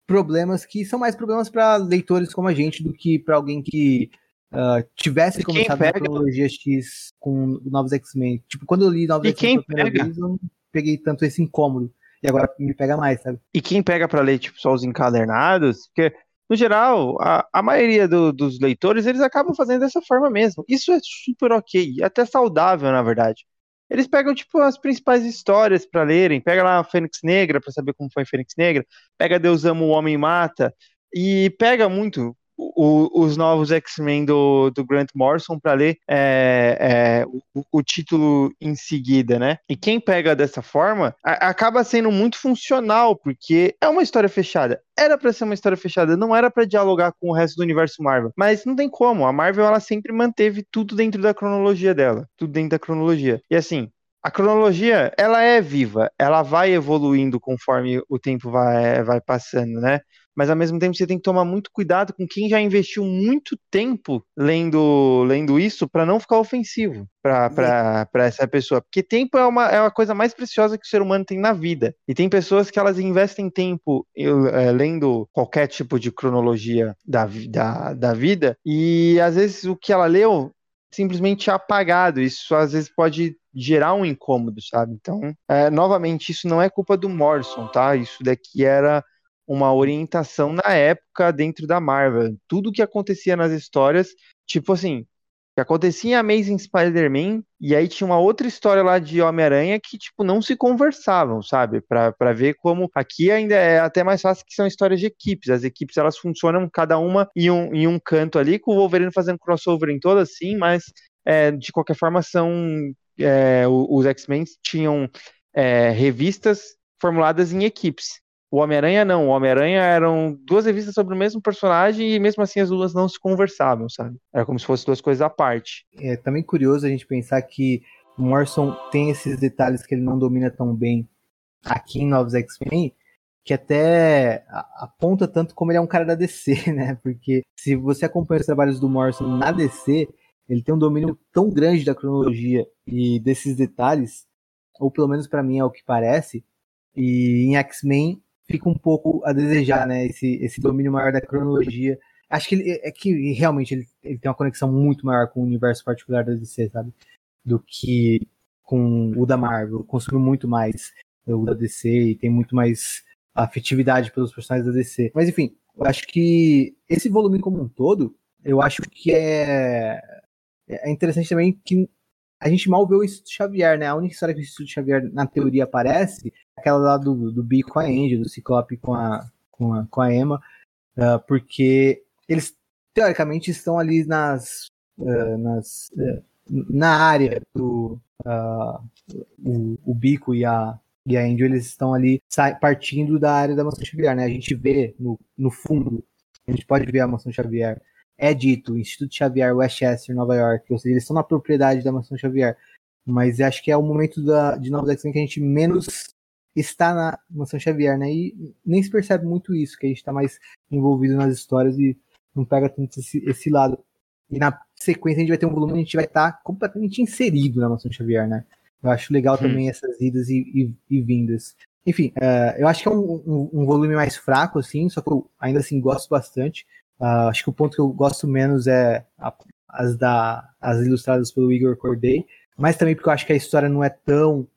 problemas que são mais problemas para leitores como a gente do que para alguém que uh, tivesse começado pega... a cronologia X com novos X-Men. Tipo, quando eu li novos X-Men pela primeira vez, eu não peguei tanto esse incômodo. e agora me pega mais, sabe? E quem pega para ler, tipo, só os encadernados, porque, no geral, a, a maioria do, dos leitores, eles acabam fazendo dessa forma mesmo. Isso é super ok, até saudável, na verdade. Eles pegam, tipo, as principais histórias para lerem. Pega lá a Fênix Negra para saber como foi a Fênix Negra. Pega Deus Ama o Homem Mata. E pega muito o, os novos X-Men do, do Grant Morrison para ler é, é, o, o, título em seguida, né? E quem pega dessa forma a, acaba sendo muito funcional, porque é uma história fechada. Era para ser uma história fechada, não era para dialogar com o resto do universo Marvel. Mas não tem como. A Marvel ela sempre manteve tudo dentro da cronologia dela, tudo dentro da cronologia. E assim, a cronologia, ela é viva, ela vai evoluindo conforme o tempo vai, vai passando, né? Mas ao mesmo tempo você tem que tomar muito cuidado com quem já investiu muito tempo lendo, lendo isso para não ficar ofensivo para essa pessoa. Porque tempo é uma, é a coisa mais preciosa que o ser humano tem na vida. E tem pessoas que elas investem tempo é, lendo qualquer tipo de cronologia da, da, da vida, e às vezes o que ela leu simplesmente apagado. Isso às vezes pode gerar um incômodo, sabe? Então, é, novamente, isso não é culpa do Morrison, tá? Isso daqui era uma orientação na época dentro da Marvel. Tudo que acontecia nas histórias, tipo assim, que acontecia em Amazing Spider-Man, e aí tinha uma outra história lá de Homem-Aranha que, tipo, não se conversavam, sabe? para ver como aqui ainda é até mais fácil que são histórias de equipes. As equipes, elas funcionam cada uma em um, em um canto ali, com o Wolverine fazendo crossover em todas, sim, mas é, de qualquer forma são... É, os X-Men tinham é, revistas formuladas em equipes. O Homem-Aranha não. O Homem-Aranha eram duas revistas sobre o mesmo personagem e mesmo assim as duas não se conversavam, sabe? Era como se fossem duas coisas à parte. É também curioso a gente pensar que o Morrison tem esses detalhes que ele não domina tão bem aqui em Novos X-Men, que até aponta tanto como ele é um cara da DC, né? Porque se você acompanha os trabalhos do Morrison na DC, ele tem um domínio tão grande da cronologia e desses detalhes, ou pelo menos para mim é o que parece, e em X-Men fica um pouco a desejar, né? Esse, esse domínio maior da cronologia. Acho que ele, é que realmente ele, ele tem uma conexão muito maior com o universo particular da DC, sabe? Do que com o da Marvel. Consumiu muito mais o da DC e tem muito mais afetividade pelos personagens da DC. Mas enfim, eu acho que esse volume como um todo, eu acho que é, é interessante também que a gente mal vê o Instituto Xavier, né? A única história que o Instituto Xavier, na teoria, aparece é aquela lá do, do Bi com a Angel, do Ciclope com a, com a, com a Emma, uh, porque eles, teoricamente, estão ali nas, uh, nas uh, na área do o, o Bico e a, e a Angel, eles estão ali partindo da área da Mansão Xavier, né? A gente vê no, no fundo, a gente pode ver a Mansão Xavier é dito Instituto Xavier, Westchester, Nova York, ou seja, eles estão na propriedade da Mansão Xavier. Mas acho que é o momento da, de Novos X-Men que a gente menos está na Mansão Xavier, né? E nem se percebe muito isso, que a gente está mais envolvido nas histórias e não pega tanto esse, esse lado. E na sequência a gente vai ter um volume que a gente vai estar tá completamente inserido na Mansão Xavier, né? Eu acho legal hum. também essas idas e, e, e vindas. Enfim, uh, eu acho que é um, um, um, volume mais fraco, assim, só que eu ainda assim gosto bastante. Uh, acho que o ponto que eu gosto menos é a, as, da, as ilustradas pelo Igor Corday, mas também porque eu acho que a história não é tão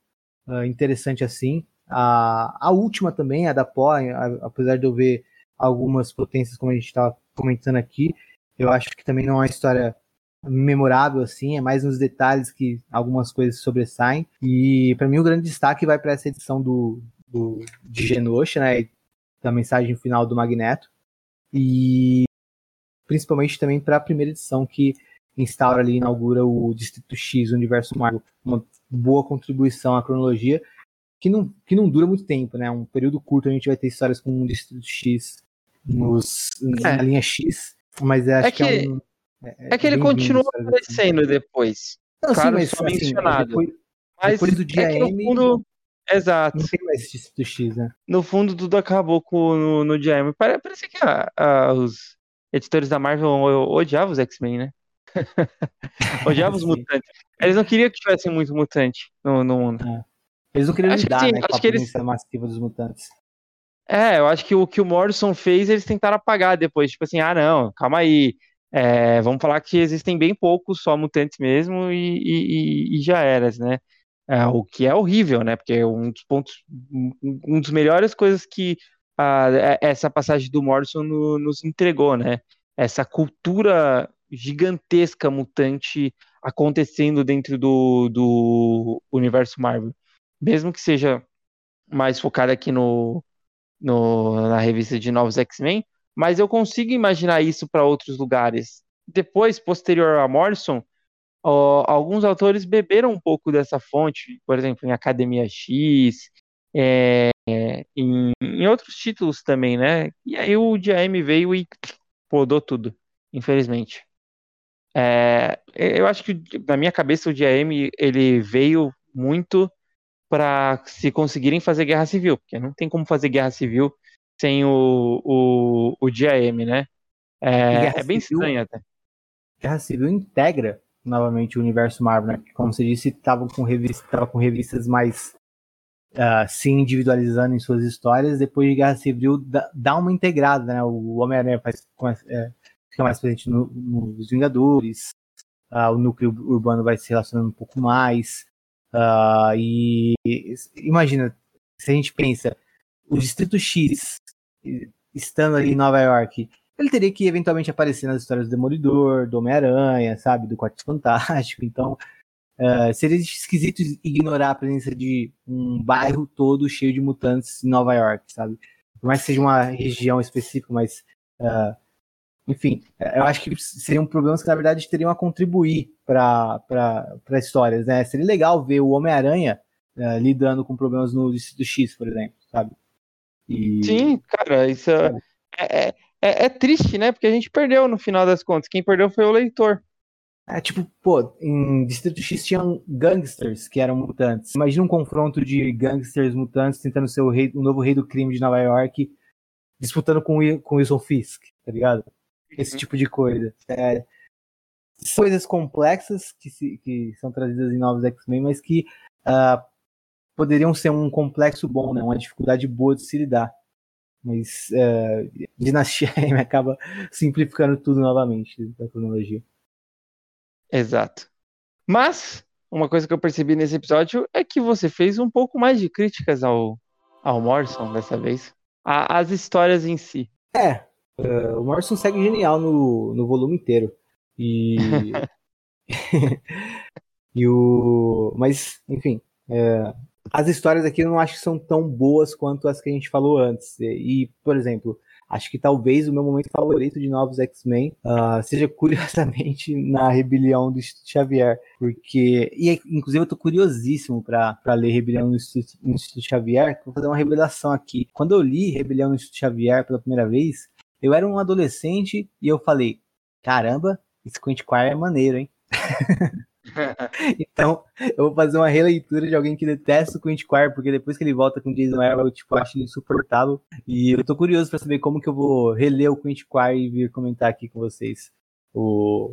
uh, interessante assim. A, a última também, a da Pó, apesar de eu ver algumas potências, como a gente estava comentando aqui, eu acho que também não é uma história memorável assim, é mais nos detalhes que algumas coisas sobressaem. E para mim o grande destaque vai para essa edição do, do de Genosha, né, da mensagem final do Magneto. E principalmente também para a primeira edição que instaura ali, inaugura o Distrito X, o Universo Marvel, uma boa contribuição à cronologia, que não, que não dura muito tempo, né? Um período curto a gente vai ter histórias com o Distrito X nos, é. na linha X, mas é, acho é que, que, é um. É, é que ele continua aparecendo assim. depois. Não, claro, sim, mas, só assim, mencionado. Depois, mas depois do dia é M. Fundo... Exato. Não tem mais Distrito X, né? No fundo, tudo acabou com, no, no dia M. Parece que a, a, os editores da Marvel odiavam os X-Men, né? odiavam os mutantes. Eles não queriam que tivesse muito mutante no, no mundo. É. Eles não queriam acho lidar, que, né, acho que eles... massiva dos mutantes. É, eu acho que o que o Morrison fez, eles tentaram apagar depois. Tipo assim, ah, não, calma aí. É, vamos falar que existem bem poucos só mutantes mesmo e, e, e já eras, né? É, o que é horrível, né? Porque um dos pontos, um dos melhores coisas que a, é, essa passagem do Morrison no, nos entregou, né? Essa cultura gigantesca mutante acontecendo dentro do, do universo Marvel. Mesmo que seja mais focada aqui no, no, na revista de Novos X-Men, mas eu consigo imaginar isso para outros lugares. Depois, posterior a Morrison, ó, alguns autores beberam um pouco dessa fonte, por exemplo, em Academia X, é, em, em, outros títulos também, né? E aí o DAM veio e podou tudo, infelizmente. É, eu acho que na minha cabeça o DAM ele veio muito para se conseguirem fazer guerra civil, porque não tem como fazer guerra civil sem o, o, o DAM, né? É, é bem civil, estranho até. Guerra Civil integra novamente o universo Marvel, né? Como você disse, estava com, revista, tava com revistas mais uh, se individualizando em suas histórias. Depois de Guerra Civil, dá, uma integrada, né? O Homem-Aranha é, fica mais presente no, nos Vingadores, uh, o núcleo urbano vai se relacionando um pouco mais. Uh, e imagina, se a gente pensa, o Distrito X estando ali em Nova York, ele teria que eventualmente aparecer nas histórias do Demolidor, do Homem-Aranha, sabe, do Quarto Fantástico. Então, uh, seria esquisito ignorar a presença de um bairro todo cheio de mutantes em Nova York, sabe? Por mais que seja uma região específica, mas. Uh, enfim, eu acho que seriam problemas que, na verdade, teriam a contribuir para histórias, né? Seria legal ver o Homem-Aranha uh, lidando com problemas no Distrito X, por exemplo, sabe? E... Sim, cara, isso é, é, é, é, triste, né? Porque a gente perdeu no final das contas. Quem perdeu foi o leitor. É tipo, pô, em Distrito X tinham gangsters que eram mutantes. Imagina um confronto de gangsters mutantes tentando ser o, rei, o novo rei do crime de Nova York, disputando com, com Wilson Fisk, tá ligado? Esse uhum. tipo de coisa. É, coisas complexas que, se, que são trazidas em novos X-Men, mas que uh, poderiam ser um complexo bom, né? Uma dificuldade boa de se lidar. Mas uh, Dinastia M acaba simplificando tudo novamente da cronologia. Exato. Mas, uma coisa que eu percebi nesse episódio é que você fez um pouco mais de críticas ao, ao Morrison dessa vez. A, as histórias em si. É, uh, o Morrison segue genial no, no volume inteiro. E. e o. Mas, enfim. É, as histórias aqui eu não acho que são tão boas quanto as que a gente falou antes. E, por exemplo, acho que talvez o meu momento favorito de novos X-Men uh, seja curiosamente na Rebelião do Instituto Xavier, porque e inclusive eu tô curiosíssimo para ler Rebelião do Instituto, Instituto Xavier, vou fazer uma revelação aqui. Quando eu li Rebelião do Instituto Xavier pela primeira vez, eu era um adolescente e eu falei: "Caramba, esse Quentin Quire é maneiro, hein?" então, eu vou fazer uma releitura de alguém que detesta o Quentin Quire, porque depois que ele volta com o Jason Aaron, eu tipo, acho ele insuportável. E eu tô curioso para saber como que eu vou reler o Quentin Quire e vir comentar aqui com vocês o,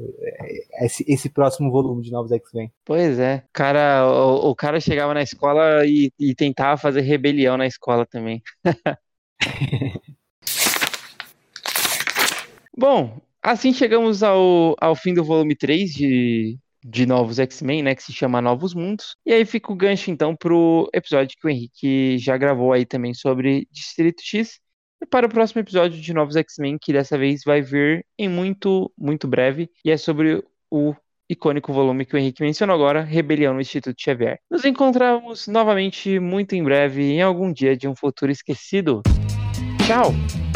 esse, esse próximo volume de Novos X-Men. Pois é, cara, o, o, cara chegava na escola e, e tentava fazer rebelião na escola também. Bom, assim chegamos ao, ao fim do volume 3 de de novos X-Men, né, que se chama Novos Mundos. E aí fica o gancho então pro episódio que o Henrique já gravou aí também sobre Distrito X. E para o próximo episódio de Novos X-Men, que dessa vez vai vir em muito, muito breve, e é sobre o icônico volume que o Henrique mencionou agora, Rebelião no Instituto Xavier. Nos encontramos novamente muito em breve, em algum dia de um futuro esquecido. Tchau!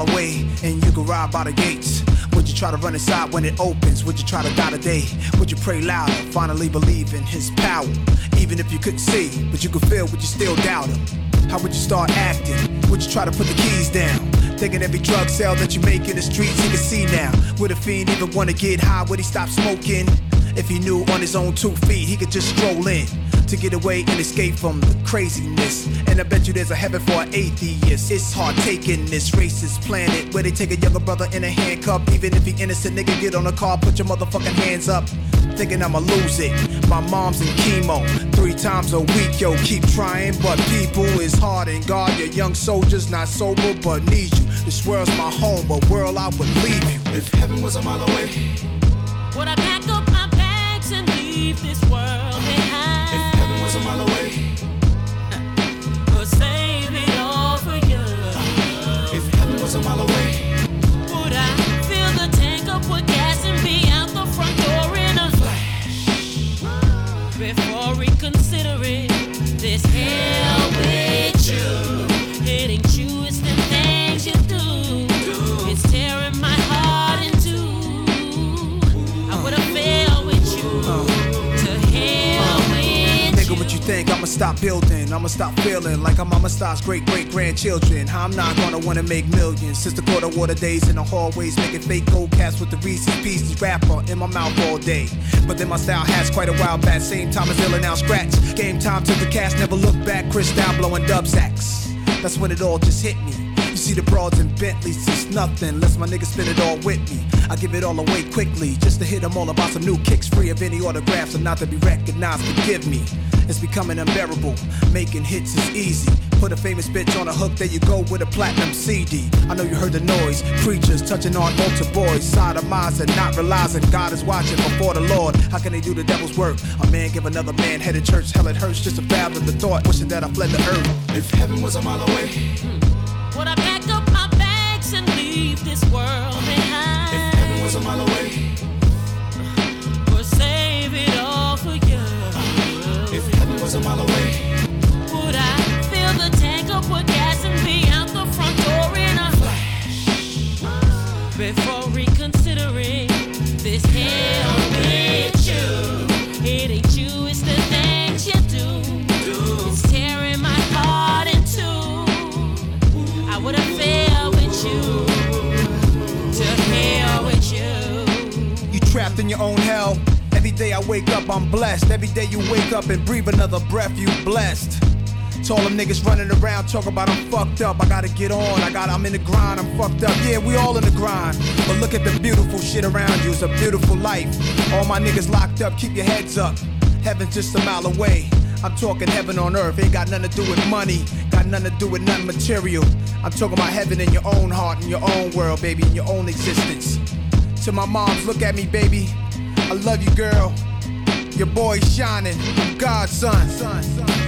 And you can ride by the gates. Would you try to run inside when it opens? Would you try to die today? Would you pray louder, finally believe in his power? Even if you couldn't see, but you could feel, would you still doubt him? How would you start acting? Would you try to put the keys down? Thinking every drug sale that you make in the streets you can see now. Would a fiend even wanna get high? Would he stop smoking? If he knew on his own two feet he could just stroll in to get away and escape from the craziness. And I bet you there's a heaven for an atheist. It's hard taking this racist planet where they take a younger brother in a handcuff. Even if he innocent, nigga, get on a car, put your motherfucking hands up. Thinking I'ma lose it. My mom's in chemo three times a week, yo. Keep trying, but people is hard and God, your young soldiers not sober but need you. This world's my home, but world I would leave you. If heaven was a mile away, would I pack up my bags and leave this world behind? If heaven was a mile away, heaven was I'ma stop building. I'ma stop feeling like I'm Mama Star's great great grandchildren. How I'm not gonna wanna make millions. Since the quarter water days in the hallways, making fake gold caps with the Reese's Pieces rapper in my mouth all day. But then my style has quite a while back. Same time as Ill now scratch. Game time to the cast, never look back. Crystal blowing dub sacks. That's when it all just hit me. You see the broads and Bentleys, it's nothing unless my niggas spend it all with me. I give it all away quickly, just to hit them all about some new kicks, free of any autographs and not to be recognized. Forgive me, it's becoming unbearable. Making hits is easy. Put a famous bitch on a hook, there you go with a platinum CD. I know you heard the noise, preachers touching on altar boys, sodomizing, not realizing God is watching before the Lord. How can they do the devil's work? A man give another man headed church, hell it hurts just to fathom the thought, wishing that I fled the earth. If heaven was a mile away. Would I pack up my bags and leave this world behind? If heaven was a mile away. Or save it all for you? If heaven was a mile away. Would I fill the tank up with gas and be out the front door in a flash? Before reconsidering this hell with you. It ain't you, it's the things you do. It's tearing my heart in two. I would have failed with you. To hell with you. You trapped in your own hell. Day I wake up, I'm blessed. Every day you wake up and breathe another breath, you blessed. All them niggas running around talking about I'm fucked up. I gotta get on. I got I'm in the grind. I'm fucked up. Yeah, we all in the grind. But look at the beautiful shit around you. It's a beautiful life. All my niggas locked up. Keep your heads up. Heaven's just a mile away. I'm talking heaven on earth. Ain't got nothing to do with money. Got nothing to do with nothing material. I'm talking about heaven in your own heart, in your own world, baby, in your own existence. To my moms, look at me, baby. I love you, girl. Your boy's shining. God's son. son, son.